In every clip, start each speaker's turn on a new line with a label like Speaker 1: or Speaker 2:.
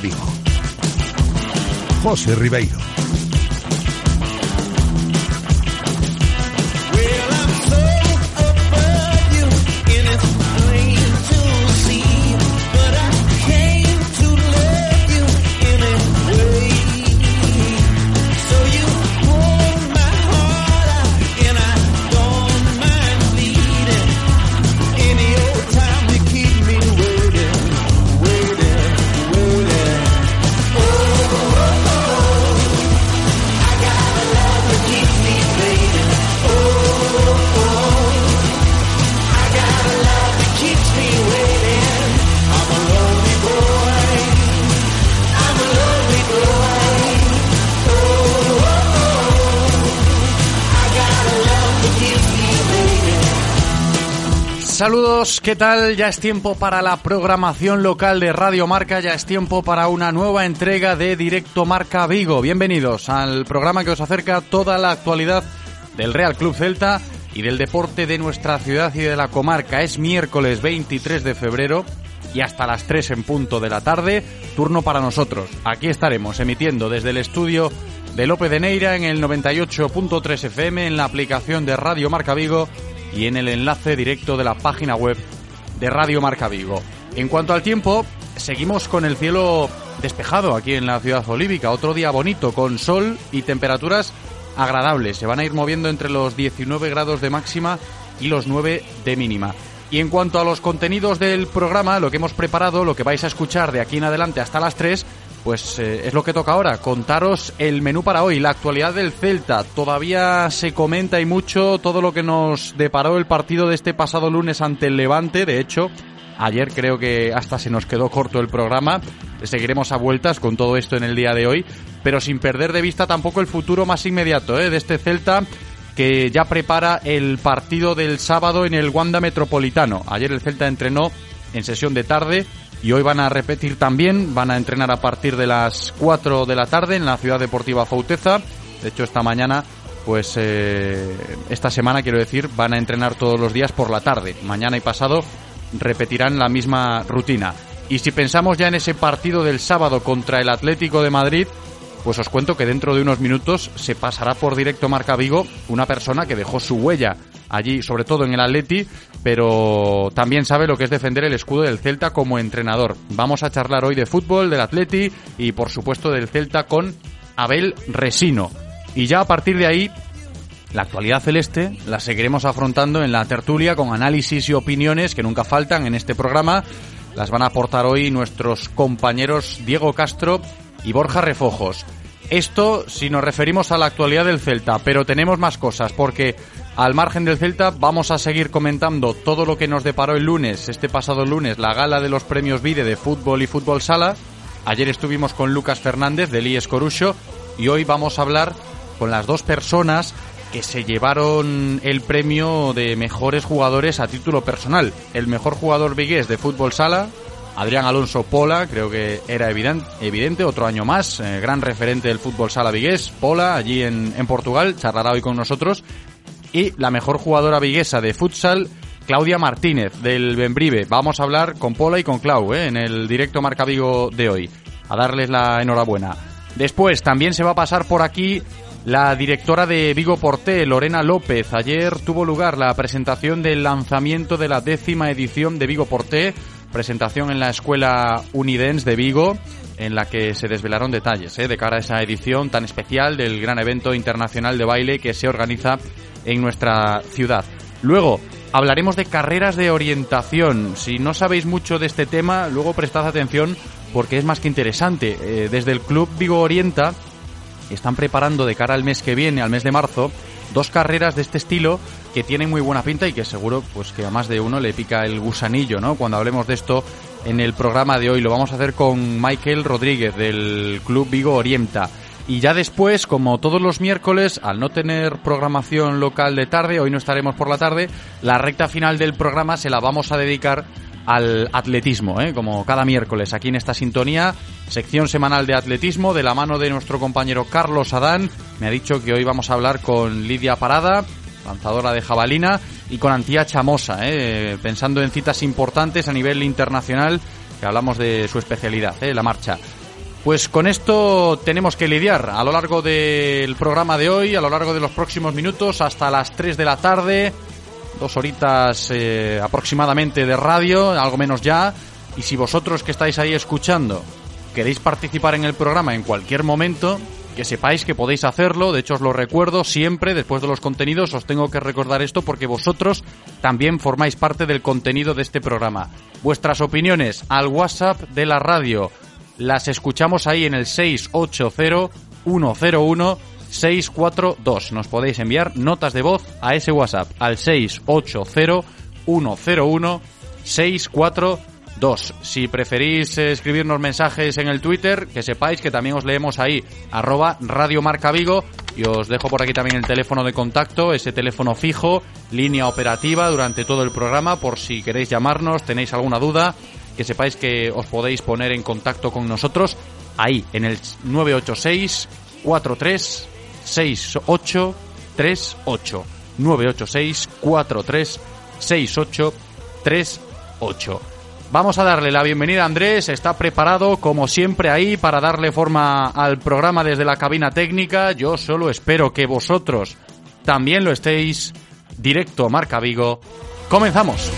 Speaker 1: Vigo. José Ribeiro.
Speaker 2: ¿Qué tal? Ya es tiempo para la programación local de Radio Marca, ya es tiempo para una nueva entrega de Directo Marca Vigo. Bienvenidos al programa que os acerca toda la actualidad del Real Club Celta y del deporte de nuestra ciudad y de la comarca. Es miércoles 23 de febrero y hasta las 3 en punto de la tarde, turno para nosotros. Aquí estaremos emitiendo desde el estudio de López de Neira en el 98.3 FM en la aplicación de Radio Marca Vigo y en el enlace directo de la página web de Radio Marca Vigo. En cuanto al tiempo, seguimos con el cielo despejado aquí en la ciudad olívica. Otro día bonito con sol y temperaturas agradables. Se van a ir moviendo entre los 19 grados de máxima y los 9 de mínima. Y en cuanto a los contenidos del programa, lo que hemos preparado, lo que vais a escuchar de aquí en adelante hasta las 3, pues eh, es lo que toca ahora, contaros el menú para hoy, la actualidad del Celta. Todavía se comenta y mucho todo lo que nos deparó el partido de este pasado lunes ante el Levante. De hecho, ayer creo que hasta se nos quedó corto el programa. Seguiremos a vueltas con todo esto en el día de hoy, pero sin perder de vista tampoco el futuro más inmediato ¿eh? de este Celta que ya prepara el partido del sábado en el Wanda Metropolitano. Ayer el Celta entrenó en sesión de tarde y hoy van a repetir también, van a entrenar a partir de las 4 de la tarde en la Ciudad Deportiva Fauteza. De hecho, esta mañana, pues eh, esta semana quiero decir, van a entrenar todos los días por la tarde. Mañana y pasado repetirán la misma rutina. Y si pensamos ya en ese partido del sábado contra el Atlético de Madrid, pues os cuento que dentro de unos minutos se pasará por directo Marca Vigo una persona que dejó su huella allí, sobre todo en el Atleti, pero también sabe lo que es defender el escudo del Celta como entrenador. Vamos a charlar hoy de fútbol, del Atleti y por supuesto del Celta con Abel Resino. Y ya a partir de ahí, la actualidad celeste la seguiremos afrontando en la tertulia con análisis y opiniones que nunca faltan en este programa. Las van a aportar hoy nuestros compañeros Diego Castro y Borja Refojos. Esto si nos referimos a la actualidad del Celta, pero tenemos más cosas porque al margen del Celta vamos a seguir comentando todo lo que nos deparó el lunes, este pasado lunes, la gala de los premios Vide de fútbol y fútbol sala. Ayer estuvimos con Lucas Fernández del IES Corucho y hoy vamos a hablar con las dos personas que se llevaron el premio de mejores jugadores a título personal. El mejor jugador vigués de fútbol sala, Adrián Alonso Pola, creo que era evidente, otro año más, eh, gran referente del fútbol sala vigués, Pola, allí en, en, Portugal, charlará hoy con nosotros. Y la mejor jugadora viguesa de futsal, Claudia Martínez, del Benbrive. Vamos a hablar con Pola y con Clau eh, en el directo Marca Vigo de hoy. A darles la enhorabuena. Después también se va a pasar por aquí la directora de Vigo Porté, Lorena López. Ayer tuvo lugar la presentación del lanzamiento de la décima edición de Vigo Porté presentación en la Escuela Unidens de Vigo, en la que se desvelaron detalles ¿eh? de cara a esa edición tan especial del gran evento internacional de baile que se organiza en nuestra ciudad. Luego, hablaremos de carreras de orientación. Si no sabéis mucho de este tema, luego prestad atención porque es más que interesante. Eh, desde el Club Vigo Orienta están preparando de cara al mes que viene, al mes de marzo, dos carreras de este estilo que tienen muy buena pinta y que seguro pues que a más de uno le pica el gusanillo, ¿no? Cuando hablemos de esto en el programa de hoy lo vamos a hacer con Michael Rodríguez del Club Vigo Orienta. Y ya después, como todos los miércoles, al no tener programación local de tarde, hoy no estaremos por la tarde, la recta final del programa se la vamos a dedicar al atletismo, ¿eh? como cada miércoles aquí en esta sintonía, sección semanal de atletismo de la mano de nuestro compañero Carlos Adán. Me ha dicho que hoy vamos a hablar con Lidia Parada, lanzadora de jabalina, y con Antía Chamosa, ¿eh? pensando en citas importantes a nivel internacional, que hablamos de su especialidad, ¿eh? la marcha. Pues con esto tenemos que lidiar a lo largo del programa de hoy, a lo largo de los próximos minutos, hasta las 3 de la tarde, dos horitas eh, aproximadamente de radio, algo menos ya. Y si vosotros que estáis ahí escuchando queréis participar en el programa en cualquier momento, que sepáis que podéis hacerlo. De hecho, os lo recuerdo siempre, después de los contenidos, os tengo que recordar esto porque vosotros también formáis parte del contenido de este programa. Vuestras opiniones al WhatsApp de la radio las escuchamos ahí en el 680-101-642. Nos podéis enviar notas de voz a ese WhatsApp al 680-101-642. Si preferís escribirnos mensajes en el Twitter, que sepáis que también os leemos ahí, arroba Radio Marca Vigo. Y os dejo por aquí también el teléfono de contacto, ese teléfono fijo, línea operativa durante todo el programa, por si queréis llamarnos, tenéis alguna duda que sepáis que os podéis poner en contacto con nosotros ahí, en el 986 43 68 38 986 43 68 38 Vamos a darle la bienvenida a Andrés, está preparado como siempre ahí para darle forma al programa desde la cabina técnica. Yo solo espero que vosotros también lo estéis. Directo Marca Vigo. Comenzamos.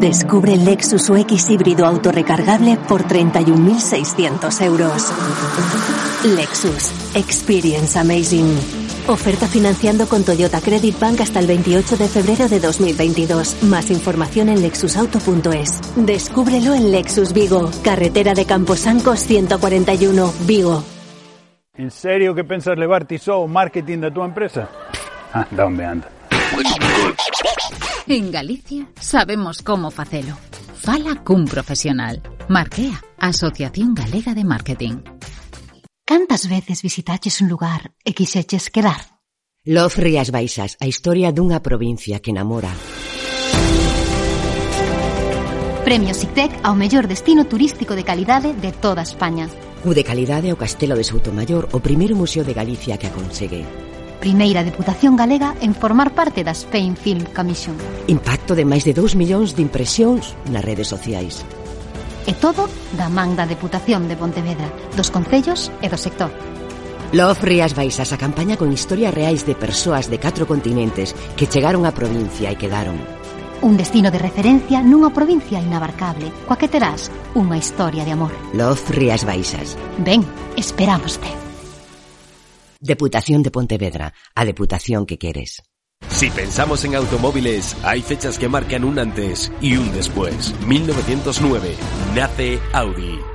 Speaker 3: Descubre el Lexus UX híbrido autorrecargable por 31.600 euros. Lexus. Experience Amazing. Oferta financiando con Toyota Credit Bank hasta el 28 de febrero de 2022. Más información en lexusauto.es. Descúbrelo en Lexus Vigo, carretera de Camposancos 141, Vigo.
Speaker 4: En serio que pensas levar ti só o marketing da túa empresa? Ah, anda onde anda.
Speaker 5: En Galicia sabemos como facelo. Fala cun profesional. Marquea, Asociación Galega de Marketing.
Speaker 6: Cantas veces visitaches un lugar e quixeches quedar?
Speaker 7: Loz Rías Baixas, a historia dunha provincia que enamora.
Speaker 6: Premio SICTEC ao mellor destino turístico de calidade de toda España.
Speaker 7: Cude calidade ao Castelo de Soutomaior, o primeiro museo de Galicia que a consegue.
Speaker 6: Primeira Deputación Galega en formar parte da Spain Film Commission.
Speaker 7: Impacto de máis de 2 millóns de impresións nas redes sociais.
Speaker 6: E todo da man da Deputación de Pontevedra, dos concellos e do sector.
Speaker 7: Love Rías Baixas, a campaña con historias reais de persoas de catro continentes que chegaron á provincia e quedaron.
Speaker 6: Un destino de referencia nunha provincia inabarcable Coa que terás unha historia de amor
Speaker 7: Loz Rías Baixas
Speaker 6: Ven, esperámoste
Speaker 7: Deputación de Pontevedra A deputación que queres
Speaker 8: Si pensamos en automóviles, hay fechas que marcan un antes y un después. 1909. Nace Audi.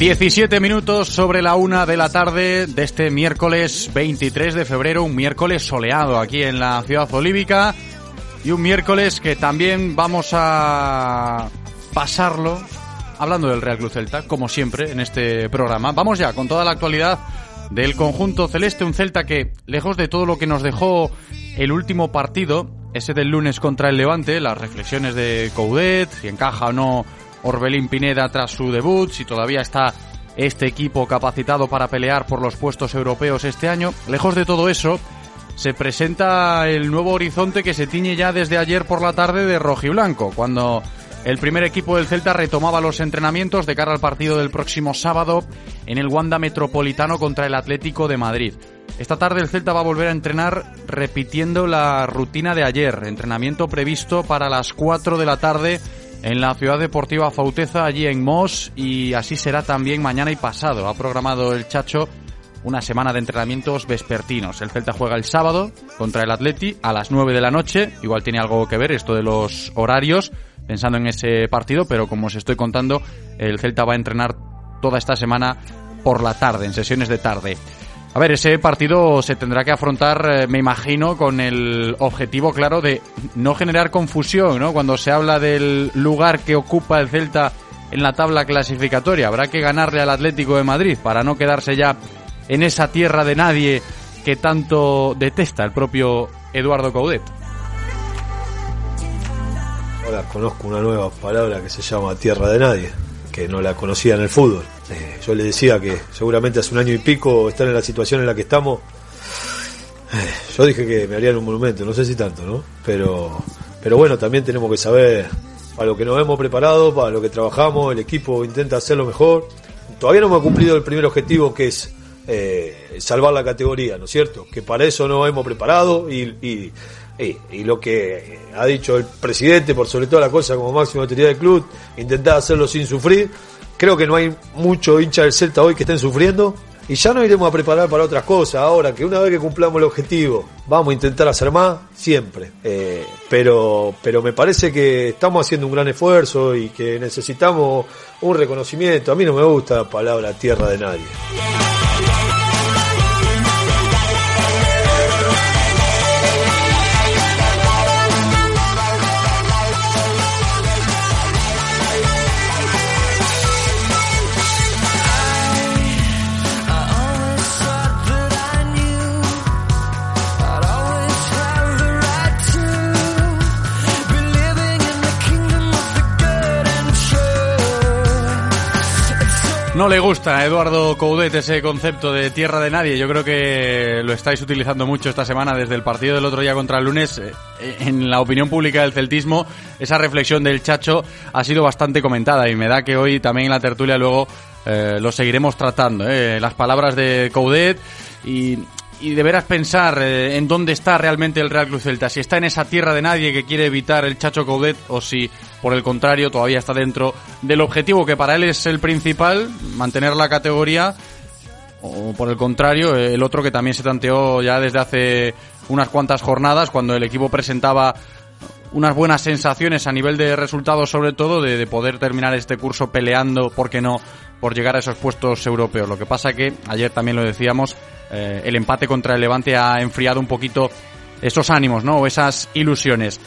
Speaker 2: Diecisiete minutos sobre la una de la tarde de este miércoles 23 de febrero, un miércoles soleado aquí en la ciudad olívica y un miércoles que también vamos a pasarlo hablando del Real Club Celta, como siempre en este programa. Vamos ya con toda la actualidad del conjunto celeste, un Celta que, lejos de todo lo que nos dejó el último partido, ese del lunes contra el Levante, las reflexiones de Coudet, si encaja o no Orbelín Pineda tras su debut, si todavía está este equipo capacitado para pelear por los puestos europeos este año. Lejos de todo eso, se presenta el nuevo horizonte que se tiñe ya desde ayer por la tarde de rojiblanco, cuando el primer equipo del Celta retomaba los entrenamientos de cara al partido del próximo sábado en el Wanda Metropolitano contra el Atlético de Madrid. Esta tarde el Celta va a volver a entrenar repitiendo la rutina de ayer, entrenamiento previsto para las 4 de la tarde en la Ciudad Deportiva Fauteza, allí en Mos, y así será también mañana y pasado. Ha programado el Chacho una semana de entrenamientos vespertinos. El Celta juega el sábado contra el Atleti a las 9 de la noche. Igual tiene algo que ver esto de los horarios, pensando en ese partido, pero como os estoy contando, el Celta va a entrenar toda esta semana por la tarde, en sesiones de tarde. A ver, ese partido se tendrá que afrontar, eh, me imagino, con el objetivo claro de no generar confusión, ¿no? Cuando se habla del lugar que ocupa el Celta en la tabla clasificatoria, habrá que ganarle al Atlético de Madrid para no quedarse ya en esa tierra de nadie que tanto detesta el propio Eduardo Coudet.
Speaker 9: Ahora conozco una nueva palabra que se llama tierra de nadie que no la conocía en el fútbol. Eh, yo le decía que seguramente hace un año y pico estar en la situación en la que estamos. Eh, yo dije que me harían un monumento, no sé si tanto, ¿no? Pero, pero bueno, también tenemos que saber para lo que nos hemos preparado, para lo que trabajamos, el equipo intenta hacerlo mejor. Todavía no hemos cumplido el primer objetivo que es eh, salvar la categoría, ¿no es cierto? Que para eso nos hemos preparado y, y y, lo que ha dicho el presidente, por sobre toda la cosa, como máxima autoridad del club, intentar hacerlo sin sufrir. Creo que no hay mucho hincha del Celta hoy que estén sufriendo. Y ya nos iremos a preparar para otras cosas. Ahora que una vez que cumplamos el objetivo, vamos a intentar hacer más, siempre. Eh, pero, pero me parece que estamos haciendo un gran esfuerzo y que necesitamos un reconocimiento. A mí no me gusta la palabra tierra de nadie.
Speaker 2: Le gusta a Eduardo Coudet ese concepto de tierra de nadie. Yo creo que lo estáis utilizando mucho esta semana desde el partido del otro día contra el lunes. Eh, en la opinión pública del celtismo, esa reflexión del Chacho ha sido bastante comentada y me da que hoy también en la tertulia luego eh, lo seguiremos tratando. Eh. Las palabras de Coudet y y deberás pensar eh, en dónde está realmente el Real Cruz Celta. Si está en esa tierra de nadie que quiere evitar el Chacho Coudet o si, por el contrario, todavía está dentro del objetivo que para él es el principal, mantener la categoría. O por el contrario, el otro que también se tanteó ya desde hace unas cuantas jornadas, cuando el equipo presentaba unas buenas sensaciones a nivel de resultados, sobre todo, de, de poder terminar este curso peleando, ¿por qué no?, por llegar a esos puestos europeos. Lo que pasa que, ayer también lo decíamos, eh, el empate contra el Levante ha enfriado un poquito esos ánimos, ¿no? O esas ilusiones.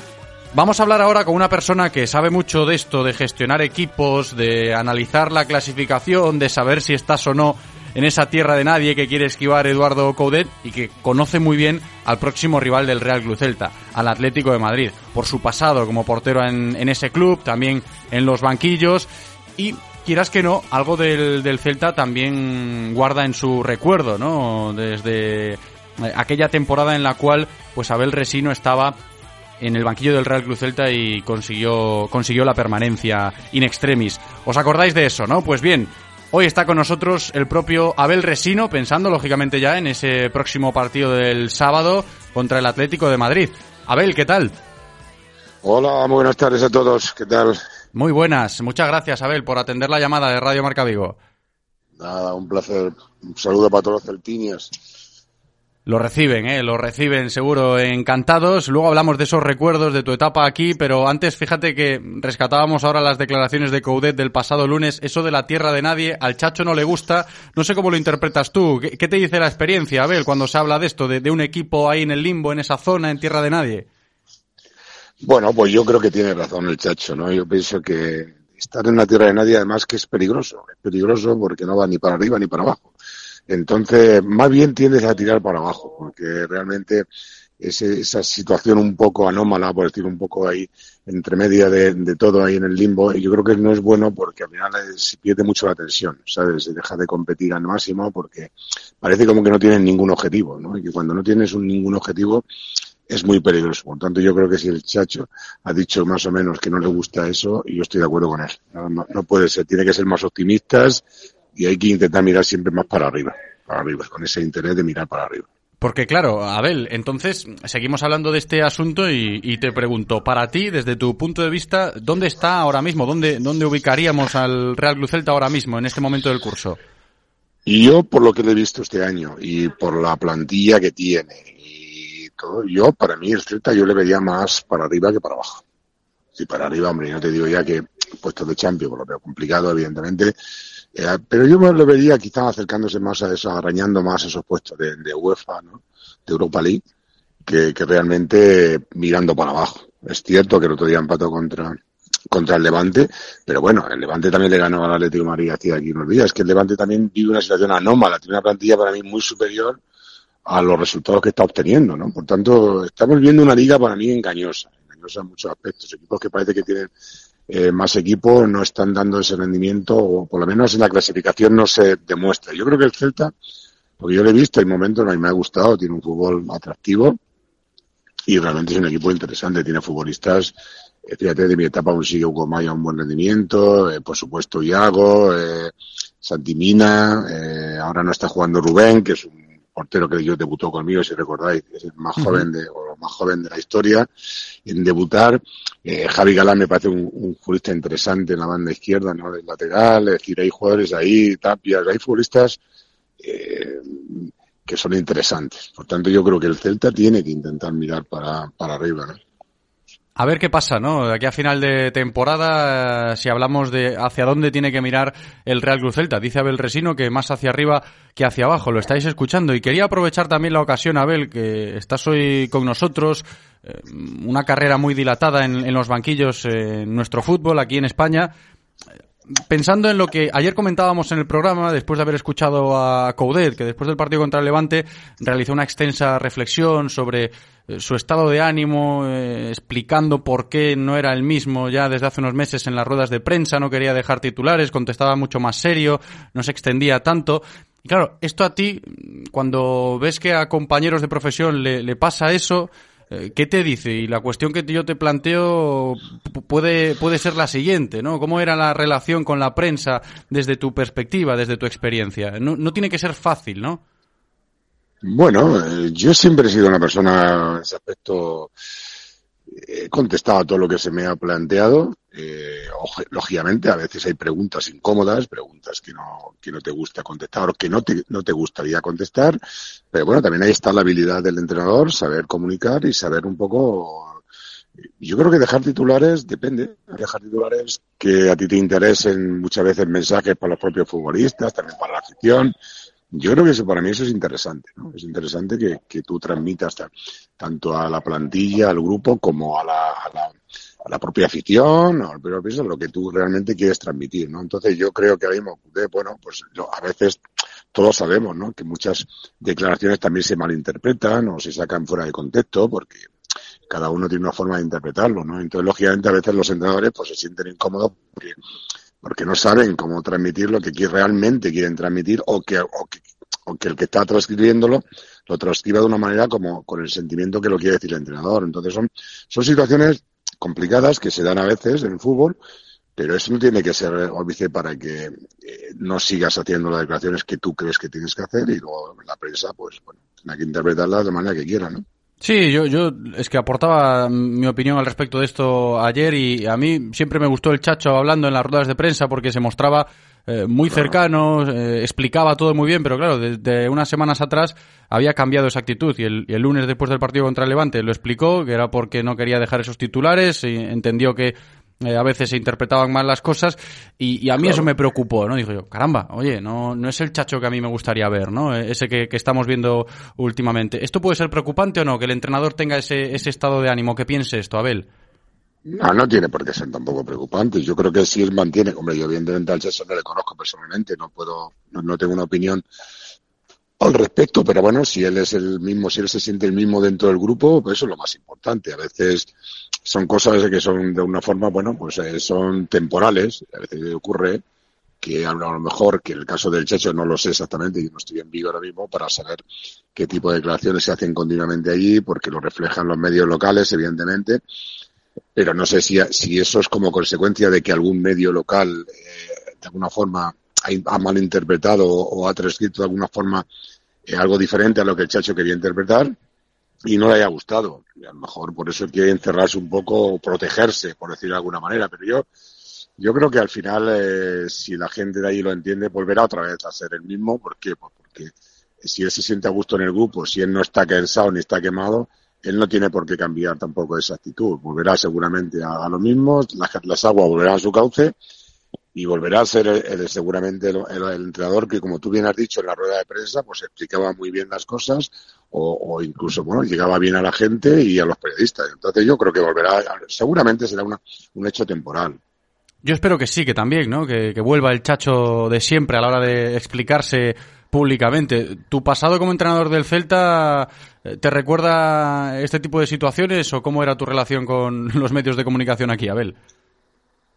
Speaker 2: Vamos a hablar ahora con una persona que sabe mucho de esto, de gestionar equipos, de analizar la clasificación, de saber si estás o no en esa tierra de nadie que quiere esquivar Eduardo Coudet y que conoce muy bien al próximo rival del Real Club Celta, al Atlético de Madrid, por su pasado como portero en, en ese club, también en los banquillos y quieras que no, algo del, del Celta también guarda en su recuerdo, ¿no? Desde eh, aquella temporada en la cual pues Abel Resino estaba en el banquillo del Real Club Celta y consiguió, consiguió la permanencia in extremis. ¿Os acordáis de eso, no? Pues bien, hoy está con nosotros el propio Abel Resino, pensando lógicamente ya en ese próximo partido del sábado contra el Atlético de Madrid. Abel, ¿qué tal?
Speaker 10: Hola, muy buenas tardes a todos, ¿qué tal?
Speaker 2: Muy buenas, muchas gracias Abel por atender la llamada de Radio Marca Vigo.
Speaker 10: Nada, un placer. Un saludo para todos los celtinios.
Speaker 2: Lo reciben, ¿eh? Lo reciben seguro encantados. Luego hablamos de esos recuerdos de tu etapa aquí, pero antes fíjate que rescatábamos ahora las declaraciones de Coudet del pasado lunes. Eso de la tierra de nadie, al Chacho no le gusta. No sé cómo lo interpretas tú. ¿Qué, te dice la experiencia, Abel, cuando se habla de esto, de, de un equipo ahí en el limbo, en esa zona, en tierra de nadie?
Speaker 10: Bueno, pues yo creo que tiene razón el Chacho, ¿no? Yo pienso que estar en la tierra de nadie además que es peligroso. Es peligroso porque no va ni para arriba ni para abajo. Entonces, más bien tiendes a tirar para abajo, porque realmente ese, esa situación un poco anómala, por decir un poco ahí, entre media de, todo ahí en el limbo, yo creo que no es bueno porque al final se pierde mucho la tensión, ¿sabes? Se deja de competir al máximo porque parece como que no tienes ningún objetivo, ¿no? Y que cuando no tienes un, ningún objetivo es muy peligroso. Por tanto, yo creo que si el Chacho ha dicho más o menos que no le gusta eso, yo estoy de acuerdo con él. No, no puede ser, tiene que ser más optimistas y hay que intentar mirar siempre más para arriba, para arriba, con ese interés de mirar para arriba.
Speaker 2: Porque claro, Abel, entonces seguimos hablando de este asunto y, te pregunto, para ti, desde tu punto de vista, ¿dónde está ahora mismo? ¿Dónde, ¿Dónde ubicaríamos al Real Club Celta ahora mismo, en este momento del curso?
Speaker 10: Y yo, por lo que le he visto este año y por la plantilla que tiene todo, yo, para mí, el Celta yo le vería más para arriba que para abajo. Si para arriba, hombre, no te digo ya que puestos de Champions, por lo veo complicado, evidentemente, eh, pero yo me lo vería quizás acercándose más a eso, arañando más esos puestos de, UEFA, ¿no? de Europa League, que, realmente mirando para abajo. Es cierto que el otro día empató contra, contra el Levante, pero bueno, el Levante también le ganó al Atlético de Madrid aquí unos días. Es que el Levante también vive una situación anómala, tiene una plantilla para mí muy superior a los resultados que está obteniendo, ¿no? Por tanto, estamos viendo una liga para mí engañosa, engañosa en muchos aspectos. Equipos que parece que tienen eh, más equipos no están dando ese rendimiento, o por lo menos en la clasificación no se demuestra. Yo creo que el Celta, porque yo lo he visto, hay momentos, a mí me ha gustado, tiene un fútbol atractivo y realmente es un equipo interesante, tiene futbolistas, eh, fíjate, de mi etapa aún sigue Hugo Maya un buen rendimiento, eh, por supuesto Iago, eh, Santimina, eh, ahora no está jugando Rubén, que es un portero que yo debutó conmigo, si recordáis, es el más joven de, o más joven de la historia en debutar. Eh, Javi Galán me parece un, un, futbolista interesante en la banda izquierda, ¿no? Del lateral, es decir, hay jugadores ahí, tapias, hay futbolistas eh, que son interesantes. Por tanto, yo creo que el Celta tiene que intentar mirar para, para arriba, ¿no?
Speaker 2: A ver qué pasa, ¿no? Aquí a final de temporada, eh, si hablamos de hacia dónde tiene que mirar el Real Cruz Celta. Dice Abel Resino que más hacia arriba que hacia abajo. Lo estáis escuchando. Y quería aprovechar también la ocasión, Abel, que estás hoy con nosotros. Eh, una carrera muy dilatada en, en los banquillos en nuestro fútbol aquí en España pensando en lo que ayer comentábamos en el programa, después de haber escuchado a Coudet, que después del partido contra el Levante realizó una extensa reflexión sobre eh, su estado de ánimo, eh, explicando por qué no era el mismo ya desde hace unos meses en las ruedas de prensa, no quería dejar titulares, contestaba mucho más serio, no se extendía tanto. Y claro, esto a ti, cuando ves que a compañeros de profesión le, pasa eso, ¿Qué te dice? Y la cuestión que yo te planteo puede, puede ser la siguiente, ¿no? ¿Cómo era la relación con la prensa desde tu perspectiva, desde tu experiencia? No, no tiene que ser fácil, ¿no?
Speaker 10: Bueno, eh, yo siempre he sido una persona en ese aspecto he contestado a todo lo que se me ha planteado. Eh, lógicamente, a veces hay preguntas incómodas, preguntas que no, que no te gusta contestar o que no te, no te gustaría contestar. Pero bueno, también ahí está la habilidad del entrenador, saber comunicar y saber un poco. Yo creo que dejar titulares depende. Dejar titulares que a ti te interesen muchas veces mensajes para los propios futbolistas, también para la afición. Yo creo que eso para mí eso es interesante, ¿no? Es interesante que, que tú transmitas tanto a la plantilla, al grupo, como a la, a la, a la propia afición, o al propio lo que tú realmente quieres transmitir, ¿no? Entonces yo creo que ahora mismo, bueno, pues a veces todos sabemos, ¿no? Que muchas declaraciones también se malinterpretan o se sacan fuera de contexto porque cada uno tiene una forma de interpretarlo, ¿no? Entonces, lógicamente, a veces los entrenadores pues se sienten incómodos porque porque no saben cómo transmitir lo que realmente quieren transmitir o que, o que, el que está transcribiéndolo lo transcriba de una manera como con el sentimiento que lo quiere decir el entrenador. Entonces son, son situaciones complicadas que se dan a veces en el fútbol, pero eso no tiene que ser óbice para que eh, no sigas haciendo las declaraciones que tú crees que tienes que hacer y luego la prensa, pues bueno, tiene que interpretarlas de manera que quiera, ¿no?
Speaker 2: Sí, yo, yo es que aportaba mi opinión al respecto de esto ayer y a mí siempre me gustó el Chacho hablando en las ruedas de prensa porque se mostraba eh, muy cercano, eh, explicaba todo muy bien, pero claro, desde unas semanas atrás había cambiado esa actitud y el, el, lunes después del partido contra Levante lo explicó, que era porque no quería dejar esos titulares y entendió que eh, a veces se interpretaban mal las cosas y, y a mí
Speaker 10: Claro.
Speaker 2: eso me preocupó, ¿no? Dijo yo, caramba, oye, no, no es el chacho que a mí me gustaría ver, ¿no? Eh, Ese que, que estamos viendo últimamente. ¿Esto puede ser preocupante o no? Que el entrenador tenga ese, ese estado de ánimo, que piense esto, Abel.
Speaker 10: No, no tiene por qué ser tampoco preocupante. Yo creo que si él mantiene, hombre, yo evidentemente al César no le conozco personalmente, no puedo, no, no tengo una opinión al respecto, pero bueno, si él es el mismo, si él se siente el mismo dentro del grupo, pues eso es lo más importante. A veces son cosas que son de una forma, bueno, pues eh, son temporales. A veces ocurre que a lo mejor, que el caso del Checho no lo sé exactamente, yo no estoy en vivo ahora mismo para saber qué tipo de declaraciones se hacen continuamente allí, porque lo reflejan los medios locales, evidentemente. Pero no sé si, si eso es como consecuencia de que algún medio local, eh, de alguna forma, ha, ha malinterpretado o ha transcrito de alguna forma eh, algo diferente a lo que el Chacho quería interpretar y no le haya gustado. Y a lo mejor por eso quiere encerrarse un poco o protegerse, por decirlo de alguna manera. Pero yo, yo creo que al final, eh, si la gente de ahí lo entiende, volverá otra vez a ser el mismo. ¿Por qué? Pues porque si él se siente a gusto en el grupo, si él no está cansado ni está quemado, él no tiene por qué cambiar tampoco esa actitud. Volverá seguramente a, lo mismo, las, las aguas volverán a su cauce y volverá a ser el, seguramente el, entrenador que, como tú bien has dicho en la rueda de prensa, pues explicaba muy bien las cosas o, incluso, bueno, llegaba bien a la gente y a los periodistas. Entonces yo creo que volverá, seguramente será una, un hecho temporal.
Speaker 2: Yo espero que sí, que también, ¿no? Que, que vuelva el chacho de siempre a la hora de explicarse públicamente. ¿Tu pasado como entrenador del Celta eh, te recuerda este tipo de situaciones o cómo era tu relación con los medios de comunicación aquí, Abel?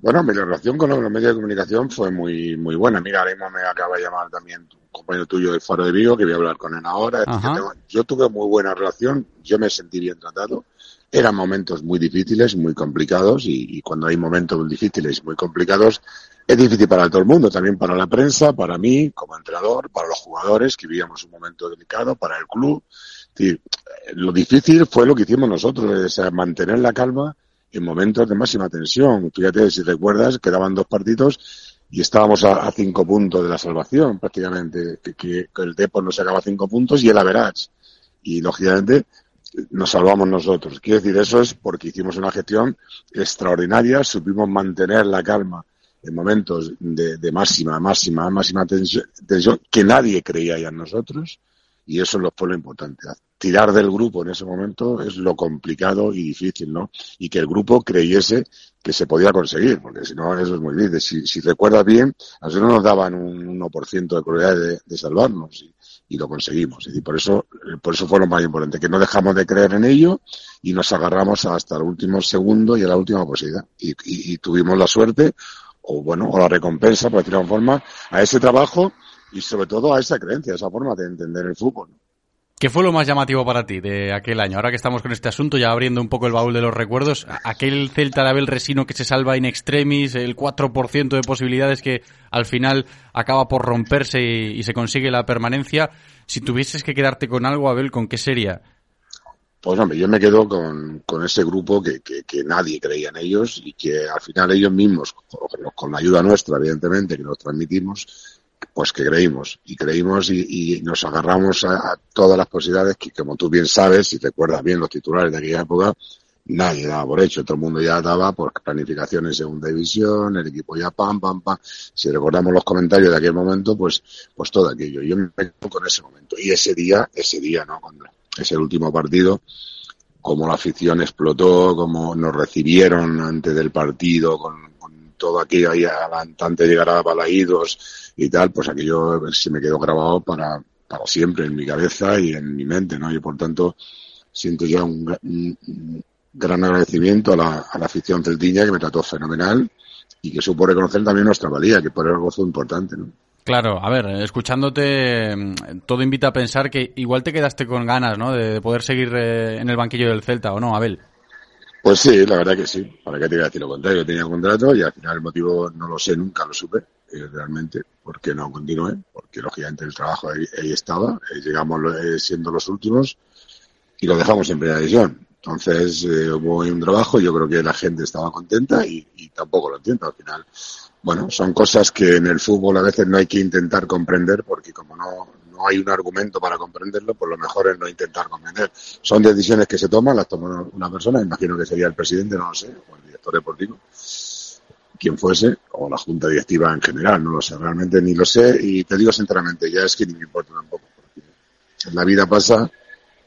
Speaker 10: Bueno, mi relación con los medios de comunicación fue muy muy buena. Mira, ahora mismo me acaba de llamar también un compañero tuyo de Faro de Vigo, que voy a hablar con él ahora. Yo, tengo, yo, tuve muy buena relación, yo me sentí bien tratado. Eran momentos muy difíciles, muy complicados, y, y cuando hay momentos difíciles, muy complicados, es difícil para todo el mundo, también para la prensa, para mí como entrenador, para los jugadores, que vivíamos un momento delicado, para el club. Es lo difícil fue lo que hicimos nosotros, es mantener la calma en momentos de máxima tensión. Fíjate, si recuerdas, quedaban dos partidos y estábamos a, cinco puntos de la salvación, prácticamente, que, que, el Depor nos sacaba cinco puntos y el Average. Y lógicamente nos salvamos nosotros. Quiero decir, eso es porque hicimos una gestión extraordinaria, supimos mantener la calma en momentos de, de máxima, máxima, máxima tensión, que nadie creía ya en nosotros, y eso fue lo importante. Tirar del grupo en ese momento es lo complicado y difícil, ¿no? Y que el grupo creyese que se podía conseguir, porque si no, eso es muy difícil. Si, si recuerdas bien, a nosotros nos daban un 1% de probabilidad de, de salvarnos y, y, lo conseguimos. Decir, por eso, por eso fue lo más importante, que no dejamos de creer en ello y nos agarramos hasta el último segundo y a la última posibilidad. Y, y, y tuvimos la suerte, o bueno, o la recompensa, por decirlo de forma, a ese trabajo y sobre todo a esa creencia, a esa forma de entender el fútbol.
Speaker 2: ¿Qué fue lo más llamativo para ti de aquel año? Ahora que estamos con este asunto, ya abriendo un poco el baúl de los recuerdos, aquel Celta de Abel Resino que se salva in extremis, el 4% de posibilidades que al final acaba por romperse y, se consigue la permanencia. Si tuvieses que quedarte con algo, Abel, ¿con qué sería?
Speaker 10: Pues hombre, yo me quedo con, con ese grupo que, que, que, nadie creía en ellos y que al final ellos mismos, con la ayuda nuestra, evidentemente, que nos transmitimos, pues que creímos y creímos y, y nos agarramos a, todas las posibilidades que, como tú bien sabes, si recuerdas bien los titulares de aquella época, nadie daba por hecho, todo el mundo ya daba por planificación en segunda división, el equipo ya pam, pam, pam. Si recordamos los comentarios de aquel momento, pues, pues todo aquello. Yo me quedo con ese momento. Y ese día, ese día, ¿no? Cuando es el último partido, como la afición explotó, como nos recibieron antes del partido, con todo aquello ahí antes de llegar a Balaídos y tal, pues aquello se me quedó grabado para, para siempre en mi cabeza y en mi mente, ¿no? Y por tanto siento ya un, gran agradecimiento a la, a la afición celtiña que me trató fenomenal y que supo reconocer también nuestra valía, que por algo fue importante, ¿no?
Speaker 2: Claro, a ver, escuchándote, todo invita a pensar que igual te quedaste con ganas, ¿no? De poder seguir eh, en el banquillo del Celta, ¿o no, Abel?
Speaker 10: Pues sí, la verdad que sí. ¿Para qué te iba a decir lo contrario? Tenía contrato y al final el motivo no lo sé, nunca lo supe eh, realmente, porque no continué, porque lógicamente el trabajo ahí, estaba, eh, llegamos eh, siendo los últimos y lo dejamos en primera división. Entonces hubo un trabajo, yo creo que la gente estaba contenta y, y tampoco lo entiendo. Al final, bueno, son cosas que en el fútbol a veces no hay que intentar comprender porque como no, no hay un argumento para comprenderlo, pues lo mejor es no intentar comprender. Son decisiones que se toman, las toma una persona, imagino que sería el presidente, no lo sé, o el director deportivo, quien fuese, o la junta directiva en general, no lo sé, realmente ni lo sé, y te digo sinceramente, ya es que ni me importa tampoco, porque la vida pasa,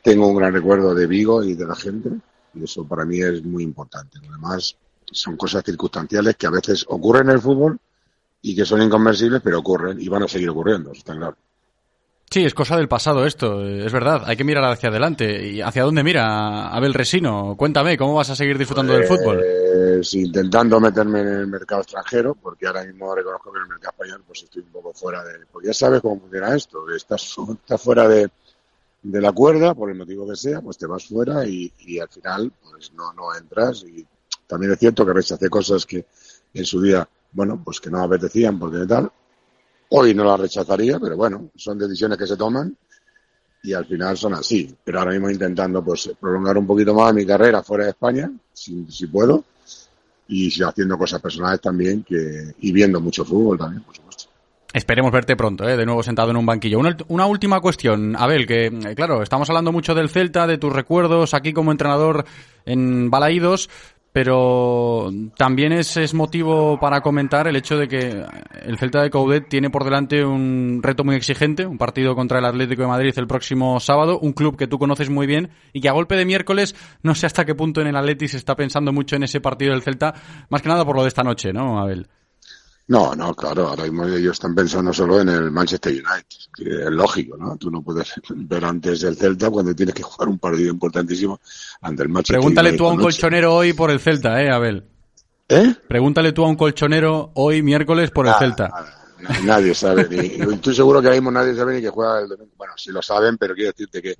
Speaker 10: tengo un gran recuerdo de Vigo y de la gente, y eso para mí es muy importante. Además, son cosas circunstanciales que a veces ocurren en el fútbol y que son inconversibles, pero ocurren y van a seguir ocurriendo, está claro.
Speaker 2: Sí, es cosa del pasado esto, es verdad. Hay que mirar hacia adelante. ¿Y hacia dónde mira Abel Resino? Cuéntame, ¿cómo vas a seguir disfrutando del fútbol?
Speaker 10: Pues intentando meterme en el mercado extranjero, porque ahora mismo reconozco que en el mercado español pues estoy un poco fuera de... Porque ya sabes cómo funciona esto, estás, estás fuera de, la cuerda, por el motivo que sea, pues te vas fuera y, y al final pues no, no entras. Y también es cierto que rechacé cosas que en su día, bueno, pues que no apetecían porque tal, Hoy no la rechazaría, pero bueno, son decisiones que se toman y al final son así. Pero ahora mismo intentando pues prolongar un poquito más mi carrera fuera de España, si, si puedo, y haciendo cosas personales también que, y viendo mucho fútbol también, por supuesto.
Speaker 2: Esperemos verte pronto, ¿eh? de nuevo sentado en un banquillo. Una, una, última cuestión, Abel, que eh, claro, estamos hablando mucho del Celta, de tus recuerdos aquí como entrenador en Balaídos, pero también es, es, motivo para comentar el hecho de que el Celta de Coudet tiene por delante un reto muy exigente, un partido contra el Atlético de Madrid el próximo sábado, un club que tú conoces muy bien y que a golpe de miércoles no sé hasta qué punto en el Atleti se está pensando mucho en ese partido del Celta, más que nada por lo de esta noche, ¿no, Abel?
Speaker 10: No, no, claro, ahora mismo ellos están pensando solo en el Manchester United, que es lógico, ¿no? Tú no puedes ver antes el Celta cuando tienes que jugar un partido importantísimo ante el Manchester
Speaker 2: Pregúntale
Speaker 10: United.
Speaker 2: tú a un colchonero hoy por el Celta, ¿eh, Abel?
Speaker 10: ¿Eh?
Speaker 2: Pregúntale tú a un colchonero hoy miércoles por el Celta.
Speaker 10: nadie sabe, ni, estoy seguro que ahora mismo nadie sabe ni que juega el domingo. Bueno, sí lo saben, pero quiero decirte que,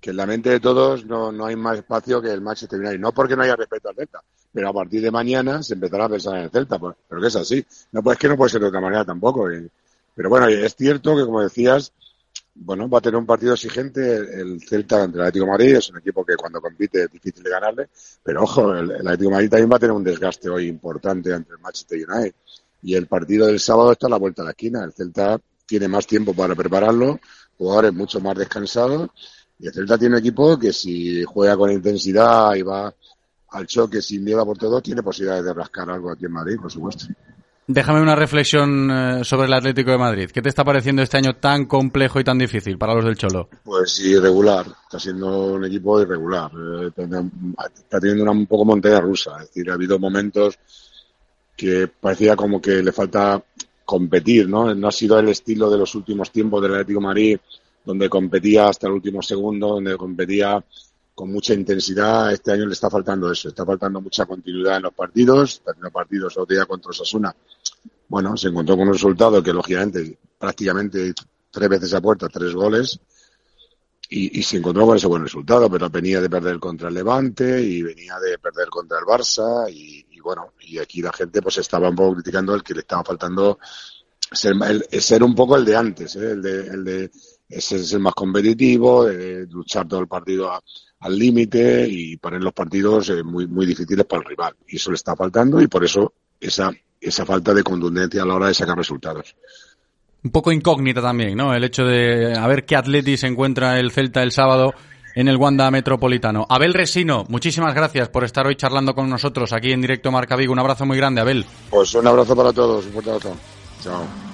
Speaker 10: que en la mente de todos no, no hay más espacio que el Manchester United. No porque no haya respeto al Celta, pero a partir de mañana se empezará a pensar en el Celta, pues, pero que es así. No, pues es que no puede ser de otra manera tampoco. eh. Pero bueno, es cierto que como decías, bueno, va a tener un partido exigente el Celta ante el Atlético de Madrid, es un equipo que cuando compite es difícil de ganarle, pero ojo, el, el Atlético de Madrid también va a tener un desgaste hoy importante ante el Manchester United. Y el partido del sábado está a la vuelta de la esquina. El Celta tiene más tiempo para prepararlo, jugadores mucho más descansados, y el Celta tiene un equipo que si juega con intensidad y va al choque sin miedo a por todo, tiene posibilidades de rascar algo aquí en Madrid, por supuesto.
Speaker 2: Déjame una reflexión eh, sobre el Atlético de Madrid. ¿Qué te está pareciendo este año tan complejo y tan difícil para los del Cholo?
Speaker 10: Pues irregular, está siendo un equipo irregular. Eh, está teniendo una un poco montaña rusa. Es decir, ha habido momentos que parecía como que le falta competir, ¿no? No ha sido el estilo de los últimos tiempos del Atlético de Madrid, donde competía hasta el último segundo, donde competía con mucha intensidad. Este año le está faltando eso, está faltando mucha continuidad en los partidos. Teniendo partidos otro día contra Osasuna. Bueno, se encontró con un resultado que, lógicamente, prácticamente tres veces a puerta, tres goles, y, y, se encontró con ese buen resultado, pero venía de perder contra el Levante y venía de perder contra el Barça, y, y bueno, y aquí la gente pues estaba un poco criticando el que le estaba faltando ser, el, ser un poco el de antes, ¿eh? el de, el de ese es más competitivo, de luchar todo el partido a, al límite y poner los partidos eh, muy, muy difíciles para el rival. Y eso le está faltando y por eso esa, esa falta de contundencia a la hora de sacar resultados.
Speaker 2: Un poco incógnita también, ¿no? El hecho de a ver qué Atleti se encuentra el Celta el sábado en el Wanda Metropolitano. Abel Resino, muchísimas gracias por estar hoy charlando con nosotros aquí en directo Marca Vigo. Un abrazo muy grande, Abel.
Speaker 10: Pues un abrazo para todos, un fuerte abrazo. Chao.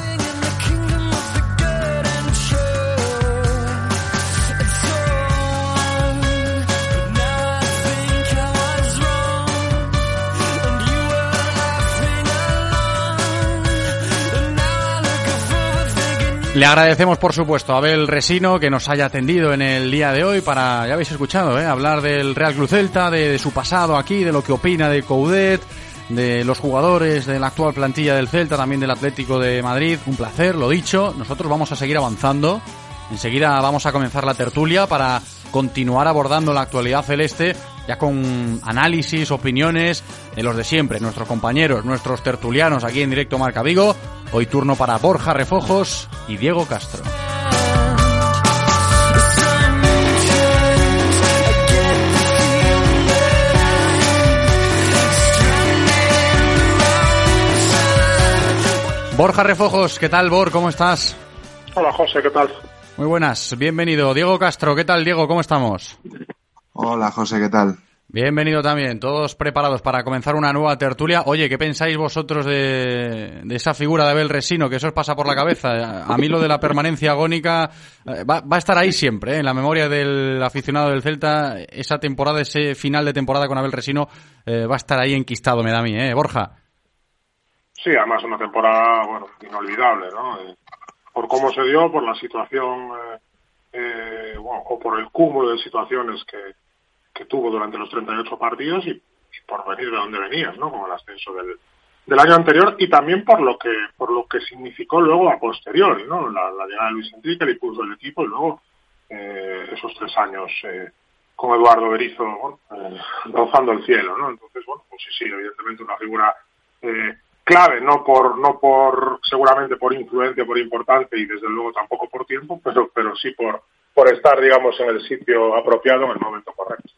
Speaker 2: Le agradecemos, por supuesto, a Abel Resino que nos haya atendido en el día de hoy para, ya habéis escuchado, ¿eh? hablar del Real Club Celta, de, de, su pasado aquí, de lo que opina de Coudet, de los jugadores, de la actual plantilla del Celta, también del Atlético de Madrid. Un placer, lo dicho. Nosotros vamos a seguir avanzando. Enseguida vamos a comenzar la tertulia para continuar abordando la actualidad celeste, ya con análisis, opiniones de los de siempre, nuestros compañeros, nuestros tertulianos aquí en directo Marca Vigo. Hoy turno para Borja Refojos y Diego Castro. Borja Refojos, ¿qué tal, Bor? ¿Cómo estás?
Speaker 11: Hola, José, ¿qué tal?
Speaker 2: Muy buenas, bienvenido. Diego Castro, ¿qué tal, Diego? ¿Cómo estamos?
Speaker 12: Hola, José, ¿qué tal?
Speaker 2: Bienvenido también, todos preparados para comenzar una nueva tertulia. Oye, ¿qué pensáis vosotros de, esa figura de Abel Resino? Que eso os pasa por la cabeza. A mí lo de la permanencia agónica va, va a estar ahí siempre, ¿eh? en la memoria del aficionado del Celta. Esa temporada, ese final de temporada con Abel Resino eh, va a estar ahí enquistado, me da a mí, ¿eh? Borja.
Speaker 11: Sí, además una temporada, bueno, inolvidable, ¿no? Por cómo se dio, por la situación, eh, bueno, o por el cúmulo de situaciones que, que tuvo durante los 38 partidos y, por venir de donde venías, ¿no? Como el ascenso del, del año anterior y también por lo que por lo que significó luego a posteriori, ¿no? La, llegada de Luis Enrique, el impulso del equipo y luego eh, esos tres años eh, con Eduardo Berizzo bueno, eh, rozando el cielo, ¿no? Entonces, bueno, pues sí, sí, evidentemente una figura eh, clave, no por, no por, seguramente por influencia, por importancia y desde luego tampoco por tiempo, pero, pero sí por, por estar, digamos, en el sitio apropiado en el momento correcto.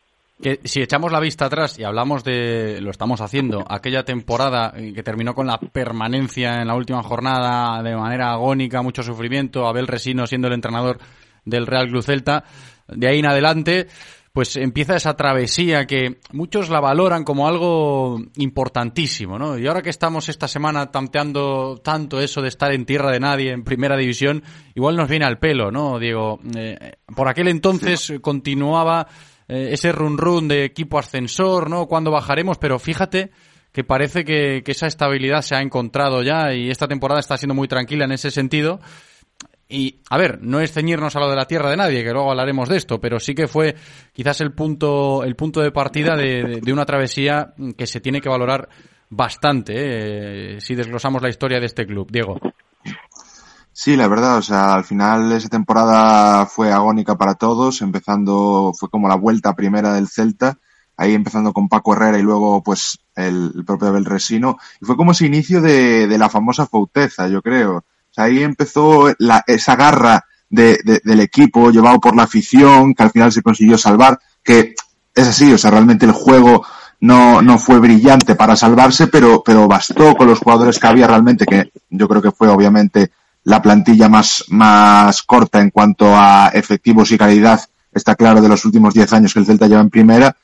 Speaker 2: Que si echamos la vista atrás y hablamos de, lo estamos haciendo, aquella temporada que terminó con la permanencia en la última jornada de manera agónica, mucho sufrimiento, Abel Resino siendo el entrenador del Real Club Celta, de ahí en adelante, pues empieza esa travesía que muchos la valoran como algo importantísimo, ¿no? Y ahora que estamos esta semana tanteando tanto eso de estar en tierra de nadie en primera división, igual nos viene al pelo, ¿no, Diego? Eh, por aquel entonces continuaba eh, ese run run de equipo ascensor, ¿no? Cuando bajaremos, pero fíjate que parece que, esa estabilidad se ha encontrado ya y esta temporada está siendo muy tranquila en ese sentido. Y, a ver, no es ceñirnos a lo de la tierra de nadie, que luego hablaremos de esto, pero sí que fue quizás el punto, el punto de partida de, de, de una travesía que se tiene que valorar bastante, eh, si desglosamos la historia de este club. Diego.
Speaker 12: Sí, la verdad, o sea, al final esa temporada fue agónica para todos, empezando, fue como la vuelta primera del Celta, ahí empezando con Paco Herrera y luego pues el, propio Abel Resino, y fue como ese inicio de, de la famosa Fauteza, yo creo. O sea, ahí empezó la, esa garra de, del equipo llevado por la afición, que al final se consiguió salvar, que es así, o sea, realmente el juego no, no fue brillante para salvarse, pero, pero bastó con los jugadores que había realmente, que yo creo que fue obviamente la plantilla más, más corta en cuanto a efectivos y calidad, está claro, de los últimos 10 años que el Celta lleva en primera,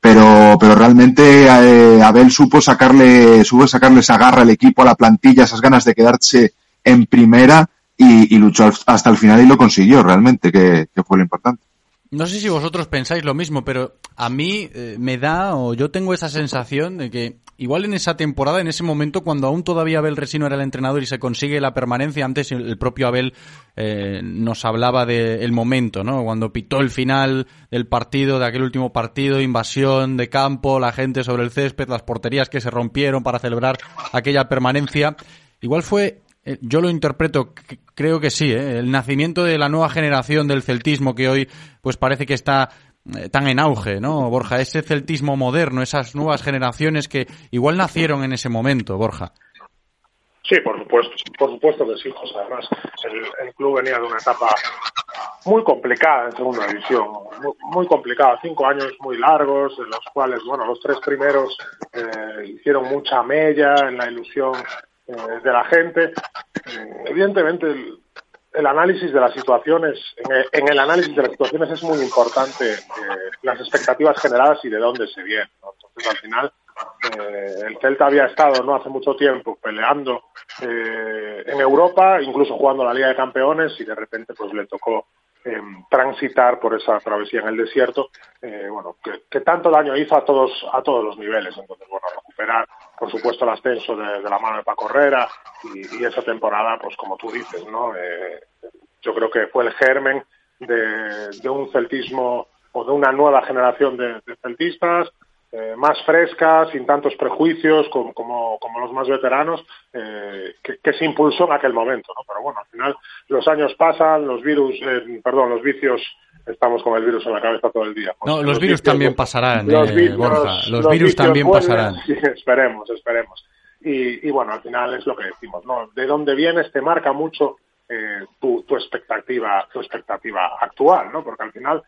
Speaker 12: pero, pero realmente eh, Abel supo sacarle, supo sacarle esa garra al equipo, a la plantilla, esas ganas de quedarse en primera y, luchó hasta el final y lo consiguió realmente, que, que fue lo importante.
Speaker 2: No sé si vosotros pensáis lo mismo, pero a mí eh, me da, o yo tengo esa sensación de que igual en esa temporada, en ese momento, cuando aún todavía Abel Resino era el entrenador y se consigue la permanencia, antes el propio Abel eh, nos hablaba del de momento, ¿no? Cuando pitó el final del partido, de aquel último partido, invasión de campo, la gente sobre el césped, las porterías que se rompieron para celebrar aquella permanencia. Igual fue yo lo interpreto, creo que sí, ¿eh? el nacimiento de la nueva generación del celtismo que hoy pues parece que está eh, tan en auge, ¿no, Borja? Ese celtismo moderno, esas nuevas generaciones que igual nacieron en ese momento, Borja.
Speaker 11: Sí, por supuesto, por supuesto que sí, José. Además, el, club venía de una etapa muy complicada en segunda división, muy, complicada, cinco años muy largos, en los cuales, bueno, los tres primeros eh, hicieron mucha mella en la ilusión eh, de la gente. Evidentemente, el, el, análisis de las situaciones, en el, análisis de las situaciones es muy importante eh, las expectativas generadas y de dónde se viene. ¿no? Entonces, al final, Eh, el Celta había estado no hace mucho tiempo peleando eh, en Europa, incluso jugando la Liga de Campeones y de repente pues le tocó eh, transitar por esa travesía en el desierto, eh, bueno, que, tanto daño hizo a todos a todos los niveles. Entonces, bueno, recuperar, por supuesto, el ascenso de, la mano de Paco Herrera y, esa temporada, pues como tú dices, ¿no? Eh, yo creo que fue el germen de, un celtismo o de una nueva generación de celtistas, eh, más fresca, sin tantos prejuicios como, como, como los más veteranos, eh, que, que, se impulsó en aquel momento. ¿no? Pero bueno, al final los años pasan, los virus, eh, perdón, los vicios, estamos con el virus en la cabeza todo el día.
Speaker 2: No, los, los virus vicios, también pasarán, los, Borja, los, los virus también vuelven, pasarán.
Speaker 11: Sí, esperemos, esperemos. Y, y, bueno, al final es lo que decimos, ¿no? De dónde vienes te marca mucho eh, tu, tu expectativa, tu expectativa actual, ¿no? Porque al final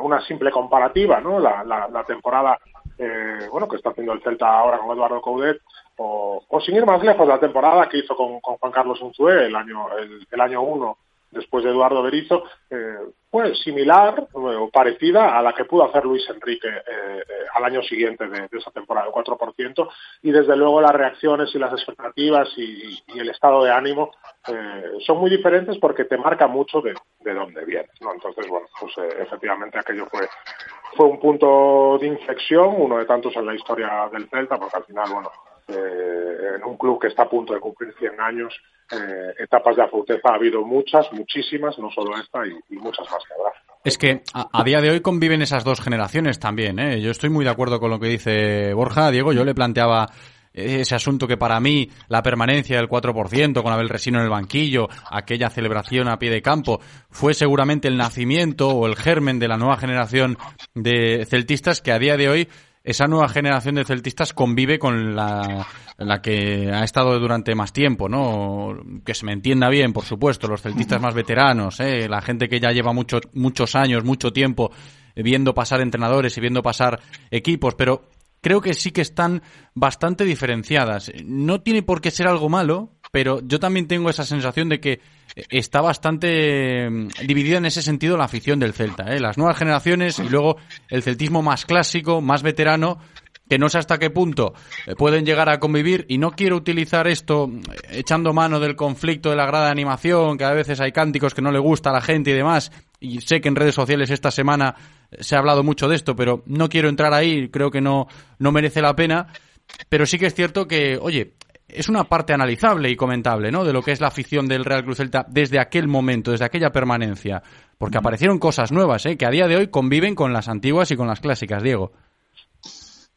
Speaker 11: una simple comparativa, ¿no? La, la, la temporada eh, bueno, que está haciendo el Celta ahora con Eduardo Coudet, o, o, sin ir más lejos, la temporada que hizo con, Juan Carlos Unzué el año, el, el año uno después de Eduardo Berizzo, eh, fue similar o parecida a la que pudo hacer Luis Enrique eh, eh, al año siguiente de, esa temporada, el 4%, y desde luego las reacciones y las expectativas y, y el estado de ánimo eh, son muy diferentes porque te marca mucho de, de dónde vienes, ¿no? Entonces, bueno, pues eh, efectivamente aquello fue fue un punto de inflexión, uno de tantos en la historia del Celta, porque al final, bueno, eh, en un club que está a punto de cumplir 100 años, eh, etapas de afauteza ha habido muchas, muchísimas, no solo esta y, muchas más que habrá.
Speaker 2: Es que a, a, día de hoy conviven esas dos generaciones también. ¿eh? Yo estoy muy de acuerdo con lo que dice Borja. Diego, yo le planteaba ese asunto que para mí la permanencia del 4% con Abel Resino en el banquillo, aquella celebración a pie de campo, fue seguramente el nacimiento o el germen de la nueva generación de celtistas que a día de hoy esa nueva generación de celtistas convive con la, la, que ha estado durante más tiempo, ¿no? Que se me entienda bien, por supuesto, los celtistas más veteranos, ¿eh? la gente que ya lleva mucho, muchos años, mucho tiempo viendo pasar entrenadores y viendo pasar equipos, pero creo que sí que están bastante diferenciadas. No tiene por qué ser algo malo, pero yo también tengo esa sensación de que está bastante mm, dividida en ese sentido la afición del Celta. ¿eh? Las nuevas generaciones y luego el celtismo más clásico, más veterano, que no sé hasta qué punto eh, pueden llegar a convivir y no quiero utilizar esto mm, echando mano del conflicto de la grada de animación, que a veces hay cánticos que no le gusta a la gente y demás, y sé que en redes sociales esta semana se ha hablado mucho de esto, pero no quiero entrar ahí, creo que no, no merece la pena, pero sí que es cierto que, oye, es una parte analizable y comentable, ¿no? De lo que es la afición del Real Cruz Celta desde aquel momento, desde aquella permanencia. Porque aparecieron cosas nuevas, ¿eh? Que a día de hoy conviven con las antiguas y con las clásicas, Diego.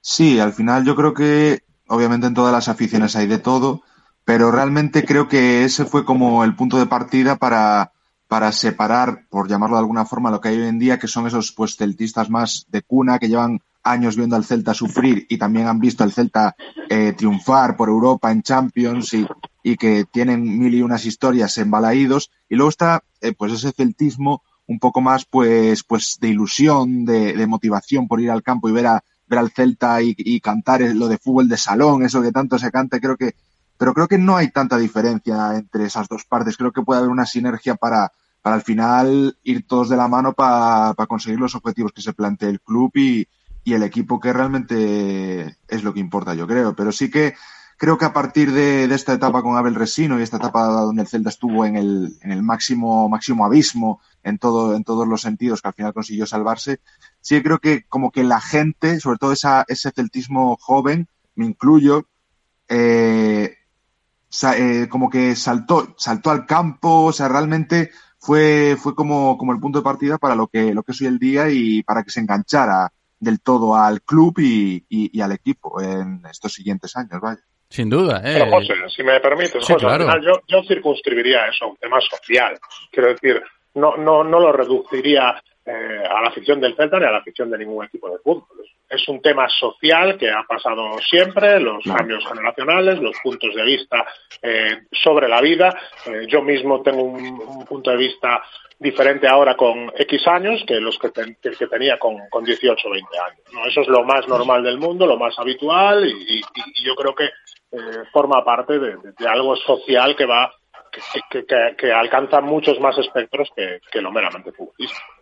Speaker 12: Sí, al final yo creo que, obviamente en todas las aficiones hay de todo, pero realmente creo que ese fue como el punto de partida para, para separar, por llamarlo de alguna forma, lo que hay hoy en día, que son esos pues celtistas más de cuna que llevan años viendo al Celta sufrir y también han visto al Celta eh, triunfar por Europa en Champions y, y, que tienen mil y unas historias embalaídos. Y luego está eh, pues ese celtismo un poco más pues, pues de ilusión, de, motivación por ir al campo y ver, a, ver al Celta y, y, cantar lo de fútbol de salón, eso que tanto se canta. Creo que, pero creo que no hay tanta diferencia entre esas dos partes. Creo que puede haber una sinergia para, para al final ir todos de la mano para, para conseguir los objetivos que se plantea el club y, y el equipo que realmente es lo que importa, yo creo. Pero sí que creo que a partir de, de esta etapa con Abel Resino y esta etapa donde el Celta estuvo en el, en el máximo, máximo abismo en, todo, en todos los sentidos, que al final consiguió salvarse, sí creo que como que la gente, sobre todo esa, ese celtismo joven, me incluyo, eh, eh, como que saltó, saltó al campo, o sea, realmente fue, fue como, como el punto de partida para lo que, lo que es hoy el día y para que se enganchara del todo al club y, y, y, al equipo en estos siguientes años, vaya.
Speaker 2: Sin duda, ¿eh?
Speaker 11: Pero, José, si me permites, sí, José, claro. al final yo, yo circunscribiría eso a un tema social. Quiero decir, no, no, no lo reduciría eh, a la afición del Celta ni a la afición de ningún equipo de fútbol. Es un tema social que ha pasado siempre, los cambios generacionales, los puntos de vista eh, sobre la vida. Eh, yo mismo tengo un, un punto de vista diferente ahora con X años que los que, ten, que, que tenía con, con 18 o 20 años. ¿no? Eso es lo más normal del mundo, lo más habitual y, y, y yo creo que eh, forma parte de, de, de, algo social que va que, que, que alcanza muchos más espectros que, lo meramente futbolístico.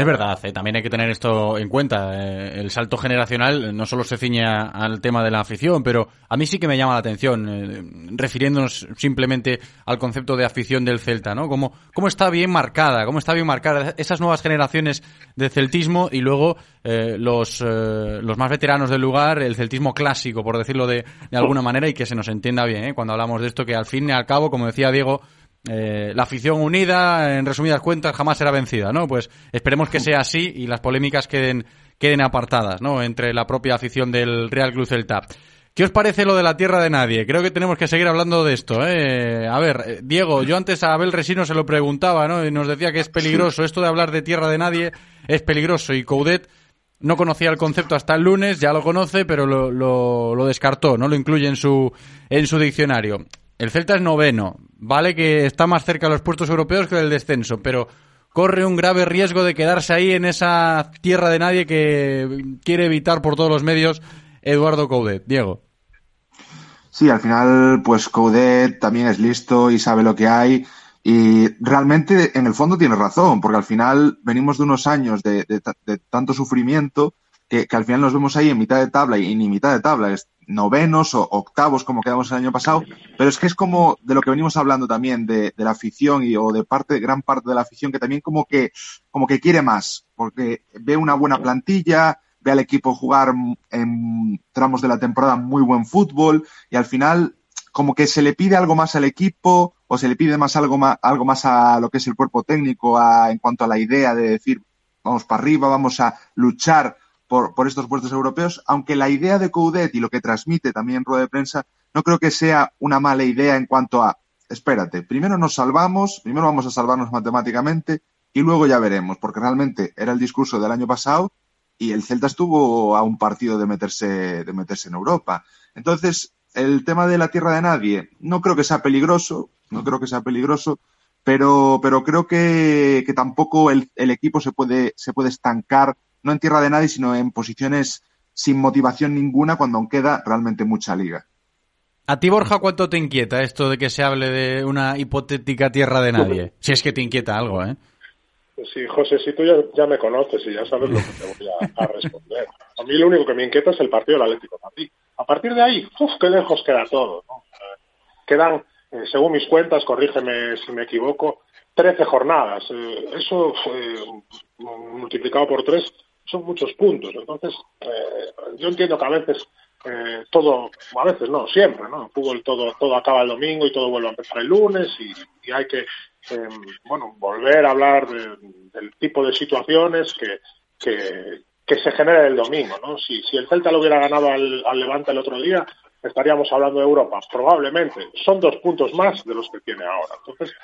Speaker 2: Es verdad, eh, también hay que tener esto en cuenta. Eh, el salto generacional no solo se ciñe al tema de la afición, pero a mí sí que me llama la atención, eh, refiriéndonos simplemente al concepto de afición del Celta, ¿no? Cómo, cómo está bien marcada, cómo está bien marcada esas nuevas generaciones de celtismo y luego los, los más veteranos del lugar, el celtismo clásico, por decirlo de, de alguna manera, y que se nos entienda bien, cuando hablamos de esto, que al fin y al cabo, como decía Diego, eh, la afición unida, en resumidas cuentas, jamás será vencida, ¿no? Pues esperemos que sea así y las polémicas queden, queden apartadas, ¿no? Entre la propia afición del Real Club Celta. ¿Qué os parece lo de la tierra de nadie? Creo que tenemos que seguir hablando de esto, ¿eh? A ver, eh, Diego, yo antes a Abel Resino se lo preguntaba, ¿no? Y nos decía que es peligroso. Esto de hablar de tierra de nadie es peligroso. Y Coudet no conocía el concepto hasta el lunes, ya lo conoce, pero lo, lo, lo descartó, no lo incluye en su, en su diccionario. El Celta es noveno. Vale que está más cerca de los puestos europeos que del descenso, pero corre un grave riesgo de quedarse ahí en esa tierra de nadie que quiere evitar por todos los medios Eduardo Coudet. Diego.
Speaker 12: Sí, al final, pues Coudet también es listo y sabe lo que hay. Y realmente, en el fondo, tiene razón, porque al final venimos de unos años de, tanto sufrimiento que, al final nos vemos ahí en mitad de tabla y ni mitad de tabla novenos o octavos como quedamos el año pasado, pero es que es como de lo que venimos hablando también de, la afición y o de parte gran parte de la afición que también como que como que quiere más, porque ve una buena plantilla, ve al equipo jugar en tramos de la temporada muy buen fútbol y al final como que se le pide algo más al equipo o se le pide más algo más algo más a lo que es el cuerpo técnico a, en cuanto a la idea de decir vamos para arriba, vamos a luchar por, estos puestos europeos, aunque la idea de Coudet y lo que transmite también en rueda de prensa no creo que sea una mala idea en cuanto a, espérate, primero nos salvamos, primero vamos a salvarnos matemáticamente y luego ya veremos, porque realmente era el discurso del año pasado y el Celta estuvo a un partido de meterse, de meterse en Europa. Entonces, el tema de la tierra de nadie, no creo que sea peligroso, no creo que sea peligroso, pero, pero creo que, que tampoco el, el, equipo se puede, se puede estancar no en tierra de nadie, sino en posiciones sin motivación ninguna cuando aún queda realmente mucha liga.
Speaker 2: ¿A ti, Borja, cuánto te inquieta esto de que se hable de una hipotética tierra de nadie? Si es que te inquieta algo, ¿eh?
Speaker 11: Sí, José, si tú ya, me conoces y ya sabes lo que te voy a, responder. A mí lo único que me inquieta es el partido del Atlético de Madrid. A partir de ahí, uf, qué lejos queda todo. Quedan, eh, según mis cuentas, corrígeme si me equivoco, 13 jornadas. Eh, eso multiplicado por 3 son muchos puntos. Entonces, eh, yo entiendo que a veces eh, todo, a veces no, siempre, ¿no? El todo, todo acaba el domingo y todo vuelve a empezar el lunes y, hay que, em, bueno, volver a hablar del tipo de situaciones que, que, se genera el domingo, ¿no? Si, si el Celta lo hubiera ganado al Levante el otro día, estaríamos hablando de Europa. Probablemente son dos puntos más de los que tiene ahora. Entonces,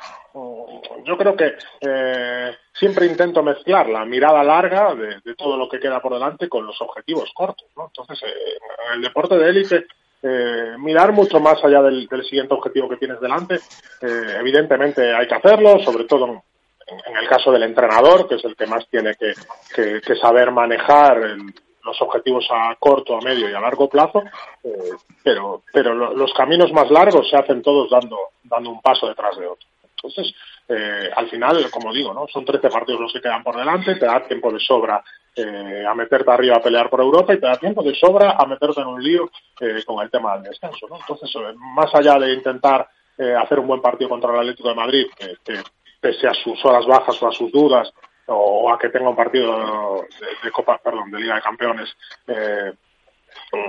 Speaker 11: yo creo que eh, siempre intento mezclar la mirada larga de, todo lo que queda por delante con los objetivos cortos. ¿no? Entonces, eh, en el deporte de élite, eh, mirar mucho más allá del, siguiente objetivo que tienes delante, evidentemente hay que hacerlo, sobre todo en, el caso del entrenador, que es el que más tiene que, que saber manejar el, los objetivos a corto, a medio y a largo plazo, eh, pero, pero los caminos más largos se hacen todos dando, dando un paso detrás de otro. Entonces, eh, al final, como digo, ¿no? son 13 partidos los que quedan por delante, te da tiempo de sobra eh, a meterte arriba a pelear por Europa y te da tiempo de sobra a meterte en un lío con el tema del descenso. ¿no? Entonces, más allá de intentar hacer un buen partido contra el Atlético de Madrid, que pese a sus horas bajas o a sus dudas, o a que tenga un partido de, Copa, perdón, de Liga de Campeones eh,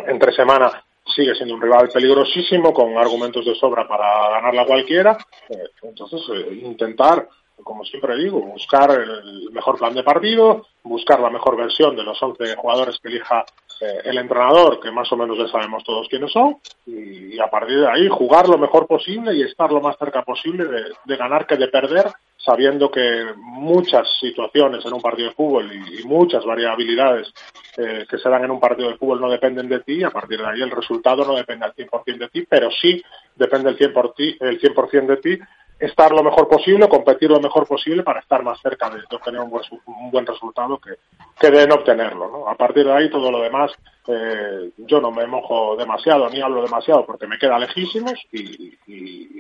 Speaker 11: entre semana sigue siendo un rival peligrosísimo con argumentos de sobra para ganarla cualquiera. Eh, entonces, eh, intentar, como siempre digo, buscar el mejor plan de partido, buscar la mejor versión de los 11 jugadores que elija eh, el entrenador, que más o menos ya sabemos todos quiénes son, y, a partir de ahí jugar lo mejor posible y estar lo más cerca posible de, ganar que de perder, sabiendo que muchas situaciones en un partido de fútbol y, muchas variabilidades eh, que se dan en un partido de fútbol no dependen de ti, a partir de ahí el resultado no depende al 100% de ti, pero sí depende el 100%, el 100 de ti estar lo mejor posible, competir lo mejor posible para estar más cerca de, obtener un buen, un buen resultado que, que de no obtenerlo. ¿no? A partir de ahí todo lo demás eh, yo no me mojo demasiado ni hablo demasiado porque me queda lejísimos y,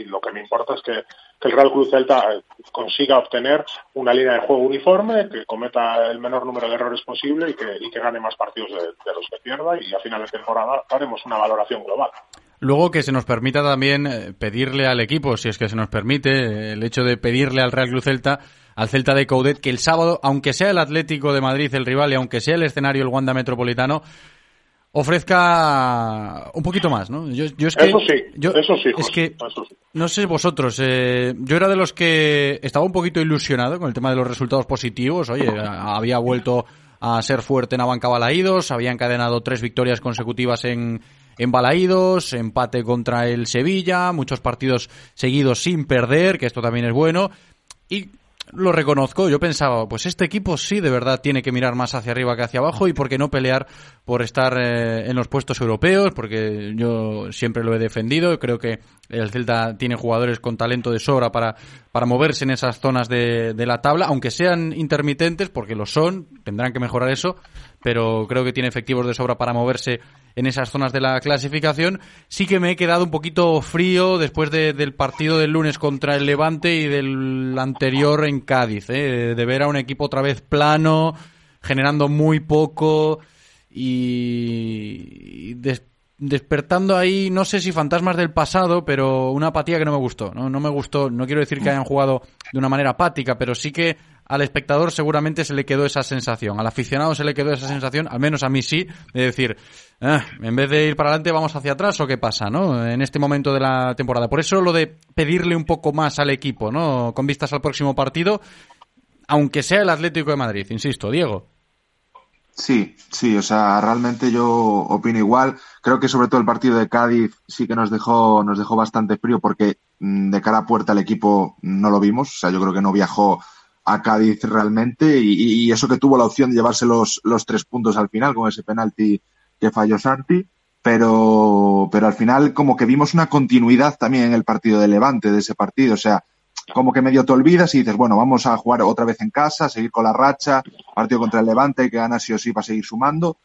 Speaker 11: lo que me importa es que, que, el Real Cruz Celta eh, consiga obtener una línea de juego uniforme, que cometa el menor número de errores posible y que, y que gane más partidos de, de los que pierda y a final de temporada haremos una valoración global.
Speaker 2: Luego que se nos permita también eh, pedirle al equipo, si es que se nos permite, el hecho de pedirle al Real Club Celta, al Celta de Coudet, que el sábado, aunque sea el Atlético de Madrid el rival y aunque sea el escenario el Wanda Metropolitano, ofrezca un poquito más, ¿no?
Speaker 11: Yo, yo es que, eso sí, yo, eso sí,
Speaker 2: es que
Speaker 11: eso sí.
Speaker 2: no sé vosotros, eh, yo era de los que estaba un poquito ilusionado con el tema de los resultados positivos. Oye, había vuelto a ser fuerte en Abanca Balaídos, había encadenado tres victorias consecutivas en, en Balaídos, empate contra el Sevilla, muchos partidos seguidos sin perder, que esto también es bueno. Y lo reconozco, yo pensaba, pues este equipo sí de verdad tiene que mirar más hacia arriba que hacia abajo y por qué no pelear por estar eh, en los puestos europeos, porque yo siempre lo he defendido, creo que el Celta tiene jugadores con talento de sobra para, para moverse en esas zonas de, de la tabla, aunque sean intermitentes, porque lo son, tendrán que mejorar eso, pero creo que tiene efectivos de sobra para moverse en esas zonas de la clasificación. Sí que me he quedado un poquito frío después de, del partido del lunes contra el Levante y del anterior en Cádiz, ¿eh? de ver a un equipo otra vez plano, generando muy poco y des despertando ahí, no sé si fantasmas del pasado, pero una apatía que no me gustó. No, no me gustó, no quiero decir que hayan jugado de una manera apática, pero sí que al espectador seguramente se le quedó esa sensación, al aficionado se le quedó esa sensación, al menos a mí sí, de decir, ah, en vez de ir para adelante vamos hacia atrás o qué pasa, ¿no? En este momento de la temporada. Por eso lo de pedirle un poco más al equipo, ¿no? Con vistas al próximo partido, aunque sea el Atlético de Madrid, insisto, Diego.
Speaker 12: Sí, sí, o sea, realmente yo opino igual. Creo que sobre todo el partido de Cádiz sí que nos dejó, nos dejó bastante frío porque mm, de cara a puerta el equipo no lo vimos. O sea, yo creo que no viajó a Cádiz realmente y, eso que tuvo la opción de llevarse los tres puntos al final con ese penalti que falló Santi, pero, pero al final como que vimos una continuidad también en el partido de Levante de ese partido, o sea, como que medio te olvidas y dices, bueno, vamos a jugar otra vez en casa, seguir con la racha, partido contra el Levante que gana sí o sí para seguir sumando,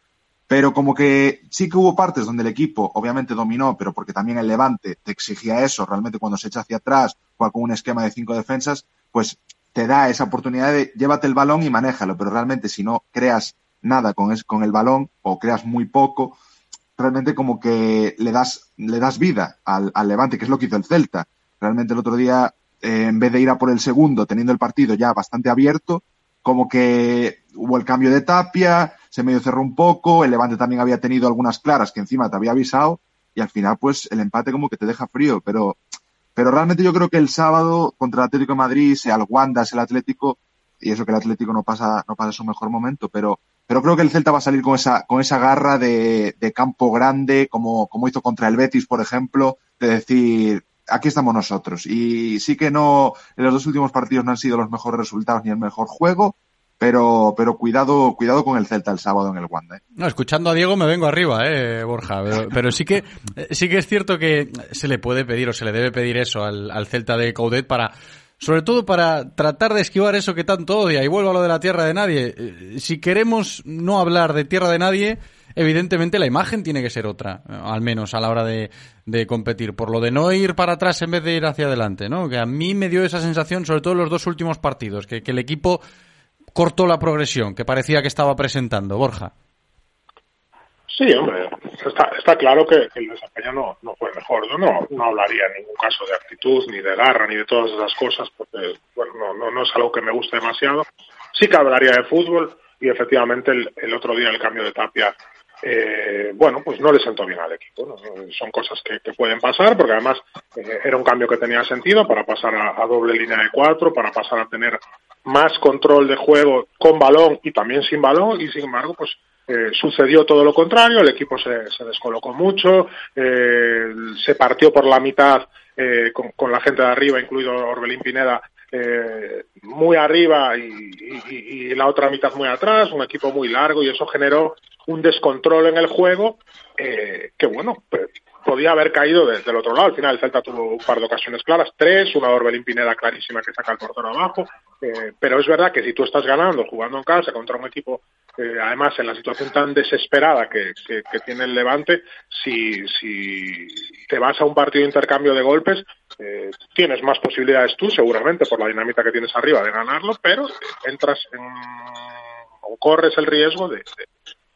Speaker 12: pero como que sí que hubo partes donde el equipo obviamente dominó, pero porque también el Levante te exigía eso, realmente cuando se echa hacia atrás, juega con un esquema de cinco defensas, pues te da esa oportunidad de llévate el balón y manéjalo, pero realmente si no creas nada con, es, con el balón o creas muy poco, realmente como que le das, le das vida al, al Levante, que es lo que hizo el Celta. Realmente el otro día, eh, en vez de ir a por el segundo, teniendo el partido ya bastante abierto, como que hubo el cambio de tapia, se medio cerró un poco, el Levante también había tenido algunas claras que encima te había avisado, y al final, pues, el empate como que te deja frío, pero pero realmente yo creo que el sábado contra el Atlético de Madrid, sea el Wanda, sea el Atlético, y eso que el Atlético no pasa, no pasa su mejor momento, pero, pero creo que el Celta va a salir con esa, con esa garra de, de campo grande, como, como hizo contra el Betis, por ejemplo, de decir, aquí estamos nosotros. Y sí que no, en los dos últimos partidos no han sido los mejores resultados ni el mejor juego, pero, pero cuidado, cuidado con el Celta el sábado en el Wanda. ¿eh?
Speaker 2: No, escuchando a Diego me vengo arriba, eh, Borja. Pero, sí que sí que es cierto que se le puede pedir o se le debe pedir eso al, al Celta de Coudet para sobre todo para tratar de esquivar eso que tanto odia. Y vuelvo a lo de la tierra de nadie. Eh, si queremos no hablar de tierra de nadie, evidentemente la imagen tiene que ser otra, al menos a la hora de, competir. Por lo de no ir para atrás en vez de ir hacia adelante, ¿no? Que a mí me dio esa sensación, sobre todo en los dos últimos partidos, que el equipo cortó la progresión que parecía que estaba presentando, Borja.
Speaker 11: Sí, hombre, está, está claro que, el desempeño no, no fue mejor. Yo no, no hablaría en ningún caso de actitud, ni de garra, ni de todas esas cosas, porque bueno, no, no, no es algo que me guste demasiado. Sí que hablaría de fútbol y efectivamente el, el otro día el cambio de Tapia eh, bueno, pues no le sentó bien al equipo. ¿no? Son cosas que, pueden pasar, porque además eh, era un cambio que tenía sentido para pasar a, doble línea de cuatro, para pasar a tener más control de juego con balón y también sin balón, y sin embargo, pues eh, sucedió todo lo contrario, el equipo se, se descolocó mucho, eh, se partió por la mitad eh, con, la gente de arriba, incluido Orbelín Pineda, eh, muy arriba y, la otra mitad muy atrás, un equipo muy largo y eso generó un descontrol en el juego eh, que bueno, podía haber caído desde el otro lado. Al final el Celta tuvo un par de ocasiones claras, tres, una Orbelín Pineda clarísima que saca el portero abajo, eh, pero es verdad que si tú estás ganando, jugando en casa contra un equipo, eh, además en la situación tan desesperada que, tiene el Levante, si, si te vas a un partido de intercambio de golpes, eh, tienes más posibilidades tú, seguramente, por la dinámica que tienes arriba de ganarlo, pero entras en, o corres el riesgo de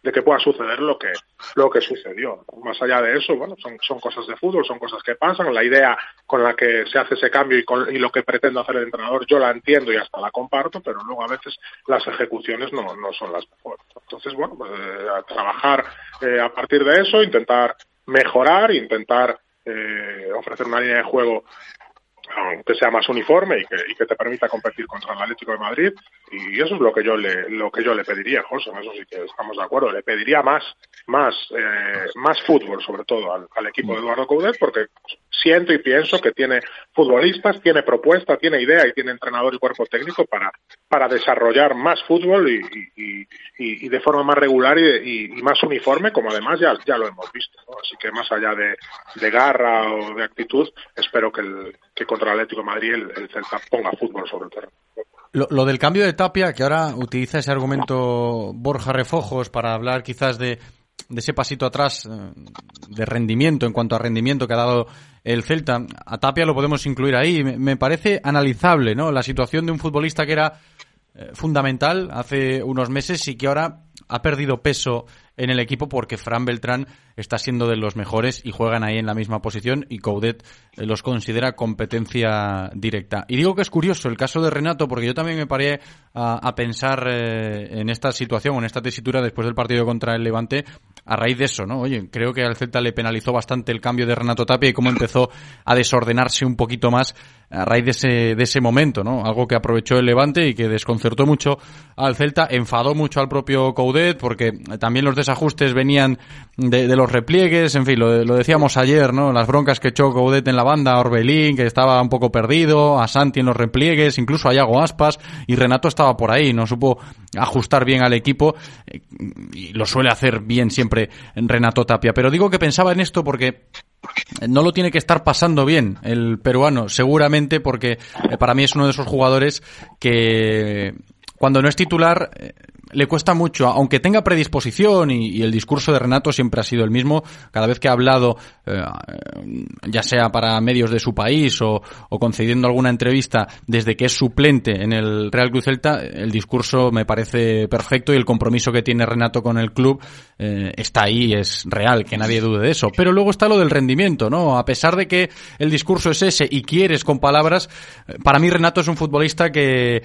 Speaker 11: de que pueda suceder lo que lo que sucedió. Más allá de eso, bueno, son, son cosas de fútbol, son cosas que pasan. La idea con la que se hace ese cambio y, con, y lo que pretende hacer el entrenador, yo la entiendo y hasta la comparto, pero luego a veces las ejecuciones no, no son las mejores. Entonces, bueno, pues, eh, trabajar eh, a partir de eso, intentar mejorar, intentar eh, ofrecer una línea de juego que sea más uniforme y que, y que, te permita competir contra el Atlético de Madrid y eso es lo que yo le lo que yo le pediría José eso sí que estamos de acuerdo le pediría más más eh, más fútbol sobre todo al, equipo de Eduardo Coudet porque siento y pienso que tiene futbolistas tiene propuesta tiene idea y tiene entrenador y cuerpo técnico para para desarrollar más fútbol y, y, y, de forma más regular y, más uniforme como además ya ya lo hemos visto ¿no? así que más allá de, de garra o de actitud espero que el que contra el Atlético Madrid el, el Celta ponga fútbol sobre el terreno.
Speaker 2: Lo, del cambio de Tapia, que ahora utiliza ese argumento Borja Refojos para hablar quizás de, ese pasito atrás de rendimiento en cuanto a rendimiento que ha dado el Celta. A Tapia lo podemos incluir ahí. Me, me parece analizable, ¿no? La situación de un futbolista que era eh, fundamental hace unos meses y que ahora ha perdido peso en el equipo porque Fran Beltrán está siendo de los mejores y juegan ahí en la misma posición y Coudet eh, los considera competencia directa. Y digo que es curioso el caso de Renato porque yo también me paré a, pensar eh, en esta situación en esta tesitura después del partido contra el Levante a raíz de eso, ¿no? Oye, creo que al Celta le penalizó bastante el cambio de Renato Tapia y cómo empezó a desordenarse un poquito más a raíz de ese, de ese momento, ¿no? Algo que aprovechó el Levante y que desconcertó mucho al Celta, enfadó mucho al propio Coudet porque también los desajustes venían de, los repliegues, en fin, lo, decíamos ayer, ¿no? Las broncas que echó Coudet en la banda, Orbelín, que estaba un poco perdido, a Santi en los repliegues, incluso a Yago Aspas, y Renato estaba por ahí, no supo ajustar bien al equipo, y lo suele hacer bien siempre Renato Tapia. Pero digo que pensaba en esto porque no lo tiene que estar pasando bien el peruano, seguramente porque para mí es uno de esos jugadores que cuando no es titular le cuesta mucho, aunque tenga predisposición y, el discurso de Renato siempre ha sido el mismo, cada vez que ha hablado, eh, ya sea para medios de su país o, o, concediendo alguna entrevista desde que es suplente en el Real Cruz Celta, el discurso me parece perfecto y el compromiso que tiene Renato con el club eh, está ahí, es real, que nadie dude de eso. Pero luego está lo del rendimiento, ¿no? A pesar de que el discurso es ese y quieres con palabras, para mí Renato es un futbolista que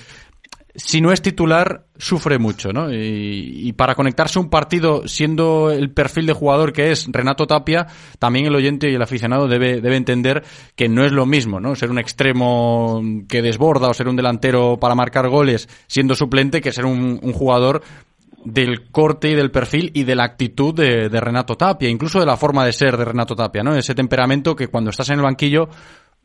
Speaker 2: si no es titular, sufre mucho, ¿no? Y, y, para conectarse un partido, siendo el perfil de jugador que es Renato Tapia, también el oyente y el aficionado debe, debe entender que no es lo mismo, ¿no? Ser un extremo que desborda o ser un delantero para marcar goles siendo suplente que ser un, jugador del corte y del perfil y de la actitud de, Renato Tapia, incluso de la forma de ser de Renato Tapia, ¿no? Ese temperamento que cuando estás en el banquillo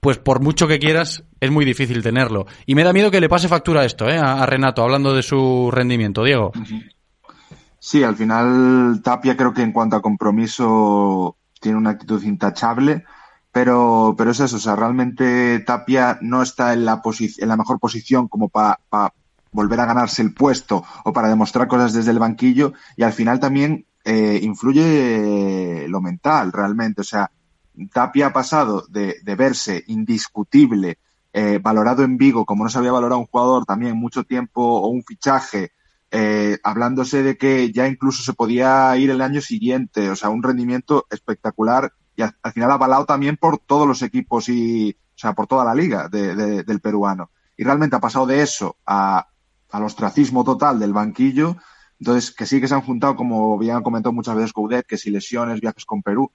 Speaker 2: pues por mucho que quieras, es muy difícil tenerlo. Y me da miedo que le pase factura esto, ¿eh? A, Renato, hablando de su rendimiento. Diego.
Speaker 12: Sí, al final Tapia creo que en cuanto a compromiso tiene una actitud intachable, pero, pero es eso, o sea, realmente Tapia no está en la, en la mejor posición como para pa volver a ganarse el puesto o para demostrar cosas desde el banquillo y al final también eh, influye lo mental realmente, o sea, Tapia ha pasado de, verse indiscutible, eh, valorado en Vigo como no se había valorado un jugador también mucho tiempo o un fichaje, eh, hablándose de que ya incluso se podía ir el año siguiente, o sea, un rendimiento espectacular y al, al final avalado también por todos los equipos y, o sea, por toda la liga de, de, del peruano. Y realmente ha pasado de eso a, al ostracismo total del banquillo. Entonces, que sí que se han juntado, como bien ha comentado muchas veces Coudet, que si lesiones, viajes con Perú,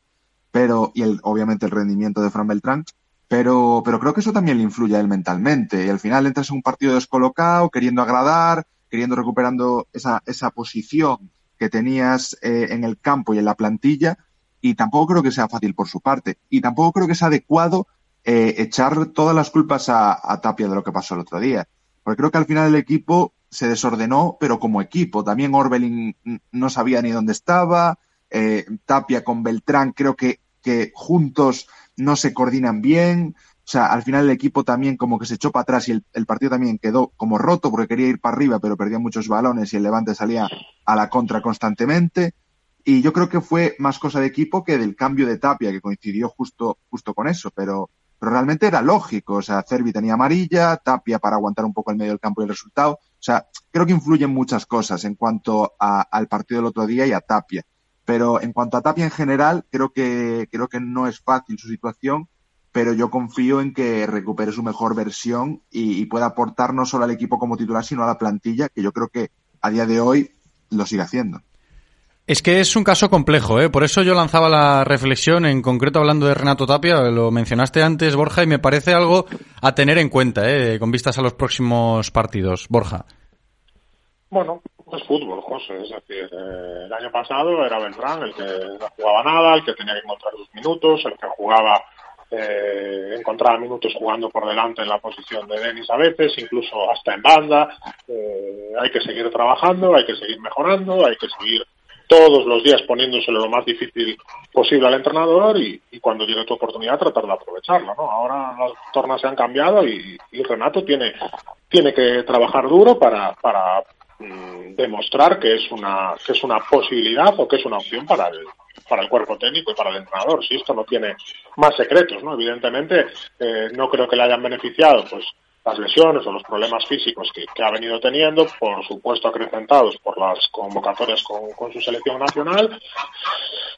Speaker 12: pero, y el, obviamente el rendimiento de Fran Beltrán, pero, pero creo que eso también le influye a él mentalmente. Y al final entras en un partido descolocado, queriendo agradar, queriendo recuperando esa, esa posición que tenías eh, en el campo y en la plantilla, y tampoco creo que sea fácil por su parte. Y tampoco creo que sea adecuado eh, echar todas las culpas a, a Tapia de lo que pasó el otro día. Porque creo que al final el equipo se desordenó, pero como equipo. También Orbelín no sabía ni dónde estaba, eh, Tapia con Beltrán creo que que juntos no se coordinan bien. O sea, al final el equipo también como que se echó para atrás y el, partido también quedó como roto porque quería ir para arriba, pero perdía muchos balones y el Levante salía a la contra constantemente. Y yo creo que fue más cosa de equipo que del cambio de Tapia, que coincidió justo, justo con eso, pero, pero realmente era lógico. O sea, Cervi tenía amarilla, Tapia para aguantar un poco el medio del campo y el resultado. O sea, creo que influyen muchas cosas en cuanto a, al partido del otro día y a Tapia. Pero en cuanto a Tapia en general, creo que, creo que no es fácil su situación, pero yo confío en que recupere su mejor versión y, y pueda aportar no solo al equipo como titular, sino a la plantilla, que yo creo que a día de hoy lo sigue haciendo.
Speaker 2: Es que es un caso complejo, ¿eh? por eso yo lanzaba la reflexión, en concreto hablando de Renato Tapia, lo mencionaste antes, Borja, y me parece algo a tener en cuenta, ¿eh? con vistas a los próximos partidos. Borja.
Speaker 11: Bueno, es fútbol, José. Es decir, eh, el año pasado era Beltrán el que no jugaba nada, el que tenía que encontrar sus minutos, el que jugaba, eh, encontraba minutos jugando por delante en la posición de Denis a veces, incluso hasta en banda. Eh, hay que seguir trabajando, hay que seguir mejorando, hay que seguir todos los días poniéndoselo lo más difícil posible al entrenador y, cuando llegue tu oportunidad tratar de aprovecharla, ¿no? Ahora las tornas se han cambiado y, Renato tiene, tiene que trabajar duro para mmm, demostrar que es una, que es una posibilidad o que es una opción para el, para el cuerpo técnico y para el entrenador. Si esto no tiene más secretos, ¿no? Evidentemente, eh, no creo que le hayan beneficiado, pues, las lesiones o los problemas físicos que, ha venido teniendo, por supuesto acrecentados por las convocatorias con, su selección nacional.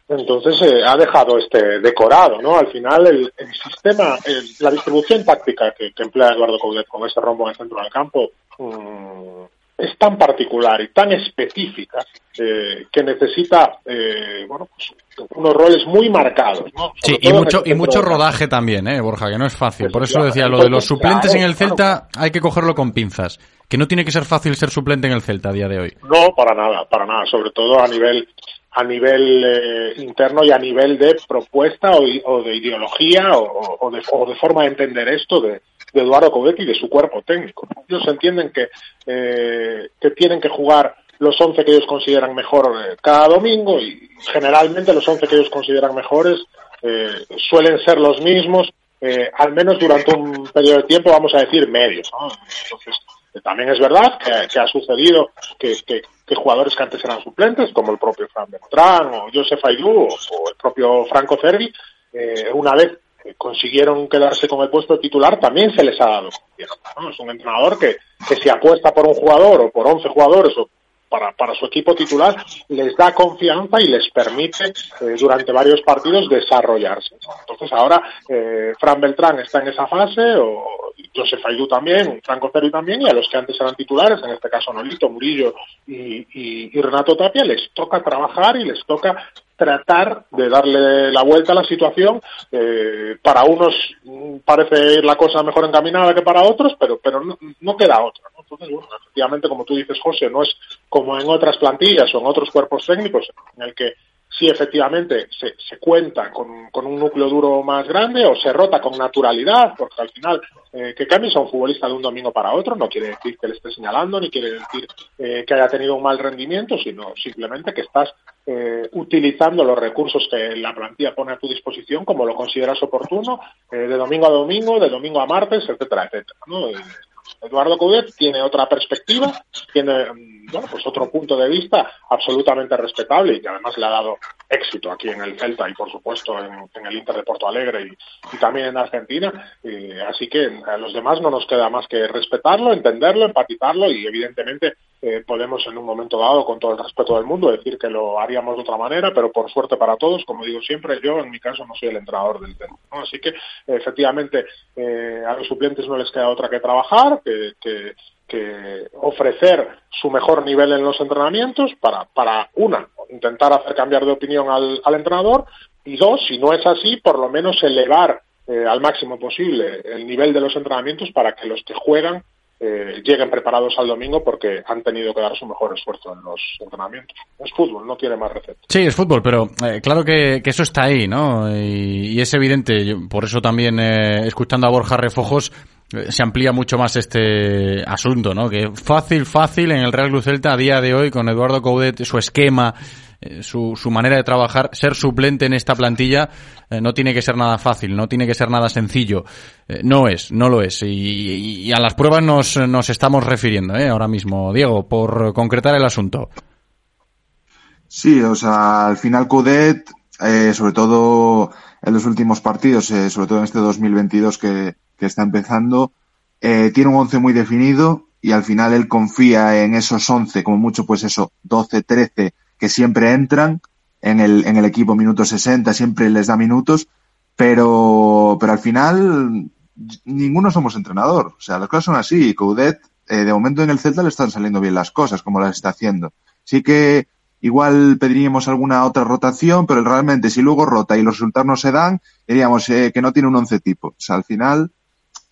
Speaker 11: Entonces eh, ha dejado este decorado, ¿no? Al final el, el sistema, el, la distribución táctica que, emplea Eduardo Coudet con ese rombo en el centro del campo mmm, es tan particular y tan específica eh, que necesita eh, bueno pues unos roles muy marcados ¿no?
Speaker 2: sí y mucho y mucho rodaje también eh Borja que no es fácil. Por eso decía lo de los suplentes en el Celta hay que cogerlo con pinzas. Que no tiene que ser fácil ser suplente en el Celta a día de hoy.
Speaker 11: No para nada para nada. Sobre todo a nivel a nivel eh, interno y a nivel de propuesta o, o de ideología o, o, de, o, de, forma de entender esto de, de Eduardo Coudet y de su cuerpo técnico. Ellos entienden que, eh, que tienen que jugar los 11 que ellos consideran mejor eh, cada domingo y generalmente los 11 que ellos consideran mejores eh, suelen ser los mismos, al menos durante un periodo de tiempo, vamos a decir, medio. ¿no? Entonces, también es verdad que, ha sucedido que, que, jugadores que antes eran suplentes, como el propio Fran Beltrán o Joseph Aidú o, el propio Franco Cervi, una vez consiguieron quedarse con el puesto titular, también se les ha dado ¿no? Es un entrenador que, que si apuesta por un jugador o por 11 jugadores o para, para su equipo titular, les da confianza y les permite eh, durante varios partidos desarrollarse. Entonces ahora eh, Fran Beltrán está en esa fase, o Joseph Aidú también, Franco Cervi también, y a los que antes eran titulares, en este caso Nolito, Murillo y, Renato Tapia, les toca trabajar y les toca tratar de darle la vuelta a la situación. Eh, para unos parece ir la cosa mejor encaminada que para otros, pero, pero no, no queda otra. ¿no? Entonces, bueno, efectivamente, como tú dices, José, no es como en otras plantillas o en otros cuerpos técnicos en el que sí efectivamente se, se cuenta con, un núcleo duro más grande o se rota con naturalidad, porque al final eh, que cambies a un futbolista de un domingo para otro no quiere decir que le esté señalando, ni quiere decir eh, que haya tenido un mal rendimiento, sino simplemente que estás eh, utilizando los recursos que la plantilla pone a tu disposición como lo consideras oportuno, de domingo a domingo, de domingo a martes, etcétera, etcétera. ¿no? Eduardo Coudet tiene otra perspectiva, tiene bueno, pues otro punto de vista absolutamente respetable y que además le ha dado éxito aquí en el Celta y por supuesto en, el Inter de Porto Alegre y, también en Argentina. Y, así que a los demás no nos queda más que respetarlo, entenderlo, empatizarlo y evidentemente eh, podemos en un momento dado, con todo el respeto del mundo, decir que lo haríamos de otra manera, pero por suerte para todos, como digo siempre, yo en mi caso no soy el entrenador del. ¿no? Así que efectivamente eh, a los suplentes no les queda otra que trabajar, que, ofrecer su mejor nivel en los entrenamientos para, para una, intentar hacer cambiar de opinión al, al entrenador y dos, si no es así, por lo menos elevar eh, al máximo posible el nivel de los entrenamientos para que los que juegan eh, lleguen preparados al domingo porque han tenido que dar su mejor esfuerzo en los entrenamientos. Es fútbol, no tiene más receta.
Speaker 2: Sí, es fútbol, pero eh, claro que, que, eso está ahí, ¿no? Y, y es evidente, yo, por eso también, eh, escuchando a Borja Refojos, se amplía mucho más este asunto, ¿no? Que fácil, fácil en el Real Cruz Celta a día de hoy con Eduardo Coudet, su esquema, eh, su, su manera de trabajar, ser suplente en esta plantilla eh, no tiene que ser nada fácil, no tiene que ser nada sencillo. no es, no lo es. Y, a las pruebas nos, nos estamos refiriendo, ¿eh? Ahora mismo. Diego, por concretar el asunto.
Speaker 12: Sí, o sea, al final Coudet, sobre todo en los últimos partidos, sobre todo en este 2022 que, que está empezando, eh, tiene un 11 muy definido y al final él confía en esos 11, como mucho pues eso, 12, 13, que siempre entran en el, en el equipo minutos 60, siempre les da minutos, pero, pero al final ninguno somos entrenador. O sea, las cosas son así. Coudet, eh, de momento en el Celta le están saliendo bien las cosas, como las está haciendo. Sí que igual pediríamos alguna otra rotación, pero realmente si luego rota y los resultados no se dan, diríamos eh, que no tiene un 11 tipo. O sea, al final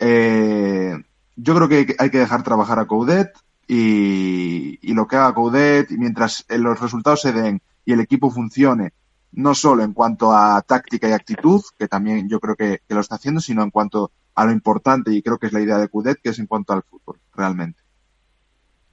Speaker 12: eh, yo creo que hay que dejar trabajar a Coudet y, y lo que haga Coudet, y mientras los resultados se den y el equipo funcione, no solo en cuanto a táctica y actitud, que también yo creo que, que, lo está haciendo, sino en cuanto a lo importante, y creo que es la idea de Coudet, que es en cuanto al fútbol, realmente.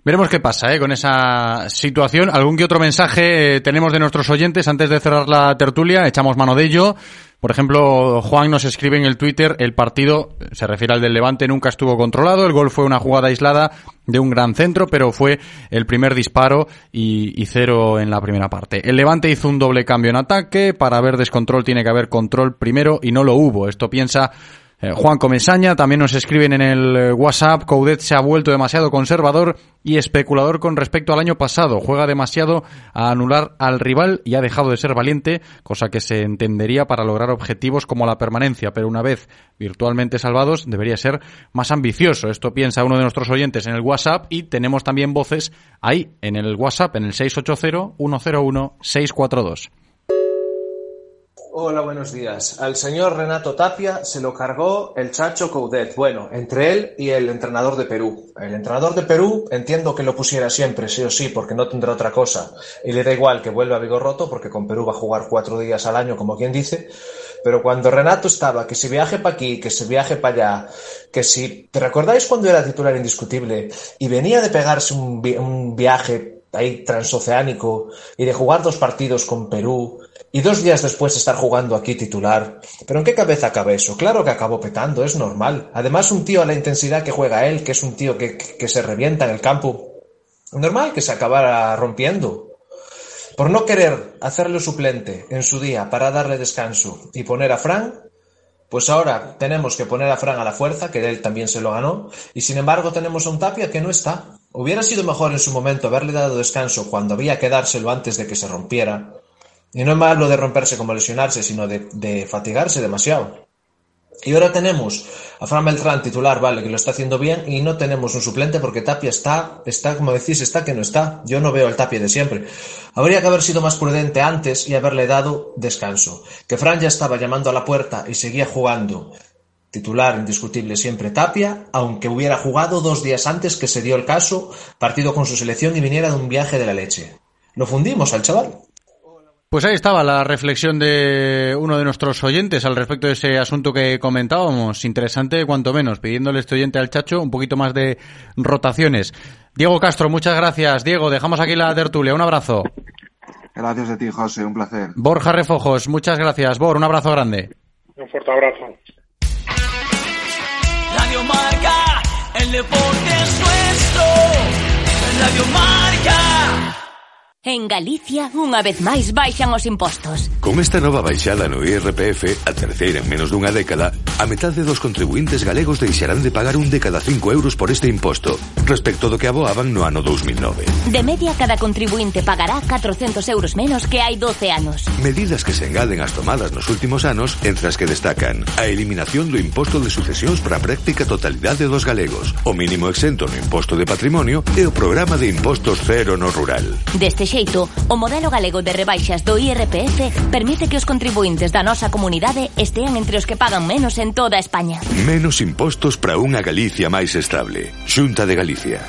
Speaker 2: Veremos qué pasa ¿eh? con esa situación. Algún que otro mensaje eh, tenemos de nuestros oyentes antes de cerrar la tertulia. Echamos mano de ello. Por ejemplo, Juan nos escribe en el Twitter, el partido, se refiere al del Levante, nunca estuvo controlado, el gol fue una jugada aislada de un gran centro, pero fue el primer disparo y, y cero en la primera parte. El Levante hizo un doble cambio en ataque, para haber descontrol tiene que haber control primero y no lo hubo. Esto piensa eh, Juan Comesaña también nos escriben en el eh, WhatsApp, Coudet se ha vuelto demasiado conservador y especulador con respecto al año pasado. Juega demasiado a anular al rival y ha dejado de ser valiente, cosa que se entendería para lograr objetivos como la permanencia, pero una vez virtualmente salvados debería ser más ambicioso. Esto piensa uno de nuestros oyentes en el WhatsApp y tenemos también voces ahí en el WhatsApp en el 680 101 642.
Speaker 13: Hola, buenos días. Al señor Renato Tapia se lo cargó el Chacho Coudet. Bueno, entre él y el entrenador de Perú. El entrenador de Perú entiendo que lo pusiera siempre, sí o sí, porque no tendrá otra cosa. Y le da igual que vuelva a Vigo Roto, porque con Perú va a jugar cuatro días al año, como quien dice. Pero cuando Renato estaba, que si viaje para aquí, que si viaje para allá, que si... ¿Te recordáis cuando era titular indiscutible y venía de pegarse un, un viaje ahí transoceánico y de jugar dos partidos con Perú y dos días después estar jugando aquí titular. ¿Pero en qué cabeza cabe eso? Claro que acabó petando, es normal. Además, un tío a la intensidad que juega él, que es un tío que, que se revienta en el campo, normal que se acabara rompiendo. Por no querer hacerle suplente en su día para darle descanso y poner a Fran, pues ahora tenemos que poner a Fran a la fuerza, que él también se lo ganó, y sin embargo tenemos a un Tapia que no está. Hubiera sido mejor en su momento haberle dado descanso cuando había que dárselo antes de que se rompiera, y no es más de romperse como lesionarse, sino de, fatigarse demasiado. Y ahora tenemos a Fran Beltrán titular, vale, que lo está haciendo bien, y no tenemos un suplente porque Tapia está, está, como decís, está que no está. Yo no veo el Tapia de siempre. Habría que haber sido más prudente antes y haberle dado descanso. Que Fran ya estaba llamando a la puerta y seguía jugando. Titular indiscutible siempre Tapia, aunque hubiera jugado dos días antes que se dio el caso, partido con su selección y viniera de un viaje de la leche. Lo fundimos al chaval.
Speaker 2: Pues ahí estaba la reflexión de uno de nuestros oyentes al respecto de ese asunto que comentábamos. Interesante, cuanto menos, pidiéndole este oyente al Chacho un poquito más de rotaciones. Diego Castro, muchas gracias. Diego, dejamos aquí la tertulia. Un abrazo.
Speaker 12: Gracias a ti, José. Un placer.
Speaker 2: Borja Refojos, muchas gracias. Bor, un abrazo grande.
Speaker 11: Un fuerte abrazo.
Speaker 14: Radio Marca, el deporte es nuestro. Radio Marca.
Speaker 3: En Galicia, unha vez máis, baixan os impostos.
Speaker 15: Con esta nova baixada no IRPF, a terceira en menos dunha década, a metade dos contribuintes galegos deixarán de pagar un de cada cinco euros por este imposto, respecto do que aboaban no ano 2009.
Speaker 3: De media, cada contribuinte pagará 400 euros menos que hai 12 anos.
Speaker 15: Medidas que se engaden as tomadas nos últimos anos, entre as que destacan a eliminación do imposto de sucesións para a práctica totalidade dos galegos, o mínimo exento no imposto de patrimonio e o programa de impostos cero no rural.
Speaker 3: Deste xe xeito, o modelo galego de rebaixas do IRPF permite que os contribuintes da nosa comunidade estean entre os que pagan menos en toda España.
Speaker 15: Menos impostos para unha Galicia máis estable. Xunta de Galicia.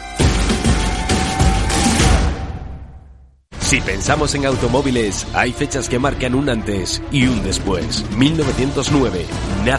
Speaker 8: Si pensamos en automóviles, hay fechas que marcan un antes y un después. 1909 nace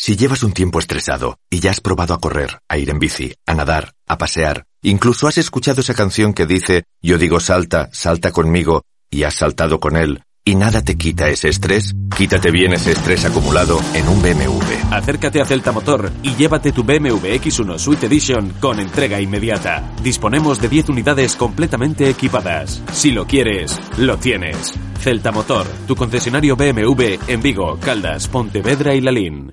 Speaker 16: Si llevas un tiempo estresado y ya has probado a correr, a ir en bici, a nadar, a pasear, incluso has escuchado esa canción que dice Yo digo salta, salta conmigo, y has saltado con él, y nada te quita ese estrés, quítate bien ese estrés acumulado en un BMW.
Speaker 8: Acércate a Celta Motor y llévate tu BMW X1 Suite Edition con entrega inmediata. Disponemos de 10 unidades completamente equipadas. Si lo quieres, lo tienes. Celta Motor, tu concesionario BMW en Vigo, Caldas, Pontevedra y Lalín.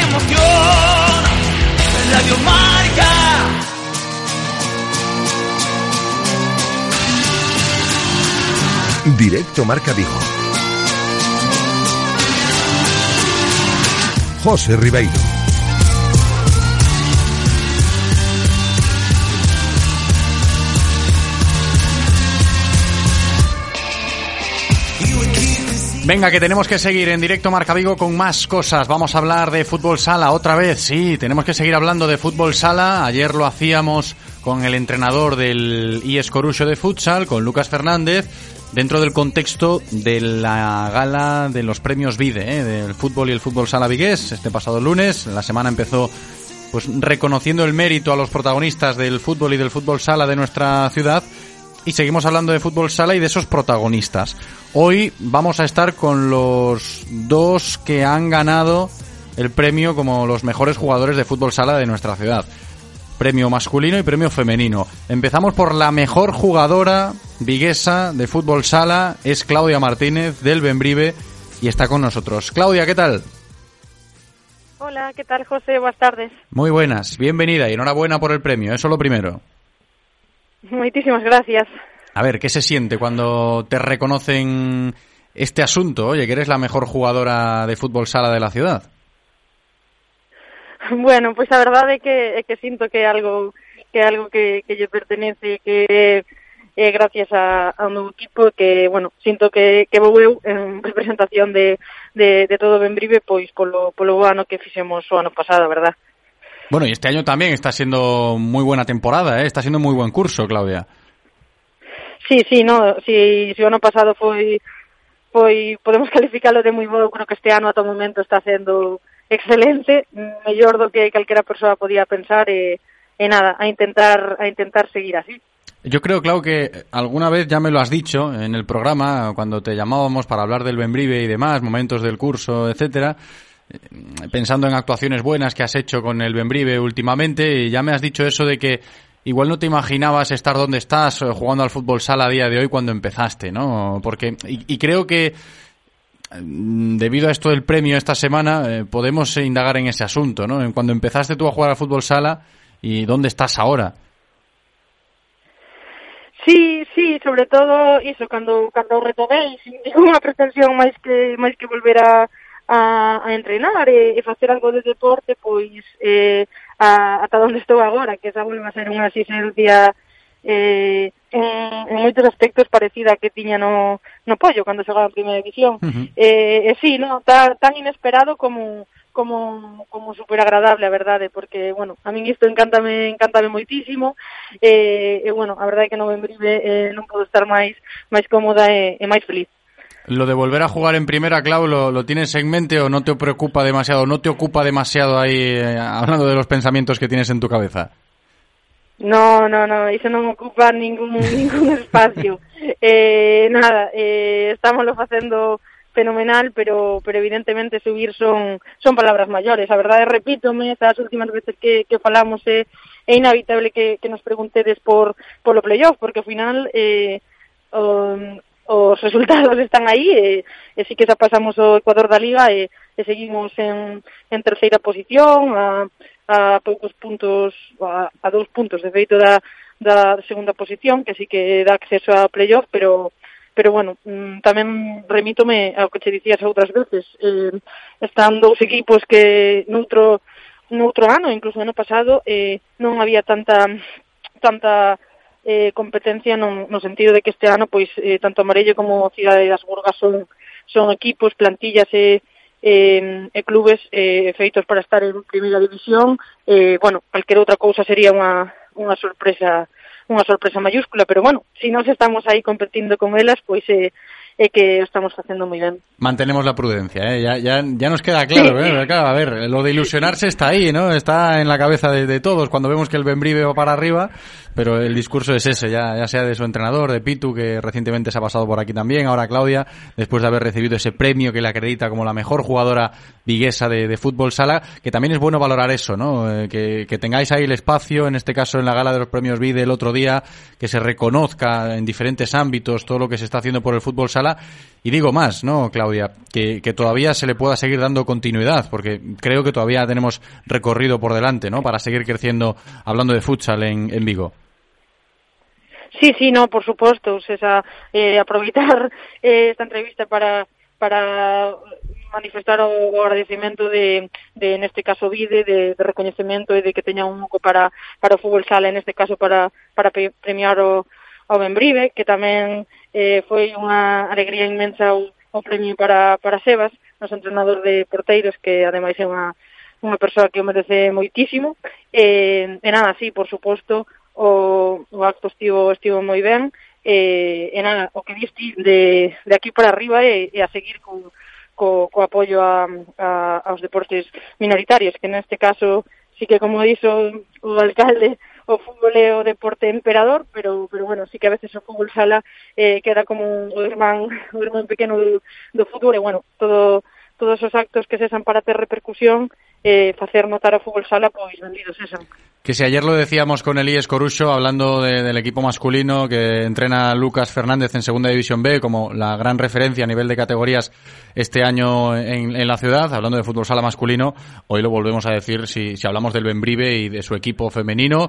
Speaker 17: Emociona. Radio Marca.
Speaker 18: Directo Marca Vigo. José Ribeiro.
Speaker 2: Venga, que tenemos que seguir en directo Marca Vigo con más cosas. Vamos a hablar de fútbol sala otra vez. Sí, tenemos que seguir hablando de fútbol sala. Ayer lo hacíamos con el entrenador del IES Corucho de futsal, con Lucas Fernández, dentro del contexto de la gala de los premios Vide, ¿eh? del fútbol y el fútbol sala vigués, este pasado lunes. La semana empezó pues reconociendo el mérito a los protagonistas del fútbol y del fútbol sala de nuestra ciudad y seguimos hablando de fútbol sala y de esos protagonistas. Hoy vamos a estar con los dos que han ganado el premio como los mejores jugadores de fútbol sala de nuestra ciudad. Premio masculino y premio femenino. Empezamos por la mejor jugadora viguesa de fútbol sala, es Claudia Martínez del Benbrive y está con nosotros. Claudia, ¿qué tal?
Speaker 19: Hola, ¿qué tal José? Buenas tardes.
Speaker 2: Muy buenas, bienvenida y enhorabuena por el premio, eso lo primero.
Speaker 19: Muchísimas gracias.
Speaker 2: A ver, ¿qué se siente cuando te reconocen este asunto? Oye, que eres la mejor jugadora de fútbol sala de la ciudad.
Speaker 19: Bueno, pues la verdad es que, es que siento que algo que algo que, que yo pertenece que eh, gracias a, a un nuevo equipo que, bueno, siento que, que vou en representación de, de, de todo Benbrive, pois polo, polo ano que fixemos o ano pasado, verdad?
Speaker 2: Bueno, y este año también está siendo muy buena temporada, ¿eh? está siendo muy buen curso, Claudia.
Speaker 19: Sí, sí, no, si, si o ano pasado foi foi podemos calificarlo de moi bo, creo que este ano a todo momento está sendo excelente, mellor do que calquera persoa podía pensar e, e nada, a intentar a intentar seguir así.
Speaker 2: Yo creo, Clau, que alguna vez ya me lo has dicho en el programa, cuando te llamábamos para hablar del Benbrive y demás, momentos del curso, etcétera, pensando en actuaciones buenas que has hecho con el Benbrive últimamente, ya me has dicho eso de que igual no te imaginabas estar donde estás eh, jugando al fútbol sala a día de hoy cuando empezaste, ¿no? Porque, y, y creo que mm, debido a esto del premio esta semana, eh, podemos indagar en ese asunto, ¿no? En cuando empezaste tú a jugar al fútbol sala y dónde estás ahora.
Speaker 19: Sí, sí, sobre todo iso, cando, cando retomei, sin ninguna pretensión máis que, máis que volver a, a, a entrenar e, e facer algo de deporte, pois eh, a, ata onde estou agora, que esa volve a ser unha exigencia eh, en, en moitos aspectos parecida a que tiña no, no pollo cando xogaba en primeira división. Uh -huh. eh, e sí, no, ta, tan inesperado como como como super agradable, a verdade, porque bueno, a min isto encántame, encántame moitísimo. Eh, e bueno, a verdade é que no Membrive eh, non podo estar máis máis cómoda e, e máis feliz.
Speaker 2: Lo de volver a jugar en primera, Clau, ¿lo, ¿lo, tienes en mente o no te preocupa demasiado? ¿No te ocupa demasiado ahí, eh, hablando de los pensamientos que tienes en tu cabeza?
Speaker 19: No, no, no, iso non ocupa ningún, ningún espacio. eh, nada, eh, estámoslo facendo fenomenal, pero pero evidentemente subir son son palabras maiores. A verdade, repítome, estas últimas veces que, que falamos é, é inevitable que, que nos preguntedes por polo playoff, porque ao final eh, um, os resultados están aí e, e sí que xa pasamos o Ecuador da Liga e, e seguimos en, en terceira posición a, a poucos puntos a, a dous puntos de feito da, da segunda posición que sí que dá acceso a playoff pero pero bueno, mm, tamén remítome ao que che dicías outras veces eh, están dous equipos que noutro, noutro ano, incluso ano pasado eh, non había tanta tanta eh, competencia no, no sentido de que este ano pois eh, tanto Morello como Cidade das Burgas son son equipos, plantillas e eh, e clubes eh, feitos para estar en primeira división. Eh, bueno, calquera outra cousa sería unha unha sorpresa unha sorpresa mayúscula, pero bueno, se si nos estamos aí competindo con elas, pois eh, é que estamos facendo moi ben.
Speaker 2: Mantenemos la prudencia, ¿eh? ya, ya, ya nos queda claro, sí. ¿eh? claro, a ver, lo de ilusionarse está ahí, ¿no? Está en la cabeza de, de todos cuando vemos que el Benbrive va para arriba, pero el discurso es ese, ya, ya sea de su entrenador, de Pitu, que recientemente se ha pasado por aquí también, ahora Claudia, después de haber recibido ese premio que le acredita como la mejor jugadora viguesa de, de fútbol sala, que también es bueno valorar eso, ¿no? Eh, que, que tengáis ahí el espacio, en este caso en la gala de los premios VIDE el otro día, que se reconozca en diferentes ámbitos todo lo que se está haciendo por el fútbol sala, Y digo más, ¿no, Claudia? Que, que, todavía se le pueda seguir dando continuidad, porque creo que todavía tenemos recorrido por delante, ¿no? Para seguir creciendo, hablando de futsal en, en Vigo.
Speaker 19: Sí, sí, no, por suposto, Esa, eh, aproveitar eh, esta entrevista para para manifestar o, o agradecimento de, de neste caso Vide, de, de recoñecemento e de que teña un oco para, para o fútbol sala, en este caso para, para premiar o, ao Benbrive, que tamén eh, foi unha alegría inmensa o, o premio para, para Sebas, noso entrenador de porteiros, que ademais é unha, unha persoa que o merece moitísimo. Eh, e nada, sí, por suposto, o, o acto estivo, estivo moi ben, eh, e nada, o que diste de, de aquí para arriba e, e a seguir con, co, co apoio a, a, aos deportes minoritarios, que neste caso, sí que como dixo o alcalde, o fútbol é o deporte emperador, pero pero bueno, sí que a veces o fútbol sala eh, queda como o irmán, o irmán pequeno do, do fútbol e bueno, todo todos os actos que se san para ter repercusión eh, facer notar fútbol sala, pois.
Speaker 2: Que si ayer lo decíamos con Elías Corucho, hablando de, del equipo masculino que entrena Lucas Fernández en Segunda División B como la gran referencia a nivel de categorías este año en, la ciudad, hablando de fútbol sala masculino, hoy lo volvemos a decir si, hablamos del Benbrive y de su equipo femenino,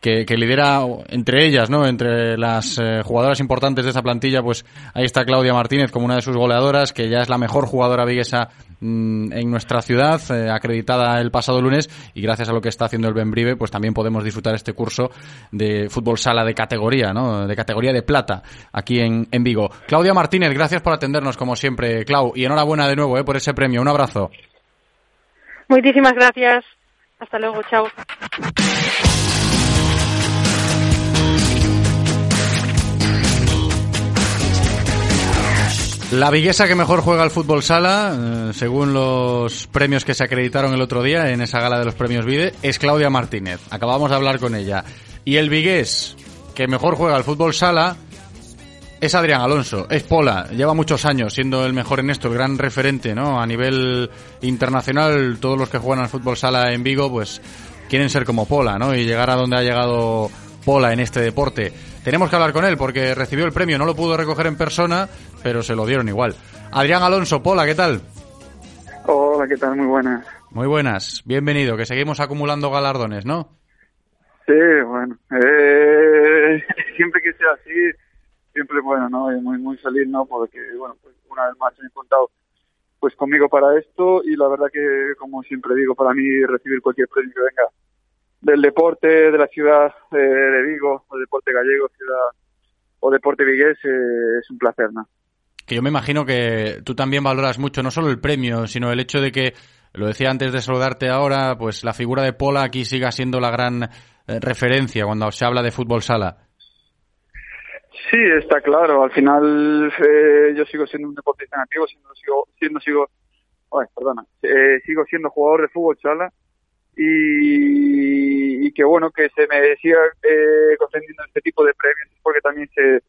Speaker 2: que, que lidera entre ellas, ¿no? Entre las eh, jugadoras importantes de esa plantilla, pues ahí está Claudia Martínez como una de sus goleadoras, que ya es la mejor jugadora viguesa mm, en nuestra ciudad, eh, acreditada el pasado lunes, y gracias a lo que está haciendo el Benbrive, pues también podemos disfrutar este curso de fútbol sala de categoría. De categoría de plata aquí en, en Vigo. Claudia Martínez, gracias por atendernos como siempre, Clau, y enhorabuena de nuevo, ¿eh? Por ese premio. Un abrazo.
Speaker 19: Muchísimas gracias. Hasta luego, chao.
Speaker 2: La viguesa que mejor juega al fútbol sala, eh, según los premios que se acreditaron el otro día en esa gala de los premios Vide, es Claudia Martínez. Acabamos de hablar con ella. Y el vigués que mejor juega al fútbol sala es Adrián Alonso, es Pola, lleva muchos años siendo el mejor en esto, el gran referente, ¿no? A nivel internacional, todos los que juegan al fútbol sala en Vigo, pues quieren ser como Pola, ¿no? Y llegar a donde ha llegado Pola en este deporte. Tenemos que hablar con él porque recibió el premio, no lo pudo recoger en persona, pero se lo dieron igual. Adrián Alonso, Pola, ¿qué tal?
Speaker 20: Hola, ¿qué tal? Muy buenas.
Speaker 2: Muy buenas, bienvenido, que seguimos acumulando galardones, ¿no?
Speaker 20: Sí, bueno, eh, siempre que sea así, siempre bueno, ¿no? Y muy, muy feliz, ¿no? Porque, bueno, pues una vez más han contado pues conmigo para esto y la verdad que, como siempre digo, para mí recibir cualquier premio que venga del deporte de la ciudad eh, de Vigo, o deporte gallego, ciudad o deporte vigués, eh, es un placer, ¿no?
Speaker 2: Que yo me imagino que tú también valoras mucho no solo el premio, sino el hecho de que, lo decía antes de saludarte ahora, pues la figura de Pola aquí siga siendo la gran eh, referencia cuando se habla de fútbol sala.
Speaker 20: Sí, está claro. Al final eh, yo sigo siendo un deportista nativo, siendo, sigo, siendo, sigo, ay, perdona, eh, sigo siendo jugador de fútbol sala y, que bueno que se me siga eh, concediendo este tipo de premios porque también se,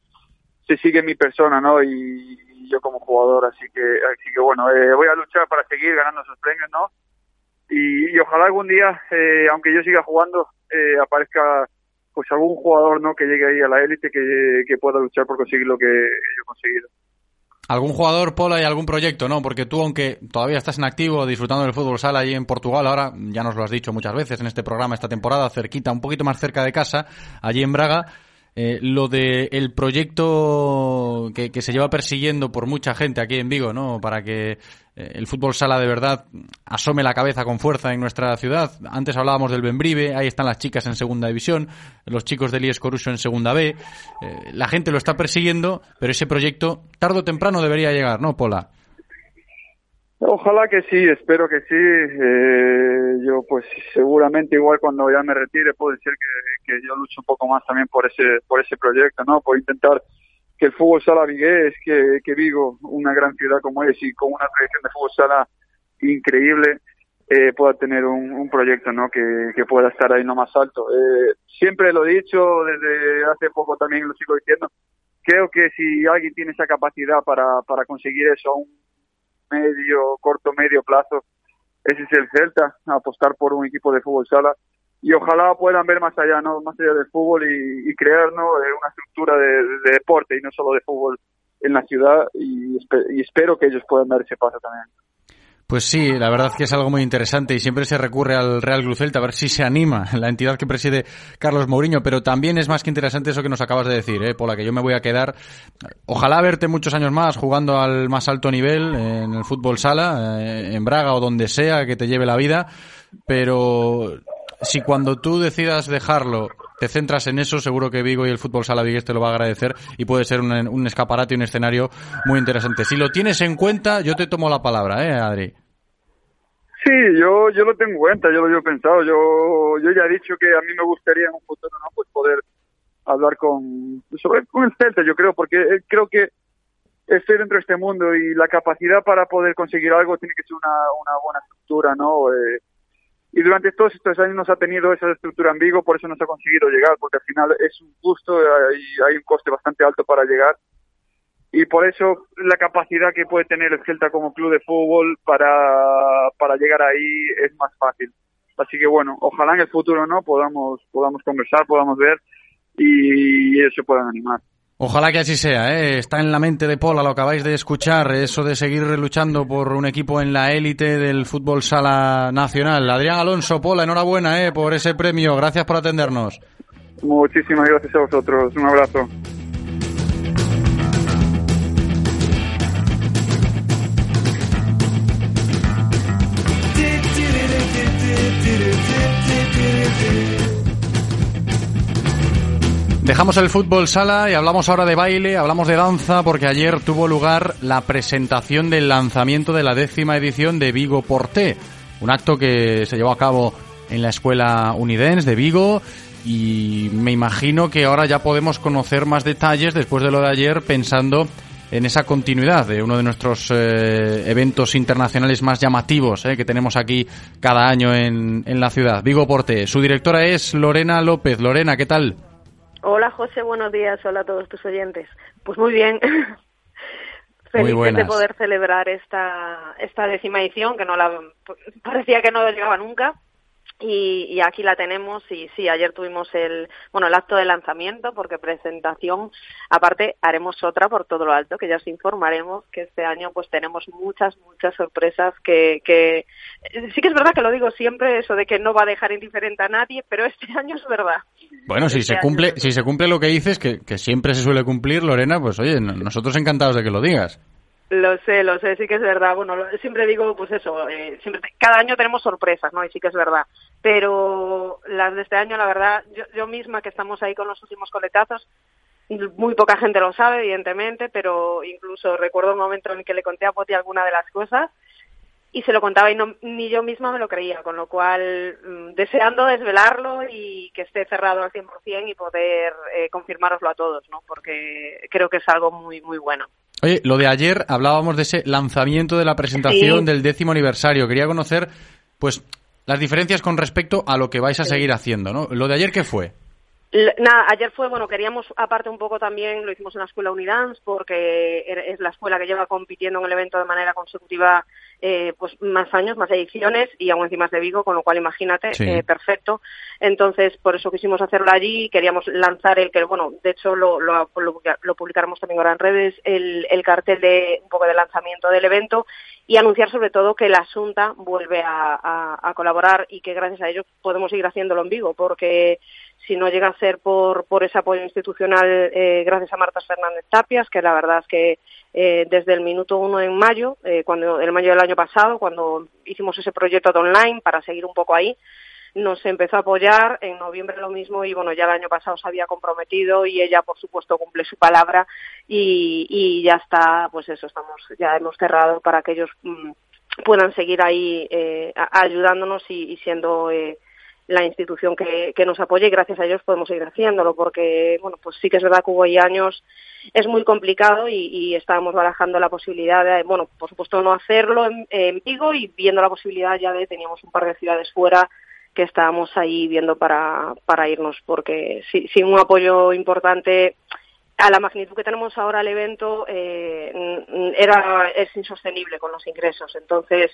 Speaker 20: se sigue mi persona, ¿no? Y yo como jugador, así que, así que bueno, eh, voy a luchar para seguir ganando esos premios, ¿no? Y, y ojalá algún día, eh, aunque yo siga jugando, eh, aparezca pues algún jugador, ¿no? Que llegue ahí a la élite que, que pueda luchar por conseguir lo que yo he conseguido.
Speaker 2: ¿Algún jugador, Pola, y algún proyecto, no? Porque tú, aunque todavía estás en activo, disfrutando del fútbol sala allí en Portugal, ahora ya nos lo has dicho muchas veces en este programa esta temporada, cerquita, un poquito más cerca de casa, allí en Braga, eh, lo de el proyecto que, que, se lleva persiguiendo por mucha gente aquí en Vigo, ¿no? Para que eh, el fútbol sala de verdad asome la cabeza con fuerza en nuestra ciudad. Antes hablábamos del Benbrive, ahí están las chicas en segunda división, los chicos del IES Coruso en segunda B. Eh, la gente lo está persiguiendo, pero ese proyecto tarde o temprano debería llegar, ¿no, Pola?
Speaker 20: Ojalá que sí, espero que sí. Eh, yo pues seguramente igual cuando ya me retire puede ser que, que, yo luche un poco más también por ese por ese proyecto, ¿no? Por intentar que el fútbol sala vigués, que, que Vigo, una gran ciudad como es y con una tradición de fútbol sala increíble, eh, pueda tener un, un proyecto, ¿no? Que, que, pueda estar ahí no más alto. Eh, siempre lo he dicho, desde hace poco también lo sigo diciendo. Creo que si alguien tiene esa capacidad para, para conseguir eso, medio, corto, medio plazo, ese es el Celta, apostar por un equipo de fútbol sala y ojalá puedan ver más allá, ¿no? Más allá del fútbol y, y crear, ¿no? Una estructura de, de, deporte y no solo de fútbol en la ciudad y, y espero que ellos puedan dar ese paso también.
Speaker 2: Pues sí, la verdad que es algo muy interesante y siempre se recurre al Real Club a ver si se anima la entidad que preside Carlos Mourinho, pero también es más que interesante eso que nos acabas de decir, ¿eh? Pola, que yo me voy a quedar, ojalá verte muchos años más jugando al más alto nivel en el fútbol sala, eh, en Braga o donde sea que te lleve la vida, pero si cuando tú decidas dejarlo te centras en eso, seguro que Vigo y el fútbol sala Vigues te lo va a agradecer y puede ser un, un escaparate y un escenario muy interesante. Si lo tienes en cuenta, yo te tomo la palabra, ¿eh, Adri?
Speaker 20: Sí, yo, yo lo tengo en cuenta, yo lo he pensado, yo, yo ya he dicho que a mí me gustaría en un futuro, ¿no? Pues poder hablar con, sobre, con el Celta, yo creo, porque creo que estoy dentro de este mundo y la capacidad para poder conseguir algo tiene que ser una, una buena estructura, ¿no? Eh, y durante todos estos años nos ha tenido esa estructura en Vigo, por eso nos ha conseguido llegar, porque al final es un gusto y hay un coste bastante alto para llegar y por eso la capacidad que puede tener el Celta como club de fútbol para, para llegar ahí es más fácil. Así que bueno, ojalá en el futuro no podamos podamos conversar, podamos ver y se puedan animar.
Speaker 2: Ojalá que así sea, ¿eh? está en la mente de Pola, lo acabáis de escuchar, eso de seguir luchando por un equipo en la élite del fútbol sala nacional. Adrián Alonso, Pola, enhorabuena ¿eh? por ese premio, gracias por atendernos.
Speaker 20: Muchísimas gracias a vosotros, un abrazo.
Speaker 2: Dejamos el fútbol sala y hablamos ahora de baile, hablamos de danza, porque ayer tuvo lugar la presentación del lanzamiento de la décima edición de Vigo Porté, un acto que se llevó a cabo en la Escuela Unidens de Vigo y me imagino que ahora ya podemos conocer más detalles después de lo de ayer pensando en esa continuidad de uno de nuestros eh, eventos internacionales más llamativos eh, que tenemos aquí cada año en, en la ciudad. Vigo Porte. Su directora es Lorena López. Lorena, ¿qué tal?
Speaker 21: Hola José, buenos días. Hola a todos tus oyentes. Pues muy bien. Feliz de poder celebrar esta, esta décima edición, que no la parecía que no llegaba nunca y, y, aquí la tenemos y sí, ayer tuvimos el, bueno, el acto de lanzamiento porque presentación, aparte haremos otra por todo lo alto que ya os informaremos que este año pues tenemos muchas, muchas sorpresas que, que sí que es verdad que lo digo siempre eso de que no va a dejar indiferente a nadie, pero este año es verdad.
Speaker 2: Bueno, si
Speaker 21: este
Speaker 2: se cumple, si se cumple lo que dices, que, que siempre se suele cumplir, Lorena, pues oye, nosotros encantados de que lo digas.
Speaker 21: Lo sé, lo sé, sí que es verdad. Bueno, siempre digo, pues eso, eh, siempre cada año tenemos sorpresas, ¿no? Y sí que es verdad. Pero las de este año, la verdad, yo, yo misma que estamos ahí con los últimos coletazos, muy poca gente lo sabe, evidentemente, pero incluso recuerdo un momento en el que le conté a Poti alguna de las cosas y se lo contaba y no, ni yo misma me lo creía, con lo cual mm, deseando desvelarlo y que esté cerrado al 100% y poder eh, confirmároslo a todos, ¿no? Porque creo que es algo muy, muy bueno.
Speaker 2: Oye, lo de ayer hablábamos de ese lanzamiento de la presentación del décimo aniversario. Quería conocer, pues, las diferencias con respecto a lo que vais a seguir haciendo, ¿no? Lo de ayer, ¿qué fue?
Speaker 21: Nada, ayer fue, bueno, queríamos aparte un poco también, lo hicimos en la escuela Unidance porque es la escuela que lleva compitiendo en el evento de manera consecutiva eh, pues más años, más ediciones y aún encima de Vigo, con lo cual imagínate, eh, perfecto. Entonces, por eso quisimos hacerlo allí, queríamos lanzar el que, bueno, de hecho lo, lo, lo publicaremos también ahora en redes, el, el cartel de un poco de lanzamiento del evento y anunciar sobre todo que la Asunta vuelve a, a, colaborar y que gracias a ello podemos seguir haciéndolo en Vigo, porque si no llega a ser por, por ese apoyo institucional eh, gracias a Marta Fernández Tapias, que la verdad es que eh, desde el minuto uno en mayo, eh, cuando el mayo del año pasado, cuando hicimos ese proyecto de online para seguir un poco ahí, nos empezó a apoyar, en noviembre lo mismo y bueno, ya el año pasado se había comprometido y ella por supuesto cumple su palabra y, y ya está, pues eso, estamos, ya hemos cerrado para que ellos mm, puedan seguir ahí eh, ayudándonos y, y siendo eh, la institución que, que, nos apoye y gracias a ellos podemos seguir haciéndolo porque bueno pues sí que es verdad que hubo años es muy complicado y, estábamos barajando la posibilidad de bueno por supuesto no hacerlo en, en Vigo y viendo la posibilidad ya de teníamos un par de ciudades fuera que estábamos ahí viendo para, para irnos, porque sin un apoyo importante a la magnitud que tenemos ahora el evento eh, era es insostenible con los ingresos. Entonces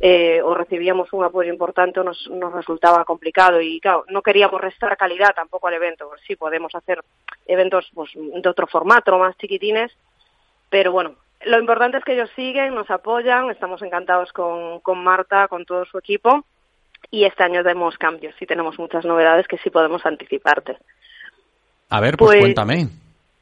Speaker 21: eh, o recibíamos un apoyo importante o nos, nos resultaba complicado. Y claro no queríamos restar calidad tampoco al evento. Sí podemos hacer eventos pues, de otro formato más chiquitines. Pero bueno lo importante es que ellos siguen nos apoyan. Estamos encantados con, con Marta con todo su equipo. Y este año tenemos cambios. Y tenemos muchas novedades que sí podemos anticiparte.
Speaker 2: A ver, pues, pues cuéntame.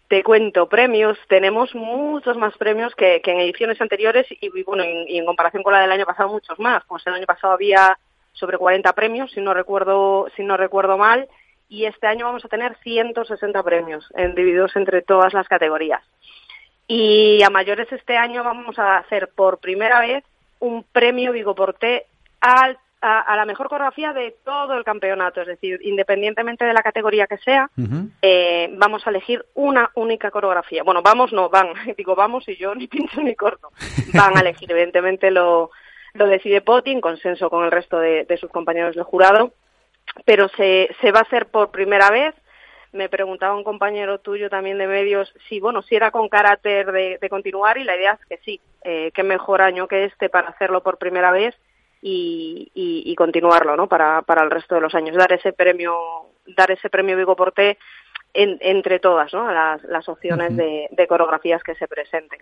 Speaker 21: Te cuento, premios. Tenemos muchos más premios que, en ediciones anteriores y, bueno, y en comparación con la del año pasado, muchos más. Pues el año pasado había sobre 40 premios, si no recuerdo, si no recuerdo mal, y este año vamos a tener 160 premios, divididos entre todas las categorías. Y a mayores este año vamos a hacer por primera vez un premio Vigo Porté al a, la mejor coreografía de todo el campeonato, es decir, independientemente de la categoría que sea, eh, vamos a elegir una única coreografía. Bueno, vamos, no, van, digo vamos y yo ni pincho ni corto. Van a elegir, evidentemente lo, lo decide Poti en consenso con el resto de, sus compañeros del jurado, pero se, se va a hacer por primera vez. Me preguntaba un compañero tuyo también de medios si bueno si era con carácter de, continuar y la idea es que sí eh, qué mejor año que este para hacerlo por primera vez y, y, continuarlo ¿no? para, para el resto de los años, dar ese premio, dar ese premio Vigo Porté en, entre todas ¿no? las, las opciones de, de coreografías que se presenten.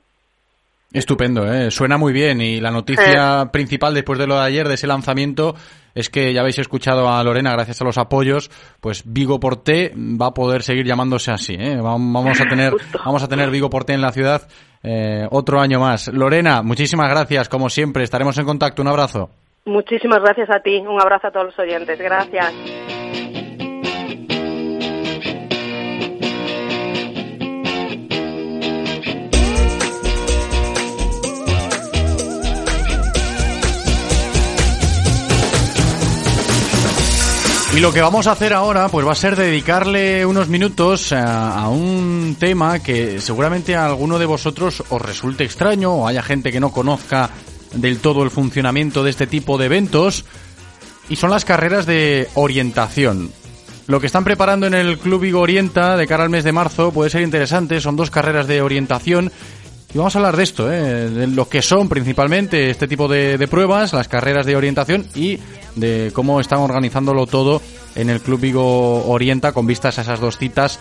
Speaker 2: Estupendo, ¿eh? suena muy bien y la noticia eh. principal después de lo de ayer, de ese lanzamiento, es que ya habéis escuchado a Lorena gracias a los apoyos, pues Vigo Porté va a poder seguir llamándose así. ¿eh? Vamos a tener, vamos a tener Vigo Porté en la ciudad eh, otro año más. Lorena, muchísimas gracias, como siempre, estaremos en contacto. Un abrazo.
Speaker 21: Muchísimas gracias a ti. Un abrazo a todos los oyentes. Gracias.
Speaker 2: Y lo que vamos a hacer ahora, pues va a ser dedicarle unos minutos a, a, un tema que seguramente a alguno de vosotros os resulte extraño o haya gente que no conozca del todo el funcionamiento de este tipo de eventos y son las carreras de orientación. Lo que están preparando en el Club Vigo Orienta de cara al mes de marzo puede ser interesante, son dos carreras de orientación y vamos a hablar de esto, ¿eh? de lo que son principalmente este tipo de, pruebas, las carreras de orientación y de cómo están organizándolo todo en el Club Vigo Orienta con vistas a esas dos citas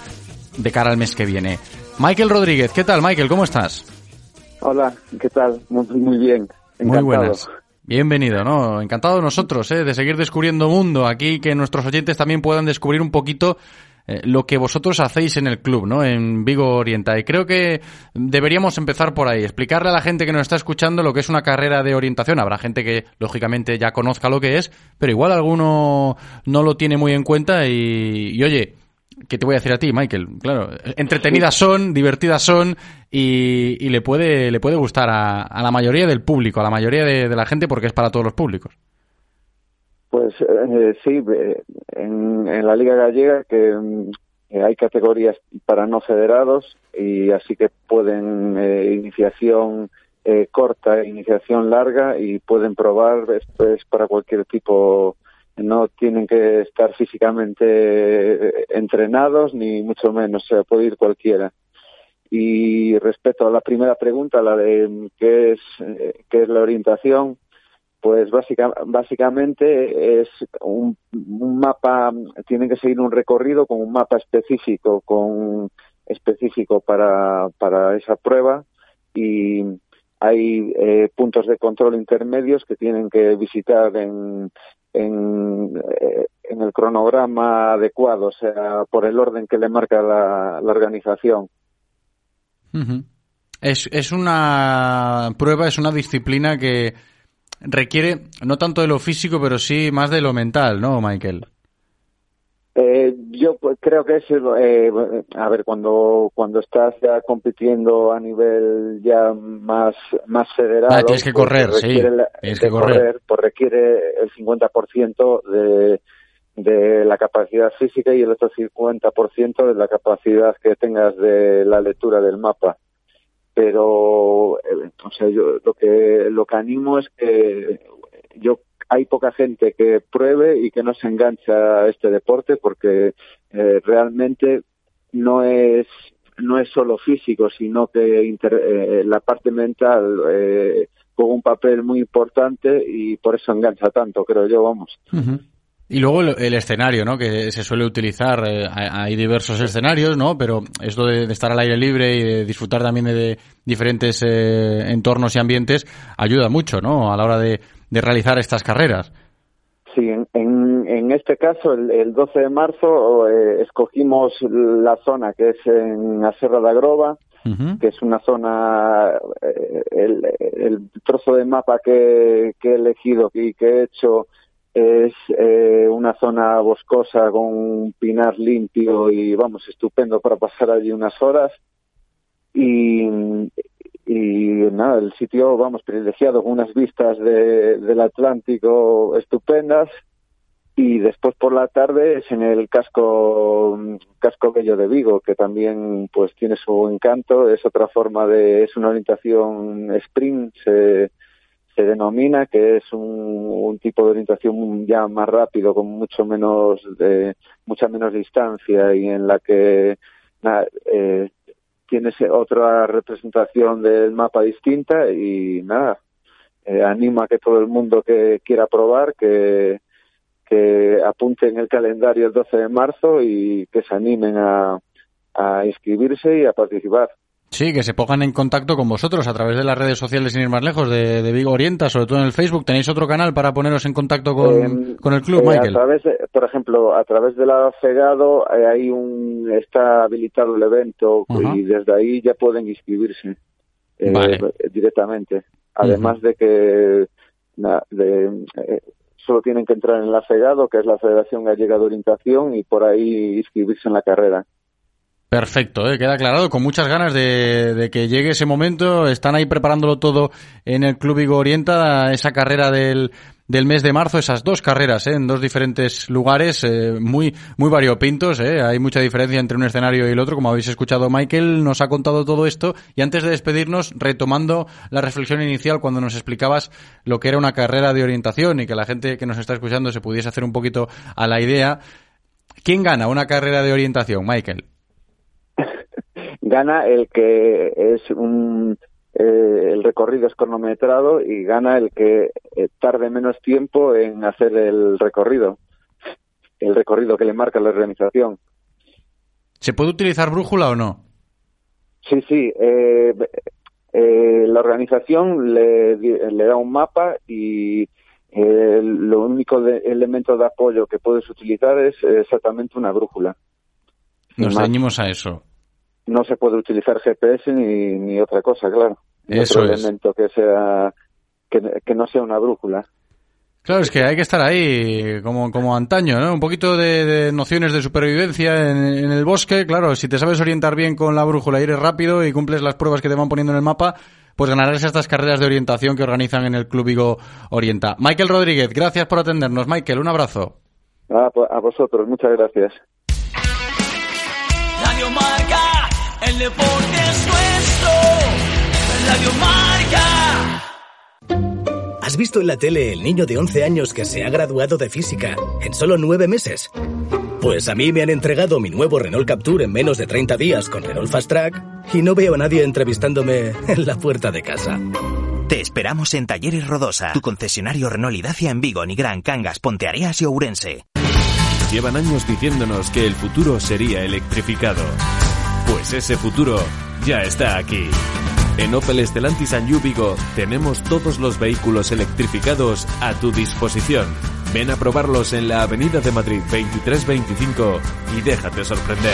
Speaker 2: de cara al mes que viene. Michael Rodríguez, ¿qué tal Michael? ¿Cómo estás?
Speaker 22: Hola, ¿qué tal? Muy, muy bien.
Speaker 2: Muy buenas. Bienvenido, ¿no? Encantado nosotros, ¿eh? De seguir descubriendo mundo aquí, que nuestros oyentes también puedan descubrir un poquito eh, lo que vosotros hacéis en el club, ¿no? En Vigo Orienta. Y creo que deberíamos empezar por ahí, explicarle a la gente que nos está escuchando lo que es una carrera de orientación. Habrá gente que, lógicamente, ya conozca lo que es, pero igual alguno no lo tiene muy en cuenta y, oye, ¿qué te voy a decir a ti, Michael? Claro, entretenidas son, divertidas son y, le puede le puede gustar a, la mayoría del público, a la mayoría de, la gente porque es para todos los públicos.
Speaker 22: Pues eh, sí, en, la Liga Gallega que eh, hay categorías para no federados y así que pueden eh, iniciación corta, iniciación larga y pueden probar, esto es para cualquier tipo no tienen que estar físicamente entrenados ni mucho menos, se puede ir cualquiera. Y respecto a la primera pregunta, la de qué es, qué es la orientación, pues básicamente es un, mapa, tienen que seguir un recorrido con un mapa específico, con específico para, para esa prueba y hay eh, puntos de control intermedios que tienen que visitar en, eh, en, el cronograma adecuado, o sea, por el orden que le marca la, la organización.
Speaker 2: es, es una prueba, es una disciplina que requiere no tanto de lo físico, pero sí más de lo mental, ¿no, Michael?
Speaker 22: Eh, yo pues, creo que es, eh, a ver, cuando cuando estás ya compitiendo a nivel ya más más federado,
Speaker 2: ah, tienes que correr, pues, sí, tienes que correr.
Speaker 22: pues requiere el 50% de de la capacidad física y el otro 50% de la capacidad que tengas de la lectura del mapa pero eh, o sea yo lo que lo que animo es que yo hay poca gente que pruebe y que no se engancha a este deporte porque eh, realmente no es no es solo físico sino que eh, la parte mental juega un papel muy importante y por eso engancha tanto creo yo vamos
Speaker 2: y luego el, escenario, ¿no? Que se suele utilizar, eh, hay diversos escenarios, ¿no? Pero esto de, estar al aire libre y de disfrutar también de, diferentes eh, entornos y ambientes ayuda mucho, ¿no? A la hora de, realizar estas carreras.
Speaker 22: Sí, en, en, este caso, el, 12 de marzo, eh, escogimos la zona que es en la Serra de Agrova, que es una zona, el, el, trozo de mapa que, que he elegido y que he hecho es eh, una zona boscosa con un pinar limpio y vamos, estupendo para pasar allí unas horas. Y, y nada, el sitio, vamos, privilegiado con unas vistas de, del Atlántico estupendas. Y después por la tarde es en el casco, casco bello de Vigo, que también pues tiene su encanto. Es otra forma de, es una orientación sprint, se, se denomina, que es un, tipo de orientación ya más rápido, con mucho menos de, mucha menos distancia y en la que eh, tienes otra representación del mapa distinta y nada, eh, anima a que todo el mundo que quiera probar que, que apunte en el calendario el 12 de marzo y que se animen a, a inscribirse y a participar.
Speaker 2: Sí, que se pongan en contacto con vosotros a través de las redes sociales sin ir más lejos, de, Vigo Orienta, sobre todo en el Facebook. ¿Tenéis otro canal para poneros en contacto con, em, el club, eh, Michael?
Speaker 22: A través por ejemplo, a través de la FEGADO eh, hay un, está habilitado el evento y desde ahí ya pueden inscribirse eh, directamente. Además de que solo tienen que entrar en la FEGADO, que es la Federación Gallega de Orientación, y por ahí inscribirse en la carrera.
Speaker 2: Perfecto, ¿eh? queda aclarado, con muchas ganas de, que llegue ese momento. Están ahí preparándolo todo en el Club Vigo Orienta, esa carrera del, del mes de marzo, esas dos carreras ¿eh? en dos diferentes lugares, eh, muy, muy variopintos. ¿eh? Hay mucha diferencia entre un escenario y el otro, como habéis escuchado. Michael nos ha contado todo esto y antes de despedirnos, retomando la reflexión inicial cuando nos explicabas lo que era una carrera de orientación y que la gente que nos está escuchando se pudiese hacer un poquito a la idea. ¿Quién gana una carrera de orientación, Michael?
Speaker 22: Gana el que es un eh, el recorrido es cronometrado y gana el que eh, tarde menos tiempo en hacer el recorrido, el recorrido que le marca la organización.
Speaker 2: ¿Se puede utilizar brújula o no?
Speaker 22: Sí, sí. Eh, la organización le, le, da un mapa y lo único elemento de apoyo que puedes utilizar es exactamente una brújula.
Speaker 2: Nos ceñimos a eso.
Speaker 22: No se puede utilizar GPS ni, ni otra cosa, claro. Ni
Speaker 2: Eso
Speaker 22: otro
Speaker 2: es.
Speaker 22: elemento que sea que, que no sea una brújula.
Speaker 2: Claro, es que hay que estar ahí como, como antaño, ¿no? Un poquito de, de nociones de supervivencia en, en el bosque. Claro, si te sabes orientar bien con la brújula y eres rápido y cumples las pruebas que te van poniendo en el mapa, pues ganarás estas carreras de orientación que organizan en el Club Vigo Orienta. Michael Rodríguez, gracias por atendernos. Michael, un abrazo.
Speaker 22: Ah, pues a vosotros, muchas gracias.
Speaker 14: El deporte es nuestro. Radio Marca.
Speaker 23: ¿Has visto en la tele el niño de 11 años que se ha graduado de física en solo 9 meses? Pues a mí me han entregado mi nuevo Renault Capture en menos de 30 días con Renault Fast Track y no veo a nadie entrevistándome en la puerta de casa.
Speaker 24: Te esperamos en Talleres Rodosa, tu concesionario Renault y Dacia en Vigo, Nigrán, Cangas, Ponteareas y Ourense.
Speaker 8: Llevan años diciéndonos que el futuro sería electrificado. Pues ese futuro ya está aquí. En Opel Stellantis and tenemos todos los vehículos electrificados a tu disposición. Ven a probarlos en la Avenida de Madrid 2325 y déjate sorprender.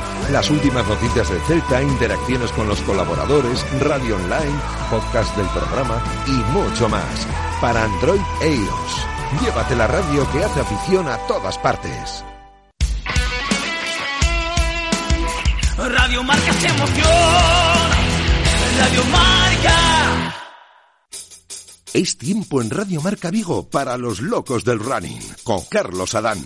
Speaker 1: Las últimas noticias del Celta, interacciones con los colaboradores, radio online, podcast del programa y mucho más. Para Android e iOS. Llévate la radio que hace afición a todas partes.
Speaker 14: Radio Marca se emociona. Radio Marca.
Speaker 1: Es tiempo en Radio Marca Vigo para los locos del running, con Carlos Adán.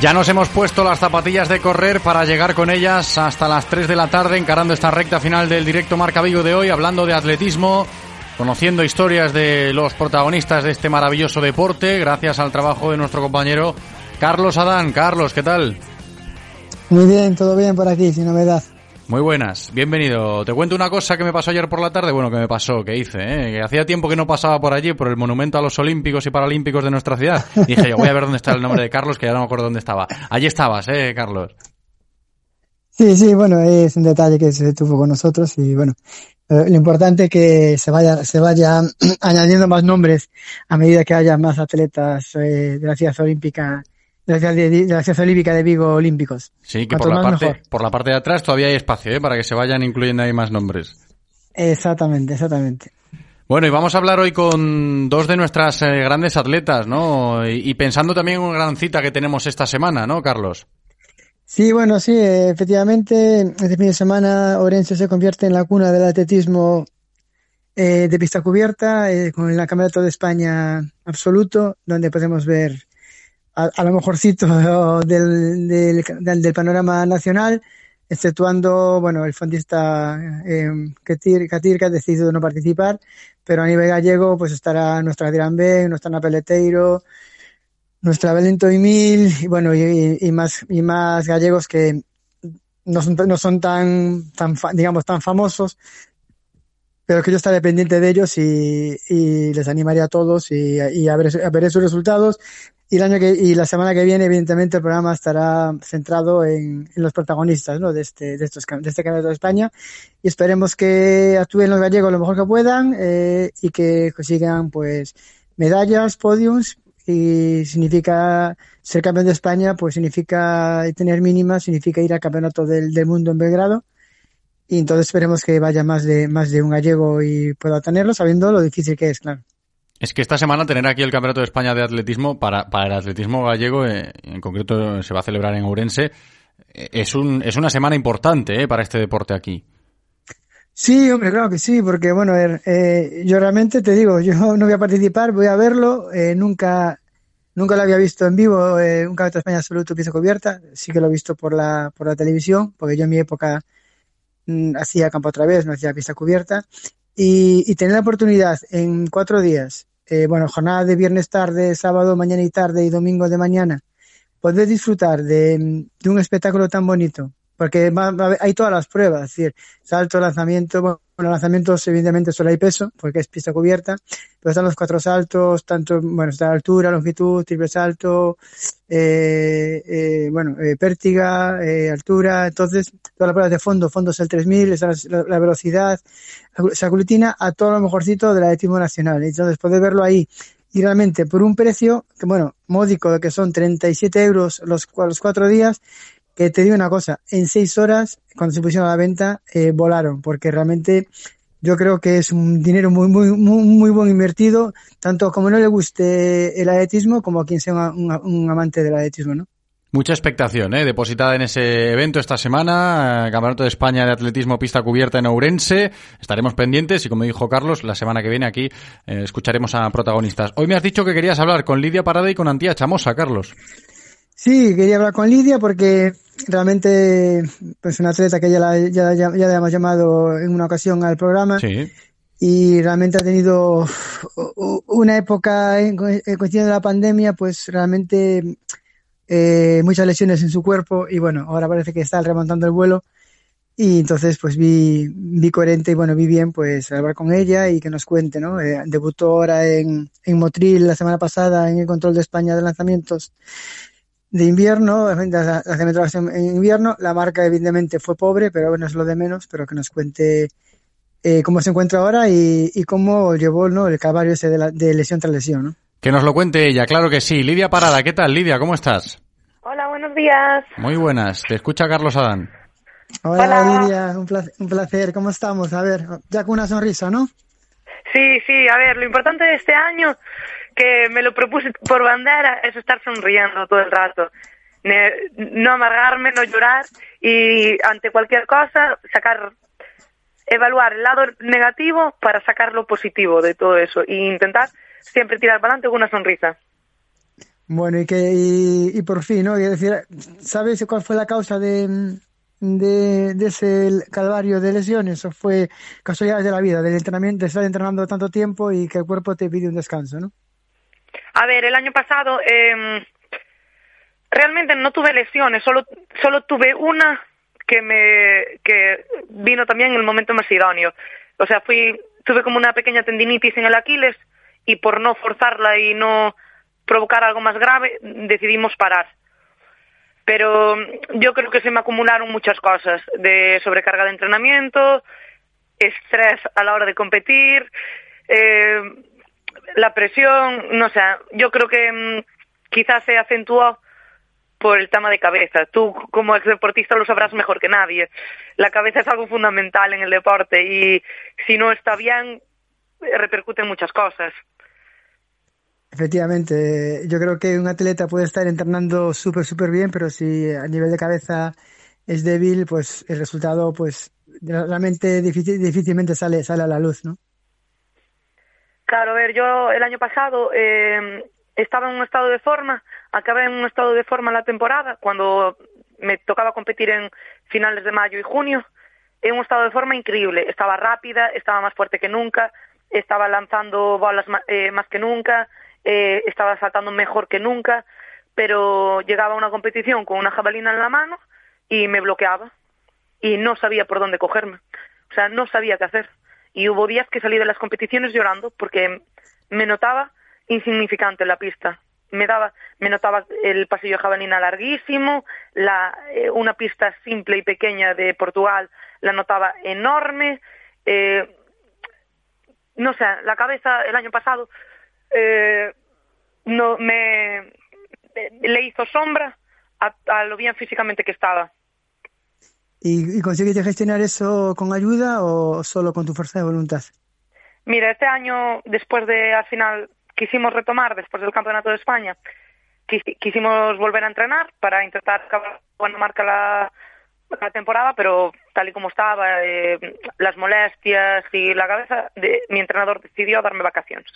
Speaker 2: Ya nos hemos puesto las zapatillas de correr para llegar con ellas hasta las 3 de la tarde, encarando esta recta final del directo Marca Vigo de hoy, hablando de atletismo, conociendo historias de los protagonistas de este maravilloso deporte, gracias al trabajo de nuestro compañero Carlos Adán. Carlos, ¿qué tal?
Speaker 25: Muy bien, todo bien por aquí, sin novedad.
Speaker 2: Muy buenas, bienvenido. Te cuento una cosa que me pasó ayer por la tarde, bueno, que me pasó, que hice, ¿eh? que hacía tiempo que no pasaba por allí, por el monumento a los olímpicos y paralímpicos de nuestra ciudad. Dije yo, voy a ver dónde está el nombre de Carlos, que ya no me acuerdo dónde estaba. Allí estabas, ¿eh, Carlos?
Speaker 25: Sí, sí, bueno, es un detalle que se tuvo con nosotros y bueno, eh, lo importante es que se vaya, se vaya añadiendo más nombres a medida que haya más atletas eh, de la ciudad olímpica, de la ciudad, olímpica de Vigo olímpicos.
Speaker 2: Sí, que por la, parte,
Speaker 25: mejor.
Speaker 2: por la parte de atrás todavía hay espacio, ¿eh? para que se vayan incluyendo ahí más nombres.
Speaker 25: Exactamente, exactamente.
Speaker 2: Bueno, y vamos a hablar hoy con dos de nuestras eh, grandes atletas, ¿no? Y, y pensando también en una gran cita que tenemos esta semana, ¿no, Carlos?
Speaker 25: Sí, bueno, sí, efectivamente, este fin de semana Orense se convierte en la cuna del atletismo eh, de pista cubierta, eh, con el Campeonato de España absoluto, donde podemos ver a, a lo mejorcito del, del, del, del panorama nacional, exceptuando, bueno, el fondista eh, Katir, Katir, que ha decidido no participar, pero a nivel gallego, pues estará nuestra Adrián B, nuestra Ana Peleteiro, nuestra Belento y Mil, y bueno, y, más, y más gallegos que no son, no son tan, tan, digamos, tan famosos, pero que yo estaré pendiente de ellos y, les animaría a todos y, y a, ver, a ver sus resultados. Y el año que, y la semana que viene, evidentemente, el programa estará centrado en, en los protagonistas, ¿no? De este, de estos, de este campeonato de España. Y esperemos que actúen los gallegos lo mejor que puedan, eh, y que consigan, pues, medallas, podiums, y significa ser campeón de España, pues significa tener mínimas, significa ir al campeonato del, del mundo en Belgrado. Y entonces esperemos que vaya más de, más de un gallego y pueda tenerlo, sabiendo lo difícil que es, claro.
Speaker 2: Es que esta semana tener aquí el Campeonato de España de Atletismo, para, para el atletismo gallego, eh, en concreto se va a celebrar en Ourense, eh, es, un, es una semana importante eh, para este deporte aquí.
Speaker 25: Sí, hombre, claro que sí, porque bueno, eh, yo realmente te digo, yo no voy a participar, voy a verlo, eh, nunca nunca lo había visto en vivo, eh, un campeonato de España absoluto pieza cubierta, sí que lo he visto por la, por la televisión, porque yo en mi época mm, hacía campo otra vez, no hacía pista cubierta, y, y tener la oportunidad en cuatro días, eh, bueno, jornada de viernes tarde, sábado, mañana y tarde y domingo de mañana, poder disfrutar de, de un espectáculo tan bonito, porque hay todas las pruebas, es decir, salto, lanzamiento, bueno, lanzamientos evidentemente solo hay peso, porque es pista cubierta, pero están los cuatro saltos, tanto, bueno, está altura, longitud, triple salto, eh, eh, bueno, eh, pértiga, eh, altura, entonces, todas las pruebas de fondo, fondo es el 3000, está la, la velocidad, se aglutina a todo lo mejorcito del atletismo nacional, entonces poder verlo ahí y realmente por un precio que bueno módico que son 37 euros los, los cuatro días que te digo una cosa, en seis horas, cuando se pusieron a la venta, eh, volaron, porque realmente yo creo que es un dinero muy, muy, muy, muy buen invertido, tanto como no le guste el atletismo, como a quien sea un, amante del atletismo, ¿no?
Speaker 2: Mucha expectación, ¿eh? depositada en ese evento esta semana, eh, Campeonato de España de Atletismo Pista Cubierta en Ourense. Estaremos pendientes y, como dijo Carlos, la semana que viene aquí eh, escucharemos a protagonistas. Hoy me has dicho que querías hablar con Lidia Parada y con Antía Chamosa, Carlos.
Speaker 25: Sí, quería hablar con Lidia porque realmente pues una atleta que ya la, ya, ya, ya hemos llamado en una ocasión al programa
Speaker 2: sí.
Speaker 25: y realmente ha tenido una época en, cuestión de la pandemia pues realmente eh, muchas lesiones en su cuerpo y bueno ahora parece que está remontando el vuelo. Y entonces pues vi, vi coherente y bueno vi bien pues hablar con ella y que nos cuente no eh, debutó ahora en, en Motril la semana pasada en el control de España de lanzamientos de invierno, la en invierno. La marca evidentemente fue pobre, pero bueno, es lo de menos, pero que nos cuente eh, cómo se encuentra ahora y, y cómo llevó ¿no? el calvario ese de, la, de, lesión tras lesión. ¿no?
Speaker 2: Que nos lo cuente ella, claro que sí. Lidia Parada, ¿qué tal Lidia? ¿Cómo estás?
Speaker 26: Hola, buenos días.
Speaker 2: Muy buenas, te escucha Carlos Adán.
Speaker 25: Hola, Hola. Lidia, un placer, un placer, ¿cómo estamos? A ver, ya con una sonrisa, ¿no?
Speaker 26: Sí, sí, a ver, lo importante de este año que me lo propuse por bandera es estar sonriendo todo el rato. No amargarme, no llorar y ante cualquier cosa sacar, evaluar el lado negativo para sacar lo positivo de todo eso e intentar siempre tirar para adelante con una sonrisa.
Speaker 25: Bueno, y que y, por fin, ¿no? Y decir, ¿sabes cuál fue la causa de, de, de, ese calvario de lesiones o fue casualidades de la vida, del entrenamiento, de estar entrenando tanto tiempo y que el cuerpo te pide un descanso, ¿no?
Speaker 26: A ver, el año pasado eh, realmente no tuve lesiones, solo, solo tuve una que me que vino también en el momento más idóneo. O sea, fui tuve como una pequeña tendinitis en el Aquiles y por no forzarla y no provocar algo más grave decidimos parar. Pero yo creo que se me acumularon muchas cosas, de sobrecarga de entrenamiento, estrés a la hora de competir, eh, la presión, no sé, yo creo que mmm, quizás se acentuó por el tema de cabeza. Tú como ex deportista lo sabrás mejor que nadie. La cabeza es algo fundamental en el deporte y si no está bien repercute en muchas cosas.
Speaker 25: Efectivamente, yo creo que un atleta puede estar entrenando súper, súper bien, pero si a nivel de cabeza es débil, pues el resultado, pues realmente difícil, difícilmente sale, sale a la luz, ¿no?
Speaker 26: Claro, a ver, yo el año pasado eh, estaba en un estado de forma, acabé en un estado de forma la temporada, cuando me tocaba competir en finales de mayo y junio, en un estado de forma increíble. Estaba rápida, estaba más fuerte que nunca, estaba lanzando bolas eh, más que nunca, eh, estaba saltando mejor que nunca, pero llegaba a una competición con una jabalina en la mano y me bloqueaba y no sabía por dónde cogerme. O sea, no sabía qué hacer y hubo días que salí de las competiciones llorando porque me notaba insignificante en la pista. Me daba, me notaba el pasillo de jabalina larguísimo, la, eh, una pista simple y pequeña de Portugal la notaba enorme. Eh, no sé, la cabeza el año pasado eh, no me le hizo sombra a lo bien físicamente que estaba.
Speaker 25: ¿Y, ¿Y conseguiste gestionar eso con ayuda o solo con tu fuerza de voluntad?
Speaker 26: Mira, este año, después de, al final, quisimos retomar, después del Campeonato de España, quisimos volver a entrenar para intentar acabar buena marca la, temporada, pero tal y como estaba, eh, las molestias y la cabeza, de, mi entrenador decidió darme vacaciones.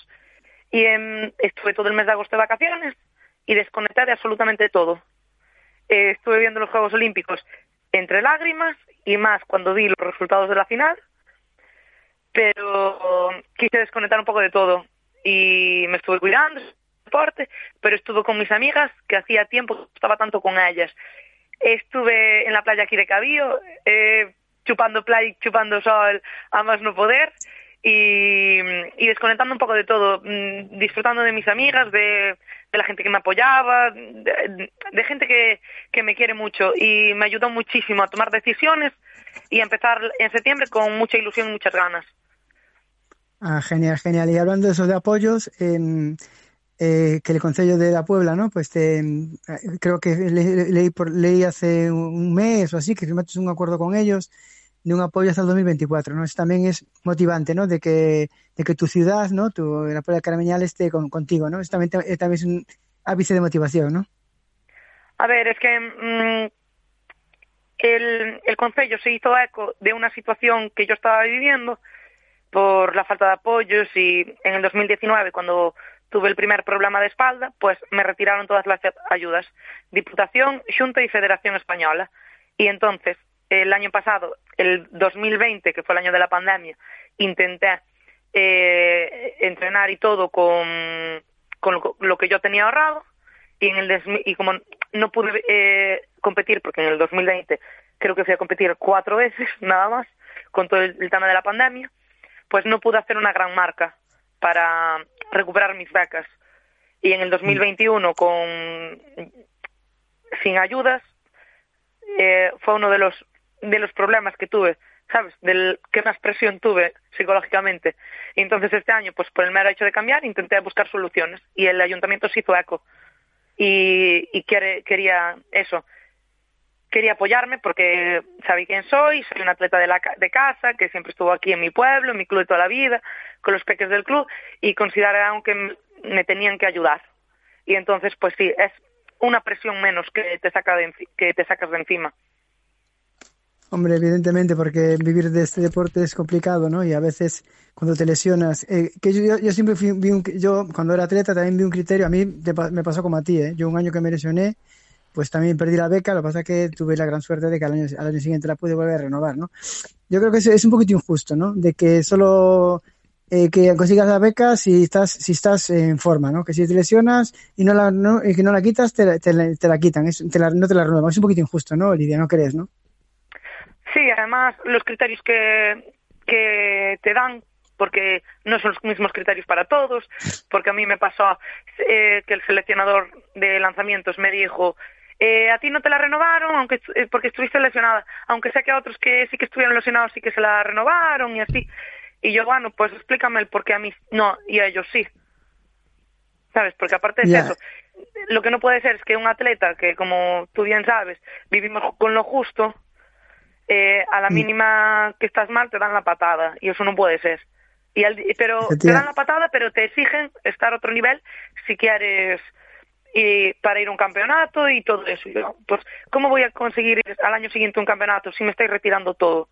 Speaker 26: Y em, estuve todo el mes de agosto de vacaciones y desconecté de absolutamente todo. Eh, estuve viendo los Juegos Olímpicos entre lágrimas y más cuando vi los resultados de la final, pero quise desconectar un poco de todo y me estuve cuidando, deporte, pero estuve con mis amigas, que hacía tiempo que estaba tanto con ellas. Estuve en la playa aquí de Cabío, eh, chupando play, chupando sol, a más no poder, y, y, desconectando un poco de todo, mm, disfrutando de mis amigas, de, de la gente que me apoyaba, de, gente que, que, me quiere mucho y me ayudó muchísimo a tomar decisiones y a empezar en septiembre con mucha ilusión y muchas ganas.
Speaker 25: Ah, genial, genial. Y hablando de esos de apoyos, eh, eh, que el Consejo de la Puebla, ¿no? Pues te, creo que le, leí, por, leí hace un mes o así que firmaste un acuerdo con ellos de un apoyo hasta el 2024, ¿no? Eso también es motivante, ¿no? De que, de que tu ciudad, ¿no? Tu, la Puebla Carameñal esté con, contigo, ¿no? Eso también, también es un ápice de motivación, ¿no?
Speaker 26: A ver, es que mmm, el, el Consejo se hizo eco de una situación que yo estaba viviendo por la falta de apoyos y en el 2019, cuando tuve el primer problema de espalda, pues me retiraron todas las ayudas, Diputación, Junta y Federación Española. Y entonces, el año pasado, el 2020, que fue el año de la pandemia, intenté eh, entrenar y todo con, con lo, que yo tenía ahorrado y, en el y como no pude eh, competir, porque en el 2020 creo que fui a competir cuatro veces nada más, con todo el, el tema de la pandemia, pues no pude hacer una gran marca para recuperar mis becas. Y en el 2021, con sin ayudas, eh, fue uno de los de los problemas que tuve, ¿sabes? Del que más presión tuve psicológicamente. Y entonces este año, pues por el mero hecho de cambiar, intenté buscar soluciones y el ayuntamiento se hizo eco. Y, y quiere, quería eso, quería apoyarme porque sabía quién soy, soy un atleta de, la, de casa, que siempre estuvo aquí en mi pueblo, en mi club de toda la vida, con los peques del club, y consideraron que me tenían que ayudar. Y entonces, pues sí, es una presión menos que te, saca de, que te sacas de encima.
Speaker 25: Hombre, evidentemente, porque vivir de este deporte es complicado, ¿no? Y a veces cuando te lesionas, eh, que yo, yo siempre fui, vi un, yo cuando era atleta también vi un criterio, a mí me pasó como a ti, ¿eh? Yo un año que me lesioné, pues también perdí la beca, lo que pasa es que tuve la gran suerte de que al año, al año siguiente la pude volver a renovar, ¿no? Yo creo que es, un poquito injusto, ¿no? De que solo eh, que consigas la beca si estás si estás en forma, ¿no? Que si te lesionas y no la no, y que no la quitas te, te, te la quitan, no te la renuevan, es un poquito injusto, ¿no, Lidia? ¿No crees, no?
Speaker 26: Sí, además los criterios que, que te dan, porque no son los mismos criterios para todos, porque a mí me pasó eh, que el seleccionador de lanzamientos me dijo, eh, a ti no te la renovaron aunque eh, porque estuviste lesionada, aunque sé que a otros que sí que estuvieron lesionados sí que se la renovaron y así. Y yo, bueno, pues explícame el por qué a mí no y a ellos sí. ¿Sabes? Porque aparte de eso, lo que no puede ser es que un atleta que, como tú bien sabes, vivimos con lo justo, eh, a la mínima que estás mal te dan la patada y eso no puede ser. Y al, pero te dan la patada, pero te exigen estar a otro nivel si quieres y para ir a un campeonato y todo eso. Y yo, pues, ¿cómo voy a conseguir al año siguiente un campeonato si me estáis retirando todo?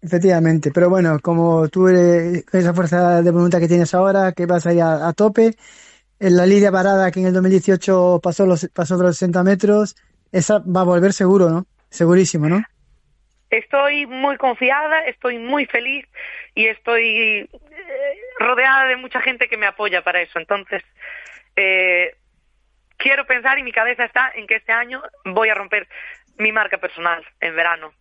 Speaker 25: Efectivamente, pero bueno, como tú eres esa fuerza de voluntad que tienes ahora, que vas ahí a, a tope, en la Lidia Parada que en el 2018 pasó los pasó los 60 metros, esa va a volver seguro, ¿no? Segurísimo, ¿no?
Speaker 26: Estoy muy confiada, estoy muy feliz y estoy rodeada de mucha gente que me apoya para eso. Entonces, eh, quiero pensar y mi cabeza está en que este año voy a romper mi marca personal en verano.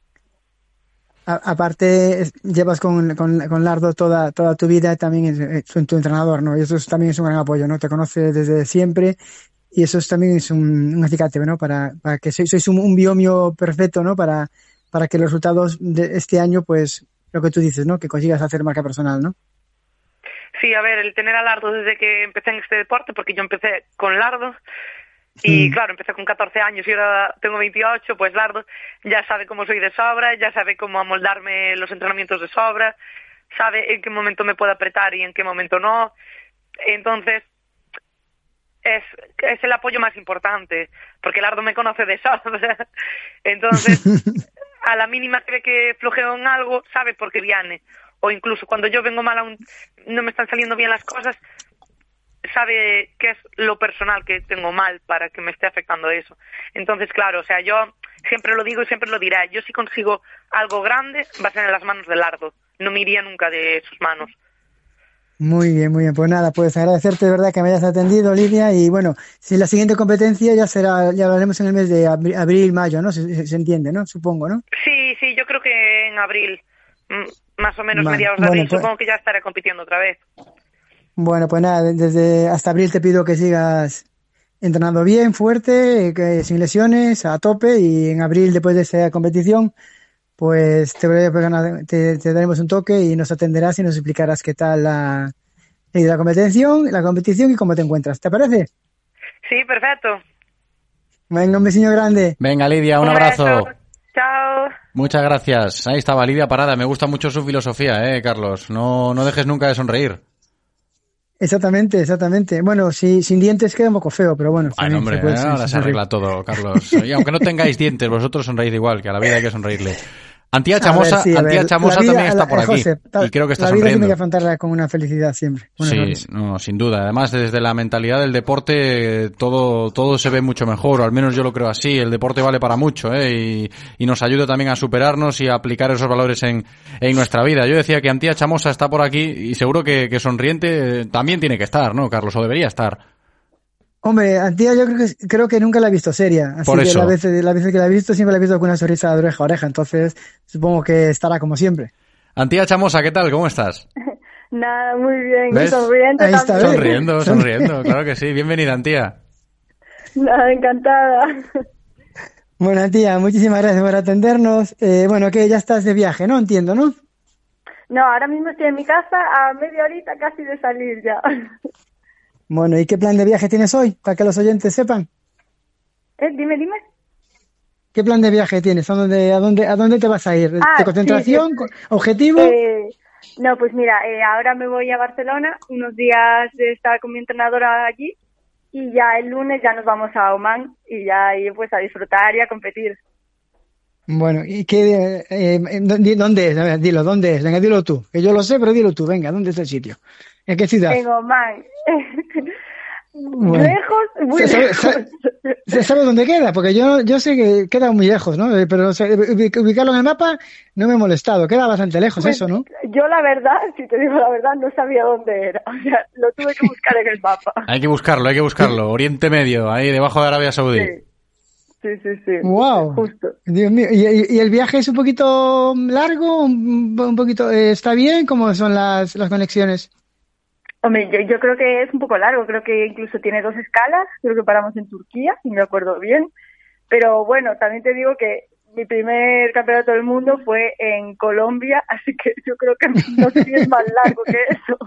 Speaker 25: A, aparte, llevas con, con, con, Lardo toda, toda tu vida, también es, es, tu entrenador, ¿no? Y eso es, también es un gran apoyo, ¿no? Te conoce desde siempre y eso es, también es un, un acicate, ¿no? Para, para que sois, sois un, un, biomio perfecto, ¿no? Para, para que los resultados de este año, pues, lo que tú dices, ¿no? Que consigas hacer marca personal, ¿no?
Speaker 26: Sí, a ver, el tener a Lardo desde que empecé en este deporte, porque yo empecé con Lardo, y mm. claro, empecé con 14 años y ahora tengo 28, pues Lardo ya sabe cómo soy de sobra, ya sabe cómo amoldarme los entrenamientos de sobra, sabe en qué momento me puede apretar y en qué momento no. Entonces, es es el apoyo más importante, porque Lardo me conoce de sobra. Entonces, a la mínima que ve que flojeo en algo, sabe por qué viene. O incluso cuando yo vengo mal, aún no me están saliendo bien las cosas, sabe qué es lo personal que tengo mal para que me esté afectando eso. Entonces, claro, o sea, yo siempre lo digo y siempre lo diré. Yo si consigo algo grande, va a ser en las manos de Lardo. No me iría nunca de sus manos.
Speaker 25: Muy bien, muy bien. Pues nada, pues agradecerte de verdad que me hayas atendido, Lidia. Y bueno, si la siguiente competencia ya será, ya hablaremos en el mes de abril, mayo, ¿no? Se, se entiende, ¿no? Supongo, ¿no?
Speaker 26: Sí, sí, yo creo que en abril, más o menos mediados de abril, pues supongo que ya estaré compitiendo otra vez.
Speaker 25: Bueno, pues nada, desde hasta abril te pido que sigas entrenando bien, fuerte, que, sin lesiones, a tope. Y en abril, después de esa competición, pues te, te, daremos un toque y nos atenderás y nos explicarás qué tal la, la competición, la competición y cómo te encuentras. ¿Te parece?
Speaker 26: Sí, perfecto.
Speaker 25: Venga, un besillo grande.
Speaker 2: Venga, Lidia, un, abrazo.
Speaker 26: Chao.
Speaker 2: Muchas gracias. Ahí estaba Lidia Parada. Me gusta mucho su filosofía, eh, Carlos. No, no dejes nunca de sonreír.
Speaker 25: Exactamente, exactamente. Bueno, si, sin dientes queda un poco feo, pero bueno.
Speaker 2: Ay, hombre, ahora se arregla todo, Carlos. Y aunque no tengáis dientes, vosotros sonreír igual, que a la vida hay que sonreírle. Antía Chamosa, Antía Chamosa también está por aquí. y creo que está
Speaker 25: la
Speaker 2: vida
Speaker 25: tiene que afrontarla con una felicidad siempre.
Speaker 2: sí, no, sin duda. Además, desde la mentalidad del deporte, todo, todo se ve mucho mejor, o al menos yo lo creo así. El deporte vale para mucho, ¿eh? Y, y nos ayuda también a superarnos y a aplicar esos valores en, en nuestra vida. Yo decía que Antía Chamosa está por aquí y seguro que, que sonriente también tiene que estar, ¿no, Carlos? O debería estar.
Speaker 25: Hombre, Antía yo creo que, creo que nunca la he visto seria. Así
Speaker 2: Por
Speaker 25: que
Speaker 2: eso.
Speaker 25: la vez, la vez que la he visto siempre la he visto con una sonrisa de oreja a oreja. Entonces supongo que estará como siempre.
Speaker 2: Antía Chamosa, ¿qué tal? ¿Cómo estás?
Speaker 27: Nada, muy bien.
Speaker 2: ¿Ves?
Speaker 27: Sonriente
Speaker 25: Ahí está,
Speaker 27: también.
Speaker 2: Sonriendo, sonriendo, claro que sí. Bienvenida, Antía.
Speaker 27: Nada, encantada.
Speaker 25: Bueno, Antía, muchísimas gracias por atendernos. Eh, bueno, que ya estás de viaje, ¿no? Entiendo, ¿no?
Speaker 27: No, ahora mismo estoy en mi casa a media horita casi de salir ya.
Speaker 25: Bueno, ¿y qué plan de viaje tienes hoy? Para que los oyentes sepan.
Speaker 27: Eh, dime, dime.
Speaker 25: ¿Qué plan de viaje tienes? ¿A dónde, a dónde, a dónde te vas a ir?
Speaker 27: Ah,
Speaker 25: ¿De concentración?
Speaker 27: sí, sí.
Speaker 25: ¿Co- ¿Objetivo?
Speaker 27: Eh, no, pues mira, eh, ahora me voy a Barcelona, unos días de estar con mi entrenadora allí y ya el lunes ya nos vamos a Oman y ya ahí pues a disfrutar y a competir.
Speaker 25: Bueno, ¿y qué, eh, eh, dónde es? Ver, dilo, ¿dónde es? Venga, dilo tú. Que yo lo sé, pero dilo tú. Venga, ¿dónde es el sitio? ¿En qué ciudad?
Speaker 27: En Oman.
Speaker 25: Bueno.
Speaker 27: Lejos, muy
Speaker 25: ¿Se sabe,
Speaker 27: lejos.
Speaker 25: se sabe dónde queda? Porque yo, yo sé que queda muy lejos, ¿no? Eh, Pero o sea, ubic- ubicarlo en el mapa no me he molestado. Queda bastante lejos
Speaker 27: Pues,
Speaker 25: eso, ¿no?
Speaker 27: Yo la verdad, si te digo la verdad, no sabía dónde era. O sea, lo tuve que buscar en el mapa.
Speaker 2: Hay que buscarlo, hay que buscarlo. Oriente Medio, ahí debajo de Arabia Saudí.
Speaker 27: Sí, sí, sí.
Speaker 25: Wow. Dios mío. ¿Y, y- y el viaje es un poquito largo? ¿Un, un poquito, eh, ¿Está bien? ¿Cómo son las, las conexiones?
Speaker 27: Hombre, yo, creo que es un poco largo, creo que incluso tiene dos escalas, creo que paramos en Turquía, si me acuerdo bien. Pero bueno, también te digo que mi primer campeonato del mundo fue en Colombia, así que yo creo que no sé es más largo que eso.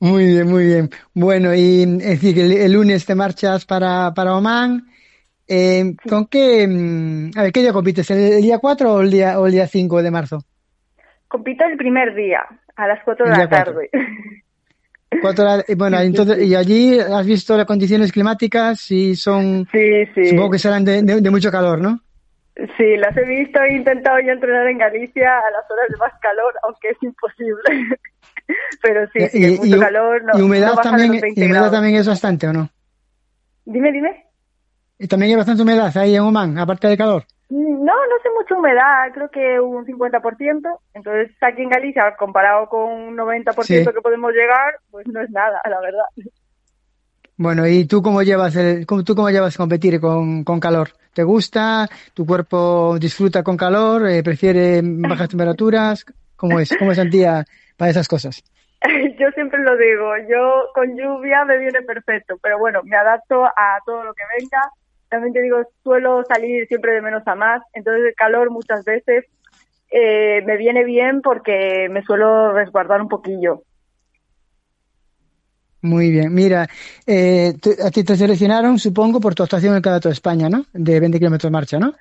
Speaker 25: Muy bien, muy bien. Bueno, y es decir, el, el lunes te marchas para, para Oman. Eh, ¿Con qué? Mm, a ver, ¿qué día compites? ¿El, día 4 o el día, o el día 5 de marzo?
Speaker 27: Compito el primer día, a las 4 de la tarde.
Speaker 25: Cuatro horas- y bueno, entonces, y allí has visto las condiciones climáticas y son,
Speaker 27: Sí, sí.
Speaker 25: supongo que serán de, de- de mucho calor, ¿no?
Speaker 27: Sí, las he visto, he intentado yo entrenar en Galicia a las horas de más calor, aunque es imposible. Pero sí, sí, es mucho
Speaker 25: hu-
Speaker 27: calor, no,
Speaker 25: y humedad
Speaker 27: no
Speaker 25: también,
Speaker 27: los 20
Speaker 25: y humedad también es bastante, ¿o no?
Speaker 27: Dime, dime.
Speaker 25: Y también hay bastante humedad ahí en Oman, aparte del calor.
Speaker 27: No, no sé mucha humedad, creo que un 50%. Entonces, aquí en Galicia, comparado con un 90%
Speaker 25: Sí.
Speaker 27: que podemos llegar, pues no es nada, la verdad.
Speaker 25: Bueno, ¿y tú cómo llevas el, tú cómo llevas competir con, con calor? ¿Te gusta? ¿Tu cuerpo disfruta con calor? Eh, ¿Prefiere bajas temperaturas? ¿Cómo es? ¿Cómo es Antía para esas cosas?
Speaker 27: Yo siempre lo digo, yo con lluvia me viene perfecto, pero bueno, me adapto a todo lo que venga. También te digo, suelo salir siempre de menos a más, entonces el calor muchas veces eh, me viene bien porque me suelo resguardar un poquillo.
Speaker 25: Muy bien. Mira, eh, a ti te seleccionaron, supongo, por tu actuación en el Campeonato de España, ¿no? De 20 kilómetros de marcha, ¿no?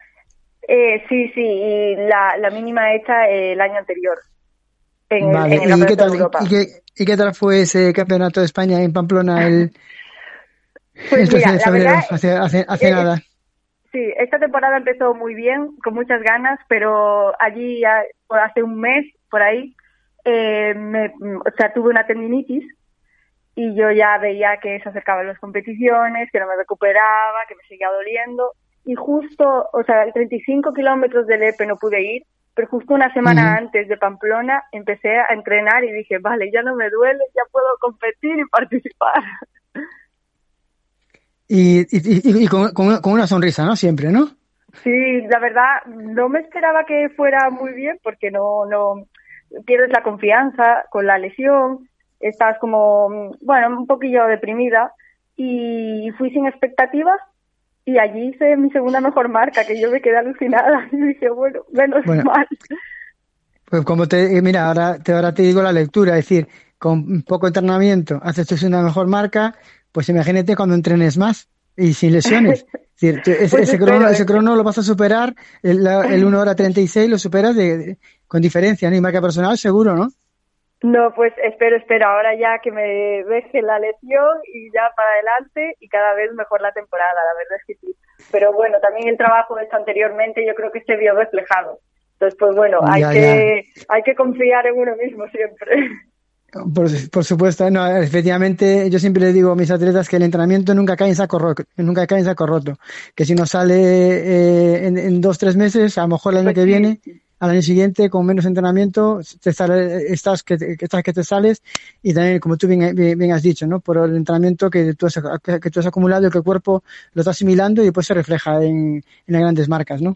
Speaker 27: Eh, sí, sí, y la, la mínima hecha el año anterior en,
Speaker 25: Vale.
Speaker 27: en el
Speaker 25: ¿Y qué, tal,
Speaker 27: de Europa.
Speaker 25: y, qué, y qué tal fue ese Campeonato de España en Pamplona? El... Pues mira, la verdad, hace, hace, hace
Speaker 27: eh,
Speaker 25: nada.
Speaker 27: Sí, esta temporada empezó muy bien, con muchas ganas, pero allí ya, hace un mes, por ahí, eh, me, o sea, tuve una tendinitis y yo ya veía que se acercaban las competiciones, que no me recuperaba, que me seguía doliendo y justo, o sea, 35 kilómetros del EPE no pude ir, pero justo una semana antes de Pamplona empecé a entrenar y dije, vale, ya no me duele, ya puedo competir y participar.
Speaker 25: Y, y, y, con, con, una sonrisa, ¿no? Siempre, ¿no?
Speaker 27: Sí, la verdad, no me esperaba que fuera muy bien porque no, no, pierdes la confianza con la lesión, estás como, bueno, un poquillo deprimida y fui sin expectativas y allí hice mi segunda mejor marca, que yo me quedé alucinada y dije, bueno, menos mal.
Speaker 25: Pues como te, eh, mira, ahora te, ahora te digo la lectura, es decir, con poco entrenamiento haces tu segunda mejor marca, pues imagínate cuando entrenes más y sin lesiones. ese, pues ese, crono, ese, crono, lo vas a superar, el, el 1 hora 36 lo superas de, con diferencia, ¿no? Y marca personal seguro, ¿no?
Speaker 27: No, pues espero, espero ahora ya que me deje la lesión y ya para adelante y cada vez mejor la temporada, la verdad es que sí. Pero bueno, también el trabajo hecho anteriormente yo creo que se vio reflejado. Entonces, pues bueno, hay que hay que confiar en uno mismo siempre.
Speaker 25: Por, supuesto, no, efectivamente, yo siempre le digo a mis atletas que el entrenamiento nunca cae en saco roto, nunca cae en saco roto. Que si no sale eh, en, en, dos, tres meses, a lo mejor el año que viene al año siguiente con menos entrenamiento te sale, estás que, estás que te sales y también como tú bien, bien, has dicho, ¿no? Por el entrenamiento que tú, has, que, tú has acumulado y que el cuerpo lo está asimilando y después se refleja en, en las grandes marcas, ¿no?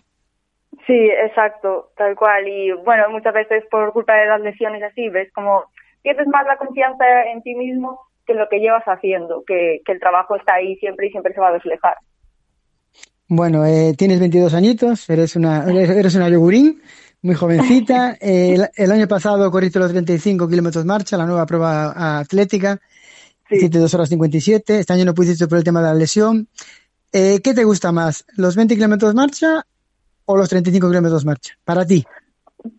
Speaker 27: Sí, exacto, tal cual. Y bueno, muchas veces por culpa de las lesiones así, ves como pierdes más la confianza en ti mismo que lo que llevas haciendo, que, que el trabajo está ahí siempre y siempre se va a reflejar.
Speaker 25: Bueno, eh, tienes 22 añitos, eres una, eres, una yogurín muy jovencita. el, año pasado corriste los 35 kilómetros marcha, la nueva prueba atlética. Sí. Hiciste 2 horas 57. Este año no pudiste por el tema de la lesión. Eh, ¿Qué te gusta más, los 20 kilómetros marcha o los 35 kilómetros marcha? Para ti.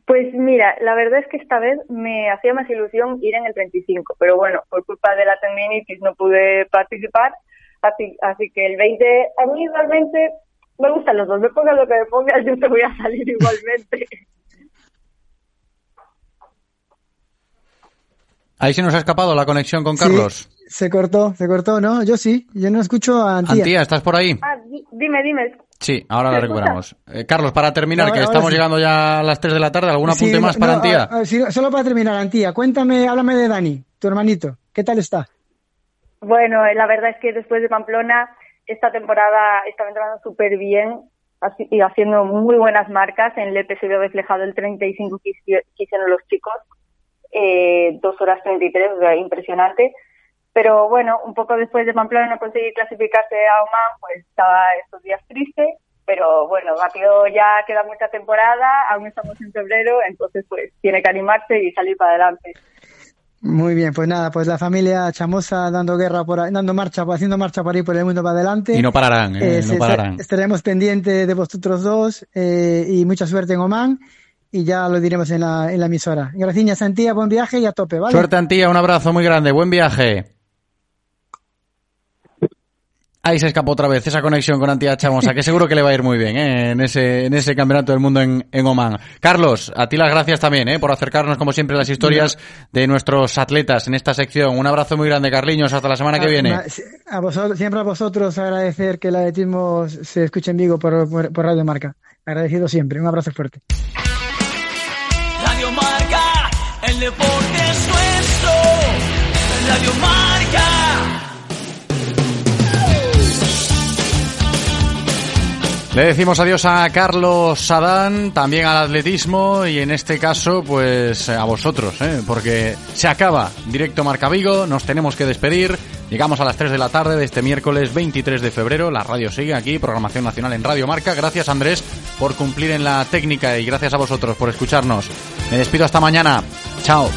Speaker 27: Pues mira, la verdad es que esta vez me hacía más ilusión ir en el 35, pero bueno, por culpa de la tendinitis no pude participar, así, así que el 20, a mí realmente me gustan los dos, me pongas lo que me pongas, yo te voy a salir igualmente.
Speaker 2: Ahí se nos ha escapado la conexión con Carlos.
Speaker 25: Sí, se cortó, se cortó, ¿no? Yo sí, yo no escucho a Antía.
Speaker 2: Antía, ¿estás por ahí?
Speaker 27: Ah, dime, dime.
Speaker 2: Sí, ahora la recuperamos. Eh, Carlos, para terminar, que estamos llegando ya a las 3 de la tarde, ¿algún apunte más para Antía?
Speaker 25: solo para terminar, Antía, cuéntame, háblame de Dani, tu hermanito. ¿Qué tal está?
Speaker 27: Bueno, eh, la verdad es que después de Pamplona, esta temporada está entrando súper bien y haciendo muy buenas marcas. En Lepe se vio reflejado el 35 que hicieron los chicos eh, 2 horas 33, o sea, impresionante. Pero bueno, un poco después de Pamplona no conseguir clasificarse a Oman, pues estaba estos días triste, pero bueno, rápido ya queda mucha temporada, aún estamos en febrero, entonces pues tiene que animarse y salir para adelante.
Speaker 25: Muy bien, pues nada, pues la familia chamosa dando guerra por ahí, dando marcha, haciendo marcha por ahí por el mundo para adelante.
Speaker 2: Y no pararán, eh, no pararán.
Speaker 25: Estaremos pendientes de vosotros dos eh, y mucha suerte en Oman y ya lo diremos en la, en la emisora. Gracias, Antía, buen viaje y a tope, ¿vale?
Speaker 2: Suerte, Antía, un abrazo muy grande, buen viaje. Ahí se escapó otra vez esa conexión con Antía Chamosa, que seguro que le va a ir muy bien ¿eh? en, ese, en ese campeonato del mundo en, en Oman. Carlos, a ti las gracias también ¿eh? por acercarnos, como siempre, las historias de nuestros atletas en esta sección. Un abrazo muy grande, Carliños, hasta la semana que viene.
Speaker 25: A vosotros, siempre a vosotros agradecer que el atletismo se escuche en vivo por, por, por Radio Marca. Agradecido siempre. Un abrazo fuerte.
Speaker 14: Radio Marca, el deporte es nuestro. Radio Marca.
Speaker 2: Le decimos adiós a Carlos Sadán, también al atletismo y en este caso pues a vosotros, ¿eh? porque se acaba directo Marca Vigo, nos tenemos que despedir, llegamos a las 3 de la tarde de este miércoles 23 de febrero, la radio sigue aquí, programación nacional en Radio Marca, gracias Andrés por cumplir en la técnica y gracias a vosotros por escucharnos. Me despido hasta mañana, chao.